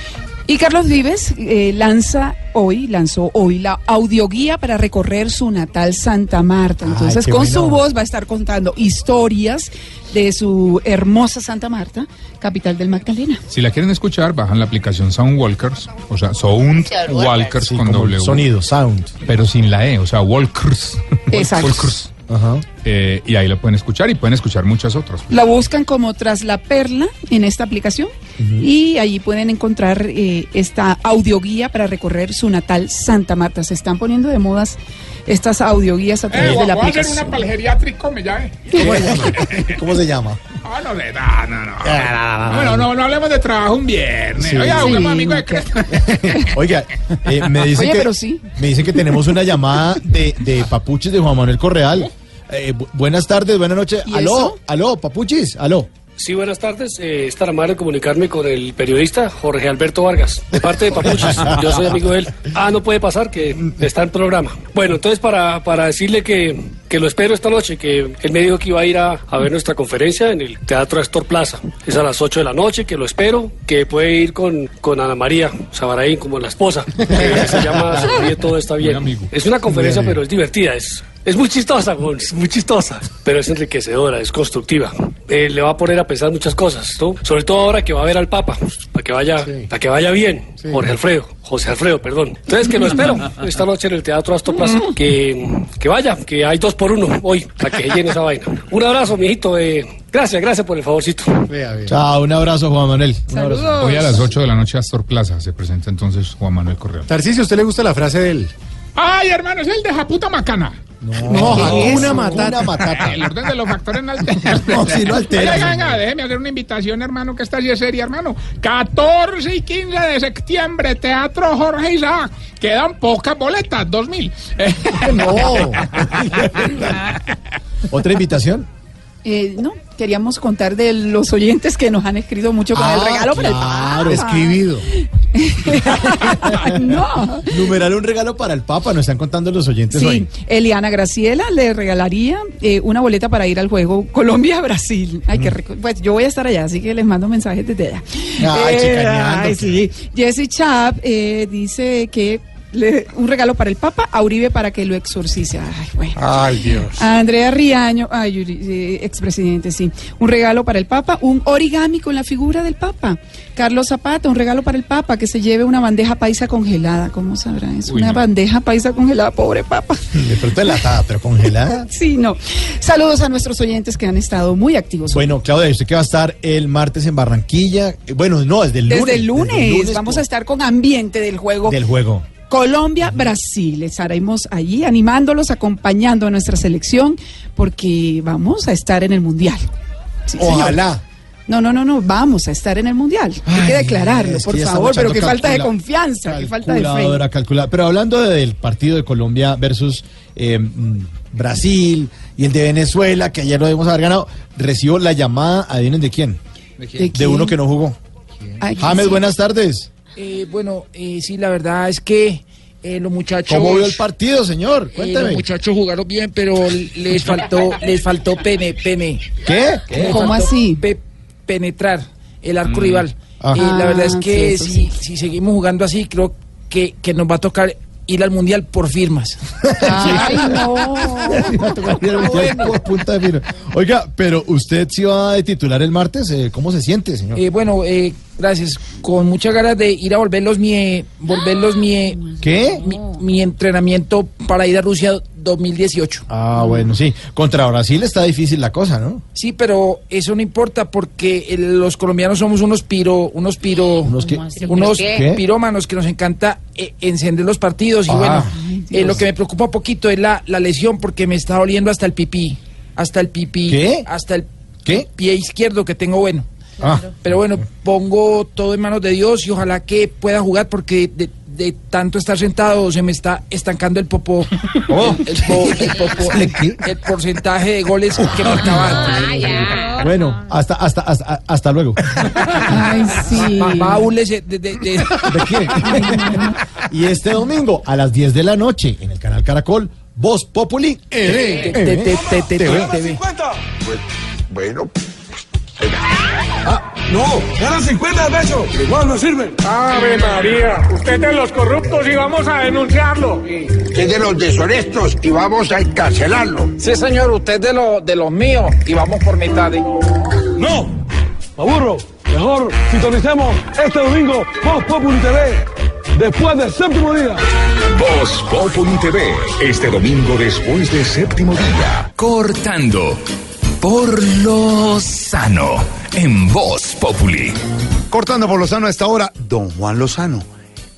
Y Carlos Vives eh, lanza hoy, lanzó hoy la audioguía para recorrer su natal Santa Marta. Entonces, con bueno. su voz va a estar contando historias de su hermosa Santa Marta, capital del Magdalena. Si la quieren escuchar, bajan la aplicación Soundwalkers, o sea, Soundwalkers Sí, con W. sonido, sound. Pero sin la E, o sea, Walkers. Exacto. Walkers. Ajá. Eh, y ahí lo pueden escuchar y pueden escuchar muchas otras. La buscan como Tras la Perla en esta aplicación y allí pueden encontrar eh, esta audioguía para recorrer su natal Santa Marta. Se están poniendo de modas estas audioguías a Eh, través de voy la a hacer una llame. ¿Cómo se llama? ¿Cómo se llama? Ah, no le da, no, no. Bueno, no, no hablemos de trabajo un viernes. Sí. Oye, Sí, amigo de. Oiga, eh, me dicen Oye, que pero sí. me dicen que tenemos una llamada de, de Papuchis de Juan Manuel Correal. Eh, bu- buenas tardes, buenas noches. ¿Y Aló, eso? aló, Papuchis, aló. Sí, buenas tardes. Eh, es tan amable comunicarme con el periodista Jorge Alberto Vargas, de parte de Papuchis. Yo soy amigo de él. Ah, no puede pasar, que está en programa. Bueno, entonces para, para decirle que, que lo espero esta noche, que él me dijo que iba a ir a, a ver nuestra conferencia en el Teatro Astor Plaza. Es a las 8 de la noche, que lo espero, que puede ir con, con Ana María Sabaraín como la esposa, que se llama Todo Está Bien. Es una conferencia, pero es divertida, es, es muy chistosa, Gon, es muy chistosa, pero es enriquecedora, es constructiva. eh, le va a poner a pensar muchas cosas, ¿no? Sobre todo ahora que va a ver al Papa, para que vaya, para que vaya bien, Jorge Alfredo, José Alfredo, perdón. Entonces que lo espero esta noche en el Teatro Astor Plaza, que, que vaya, que hay dos por uno hoy, para que llene esa vaina. Un abrazo, mijito, eh, gracias, gracias por el favorcito. Chao, un abrazo, Juan Manuel. Un abrazo. Hoy a las 8 de la noche Astor Plaza se presenta entonces Juan Manuel Correa. Tarcisio, ¿a usted le gusta la frase del Ay, hermano, es el de Japuta Macana. No, Hakuna Matata. Matata. El orden de los factores no altera. No, si no altera, señor. venga, déjeme hacer una invitación, hermano, que esta sí es seria, hermano. 14 y 15 de septiembre, Teatro Jorge Isaac. Quedan pocas boletas, 2000. No. ¿Otra invitación? Eh, no, queríamos contar de los oyentes que nos han escrito mucho con el Ah, regalo para el claro. Papa. Escribido. no. Numeral un regalo para el Papa, nos están contando los oyentes Sí, hoy. Eliana Graciela le regalaría eh, una boleta para ir al juego Colombia-Brasil. Ay, qué rico. Pues yo voy a estar allá, así que les mando mensajes desde allá. Ay, Eh, ay, sí. Jesse Chap eh, dice que le- un regalo para el Papa, a Uribe para que lo exorcice. Ay, bueno. Ay, Dios. A Andrea Riaño, ay, eh, expresidente, sí. Un regalo para el Papa, un origami con la figura del Papa. Carlos Zapata, un regalo para el Papa, que se lleve una bandeja paisa congelada. ¿Cómo sabrá eso? Uy, una no. bandeja paisa congelada, pobre Papa. De pronto enlatada, pero congelada. Sí, no. Saludos a nuestros oyentes que han estado muy activos. Bueno, Claudia, ¿usted qué va a estar el martes en Barranquilla? Eh, Bueno, no, desde el lunes. Desde el lunes, desde el lunes vamos a estar con ambiente del juego. del juego. Colombia-Brasil. Estaremos allí animándolos, acompañando a nuestra selección, porque vamos a estar en el Mundial. Sí, señor. Ojalá. No, no, no, no, vamos a estar en el Mundial. Hay que declararlo, que por favor, pero qué falta de confianza, qué falta de fe. Calculadora. Pero hablando del partido de Colombia versus eh, mm, Brasil y el de Venezuela, que ayer lo debemos haber ganado, recibo la llamada, adivinen de quién. ¿De De quién? uno que no jugó. Ay, James, sí. buenas tardes. Eh, bueno, eh, sí, la verdad es que eh, los muchachos... ¿Cómo vio el partido, señor? eh, Cuénteme. los muchachos jugaron bien, pero les faltó, les faltó pene, pene. ¿Qué? ¿Cómo así? pe- penetrar el arco rival. Ah. Eh, la verdad es Ah, que sí, si, si seguimos jugando así, creo que, que nos va a tocar ir al mundial por firmas. Ay, no. Por punta de firma. Oiga, pero usted sí va a titular el martes, eh, ¿cómo se siente, señor? Eh, bueno, eh, gracias. Con muchas ganas de ir a volverlos mi, volverlos mi, ¿Qué? mi, mi entrenamiento para ir a Rusia 2018. Ah, bueno, sí. Contra Brasil está difícil la cosa, ¿no? Sí, pero eso no importa porque los colombianos somos unos piro, unos piro, ¿Unos qué? unos ¿Qué? pirómanos que nos encanta eh, encender los partidos y Ah. bueno, eh, lo que me preocupa un poquito es la, la lesión porque me está doliendo hasta el pipí, hasta el pipí, ¿Qué? hasta el ¿Qué? pie izquierdo que tengo bueno. Ah. Pero bueno, pongo todo en manos de Dios y ojalá que pueda jugar porque de, de tanto estar sentado se me está estancando el popo, Oh. el, el po- el popo- el- el porcentaje de goles que marcaba antes. Bueno, hasta, hasta, hasta, hasta luego. Ay, sí. Ba- baúles de, de- de- ¿De qué? y este domingo a las 10 de la noche en el canal Caracol, Voz Populi. TV. Bueno. Ah, no, ganan 50 de peso. Igual no sirven. Ave María, usted es de los corruptos y vamos a denunciarlo. Es de los deshonestos y vamos a encarcelarlo. Sí, señor, usted de, lo, de los míos y vamos por mitad. No, aburro. Mejor sintonicemos este domingo Voz Populi TV. Después del séptimo día. Voz Populi TV, este domingo después de séptimo día. Cortando por lo sano en Voz Populi. Cortando por Lozano a esta hora, don Juan Lozano,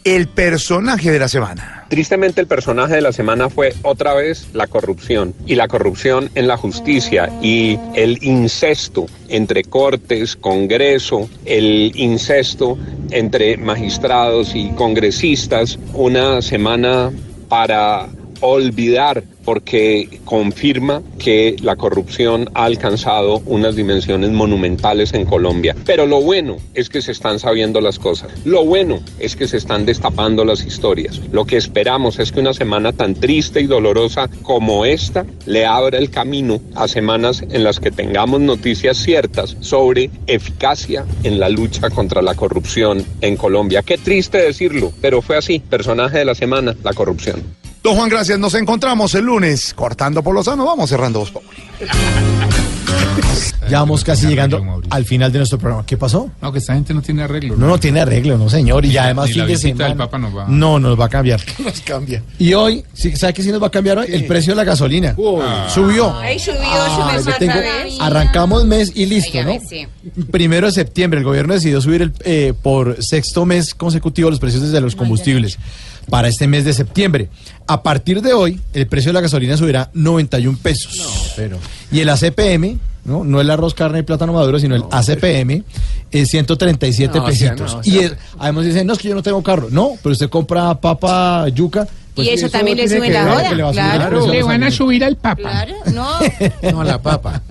el personaje de la semana. Tristemente el personaje de la semana fue otra vez la corrupción y la corrupción en la justicia y el incesto entre cortes, Congreso, el incesto entre magistrados y congresistas, una semana para olvidar porque confirma que la corrupción ha alcanzado unas dimensiones monumentales en Colombia. Pero lo bueno es que se están sabiendo las cosas. Lo bueno es que se están destapando las historias. Lo que esperamos es que una semana tan triste y dolorosa como esta le abra el camino a semanas en las que tengamos noticias ciertas sobre eficacia en la lucha contra la corrupción en Colombia. Qué triste decirlo, pero fue así. Personaje de la semana, la corrupción. Don Juan, gracias. Nos encontramos el lunes cortando por Lozano. Vamos cerrando Voz Populi. Ya vamos casi llegando al final de nuestro programa. ¿Qué pasó? No, que esta gente no tiene arreglo. No, no tiene arreglo, no señor. Y además ni fin de semana. del Papa nos va- No, nos va a cambiar. Nos cambia. Y hoy, ¿sí- ¿sabe qué sí nos va a cambiar hoy? El precio de la gasolina. Ah. Subió. Ay, subió, Ah, subió tengo- arrancamos mes y listo, ¿no? Sí. Primero de septiembre, el gobierno decidió subir el, eh, por sexto mes consecutivo los precios de los combustibles para este mes de septiembre. A partir de hoy, el precio de la gasolina subirá 91 pesos. Pero. Y el ACPM, ¿no? No el arroz, carne y plátano maduro, sino el ACPM, es 137 No, o sea, pesitos. no, o y sea- el- además dicen, no, es que yo no tengo carro. No, pero usted compra papa, yuca. pues Y eso también le sube que la que le va a subir el claro. Le van a subir al papa. Claro, no. No, la papa.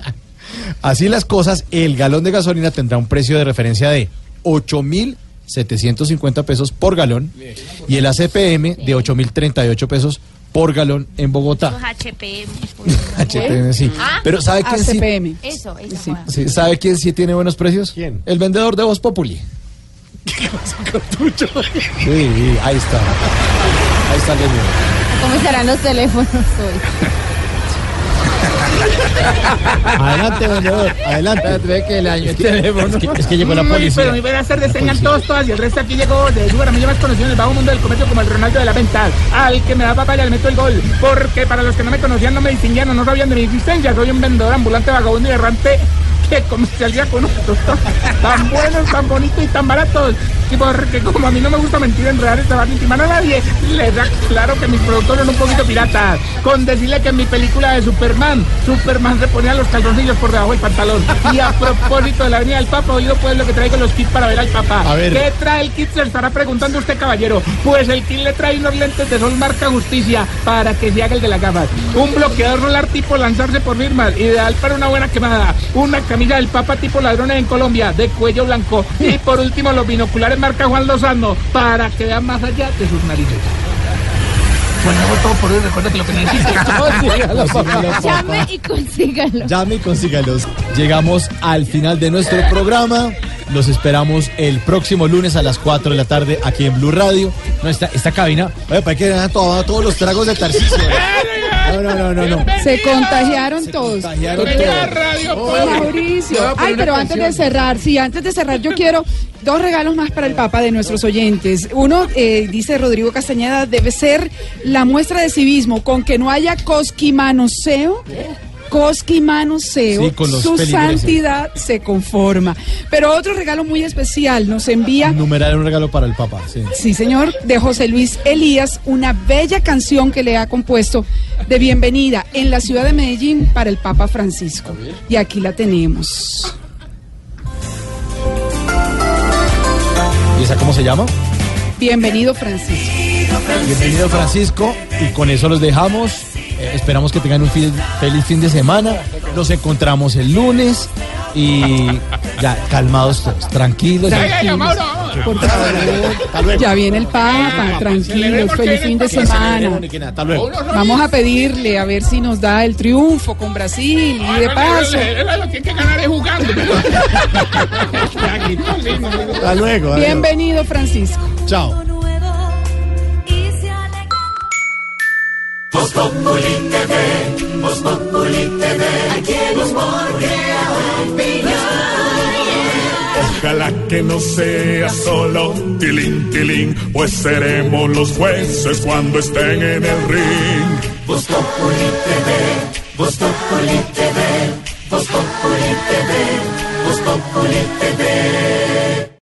Así las cosas, el galón de gasolina tendrá un precio de referencia de 8.750 pesos por galón y el ACPM de 8.038 pesos por galón en Bogotá. Los HPM. HPM, sí. Ah, Pero ¿sabe quién sí, ACPM. Eso, eso. Sí. sí, ¿sabe quién sí tiene buenos precios? ¿Quién? El vendedor de Voz Populi. Sí, sí, ahí está. Ahí está el vendedor. ¿Cómo estarán los teléfonos hoy? Adelante, vendedor. Adelante. Ve que el año Es que, es que- es que llegó la policía. Pero mi buena hacer de señal todos, todas y el resto aquí llegó de Lugar. A mí más conocido en el bajo mundo del comercio como el Ronaldo de la venta. Al que me da papaya le meto el gol. Porque para los que no me conocían, no me distinguían no sabían de mi existencia, soy un vendedor ambulante, vagabundo y errante que comercializa con productos tan buenos, tan bonitos y tan baratos. Y porque como a mí no me gusta mentir, enredar, estabar, ni timar a nadie, les da claro que mis productos son un poquito piratas. Con decirle que en mi película de Superman, Superman se ponía los calzoncillos por debajo del pantalón. Y a propósito de la Avenida del Papa, oído pues lo que traigo los kits para ver al Papa. A ver. ¿Qué trae el kit? Se lo estará preguntando usted, caballero. Pues el kit le trae unos lentes de sol marca justicia para que se haga el de las gafas. Un bloqueador rolar tipo lanzarse por firmas, ideal para una buena quemada. Una camisa del Papa tipo ladrones en Colombia, de cuello blanco. Y por último, los binoculares marca Juan Lozano, para que vean más allá de sus narices. Bueno, hago todo por hoy. Recuerda que lo que necesito. Llame y consígalo. Llame y consígalos. Llegamos al final de nuestro programa. Los esperamos el próximo lunes a las 4 de la tarde aquí en Blue Radio. No, esta, esta cabina, oye, para que vean todo- todos los tragos de Tarcisio. No, no, no, no, no. Se contagiaron todos. contagiaron Todos. Radio Oh, Mauricio. Ay, pero antes de cerrar, sí, antes de cerrar, yo quiero dos regalos más para el Papa de nuestros oyentes. Uno, eh, dice Rodrigo Castañeda, debe ser la muestra de civismo con que no haya cosquimanoseo. Cosquimanoseo, Sí, con su santidad se conforma. Pero otro regalo muy especial nos envía Numeral un regalo para el Papa. Sí. Sí, señor, de José Luis Elías, una bella canción que le ha compuesto de bienvenida en la ciudad de Medellín para el Papa Francisco. Y aquí la tenemos. ¿Y esa cómo se llama? Bienvenido, Francisco. Bienvenido Francisco y con eso los dejamos. Esperamos que tengan un fin- feliz fin de semana. Nos encontramos el lunes y ya calmados todos, tranquilos. Tranquilos. Por favor. Ya viene el Papa, tranquilos, feliz fin de semana. Hasta luego. Vamos a pedirle a ver si nos da el triunfo con Brasil y de paso. Él lo que hay que ganar es jugando. Hasta luego. Bienvenido, Francisco. Chao. Voz Populi TV, Voz Populi TV, aquí el humor crea. Ojalá que no sea solo tilín, tilín, pues seremos los jueces cuando estén en el ring. Voz Populi TV, Voz TV, Voz Populi TV, Voz TV.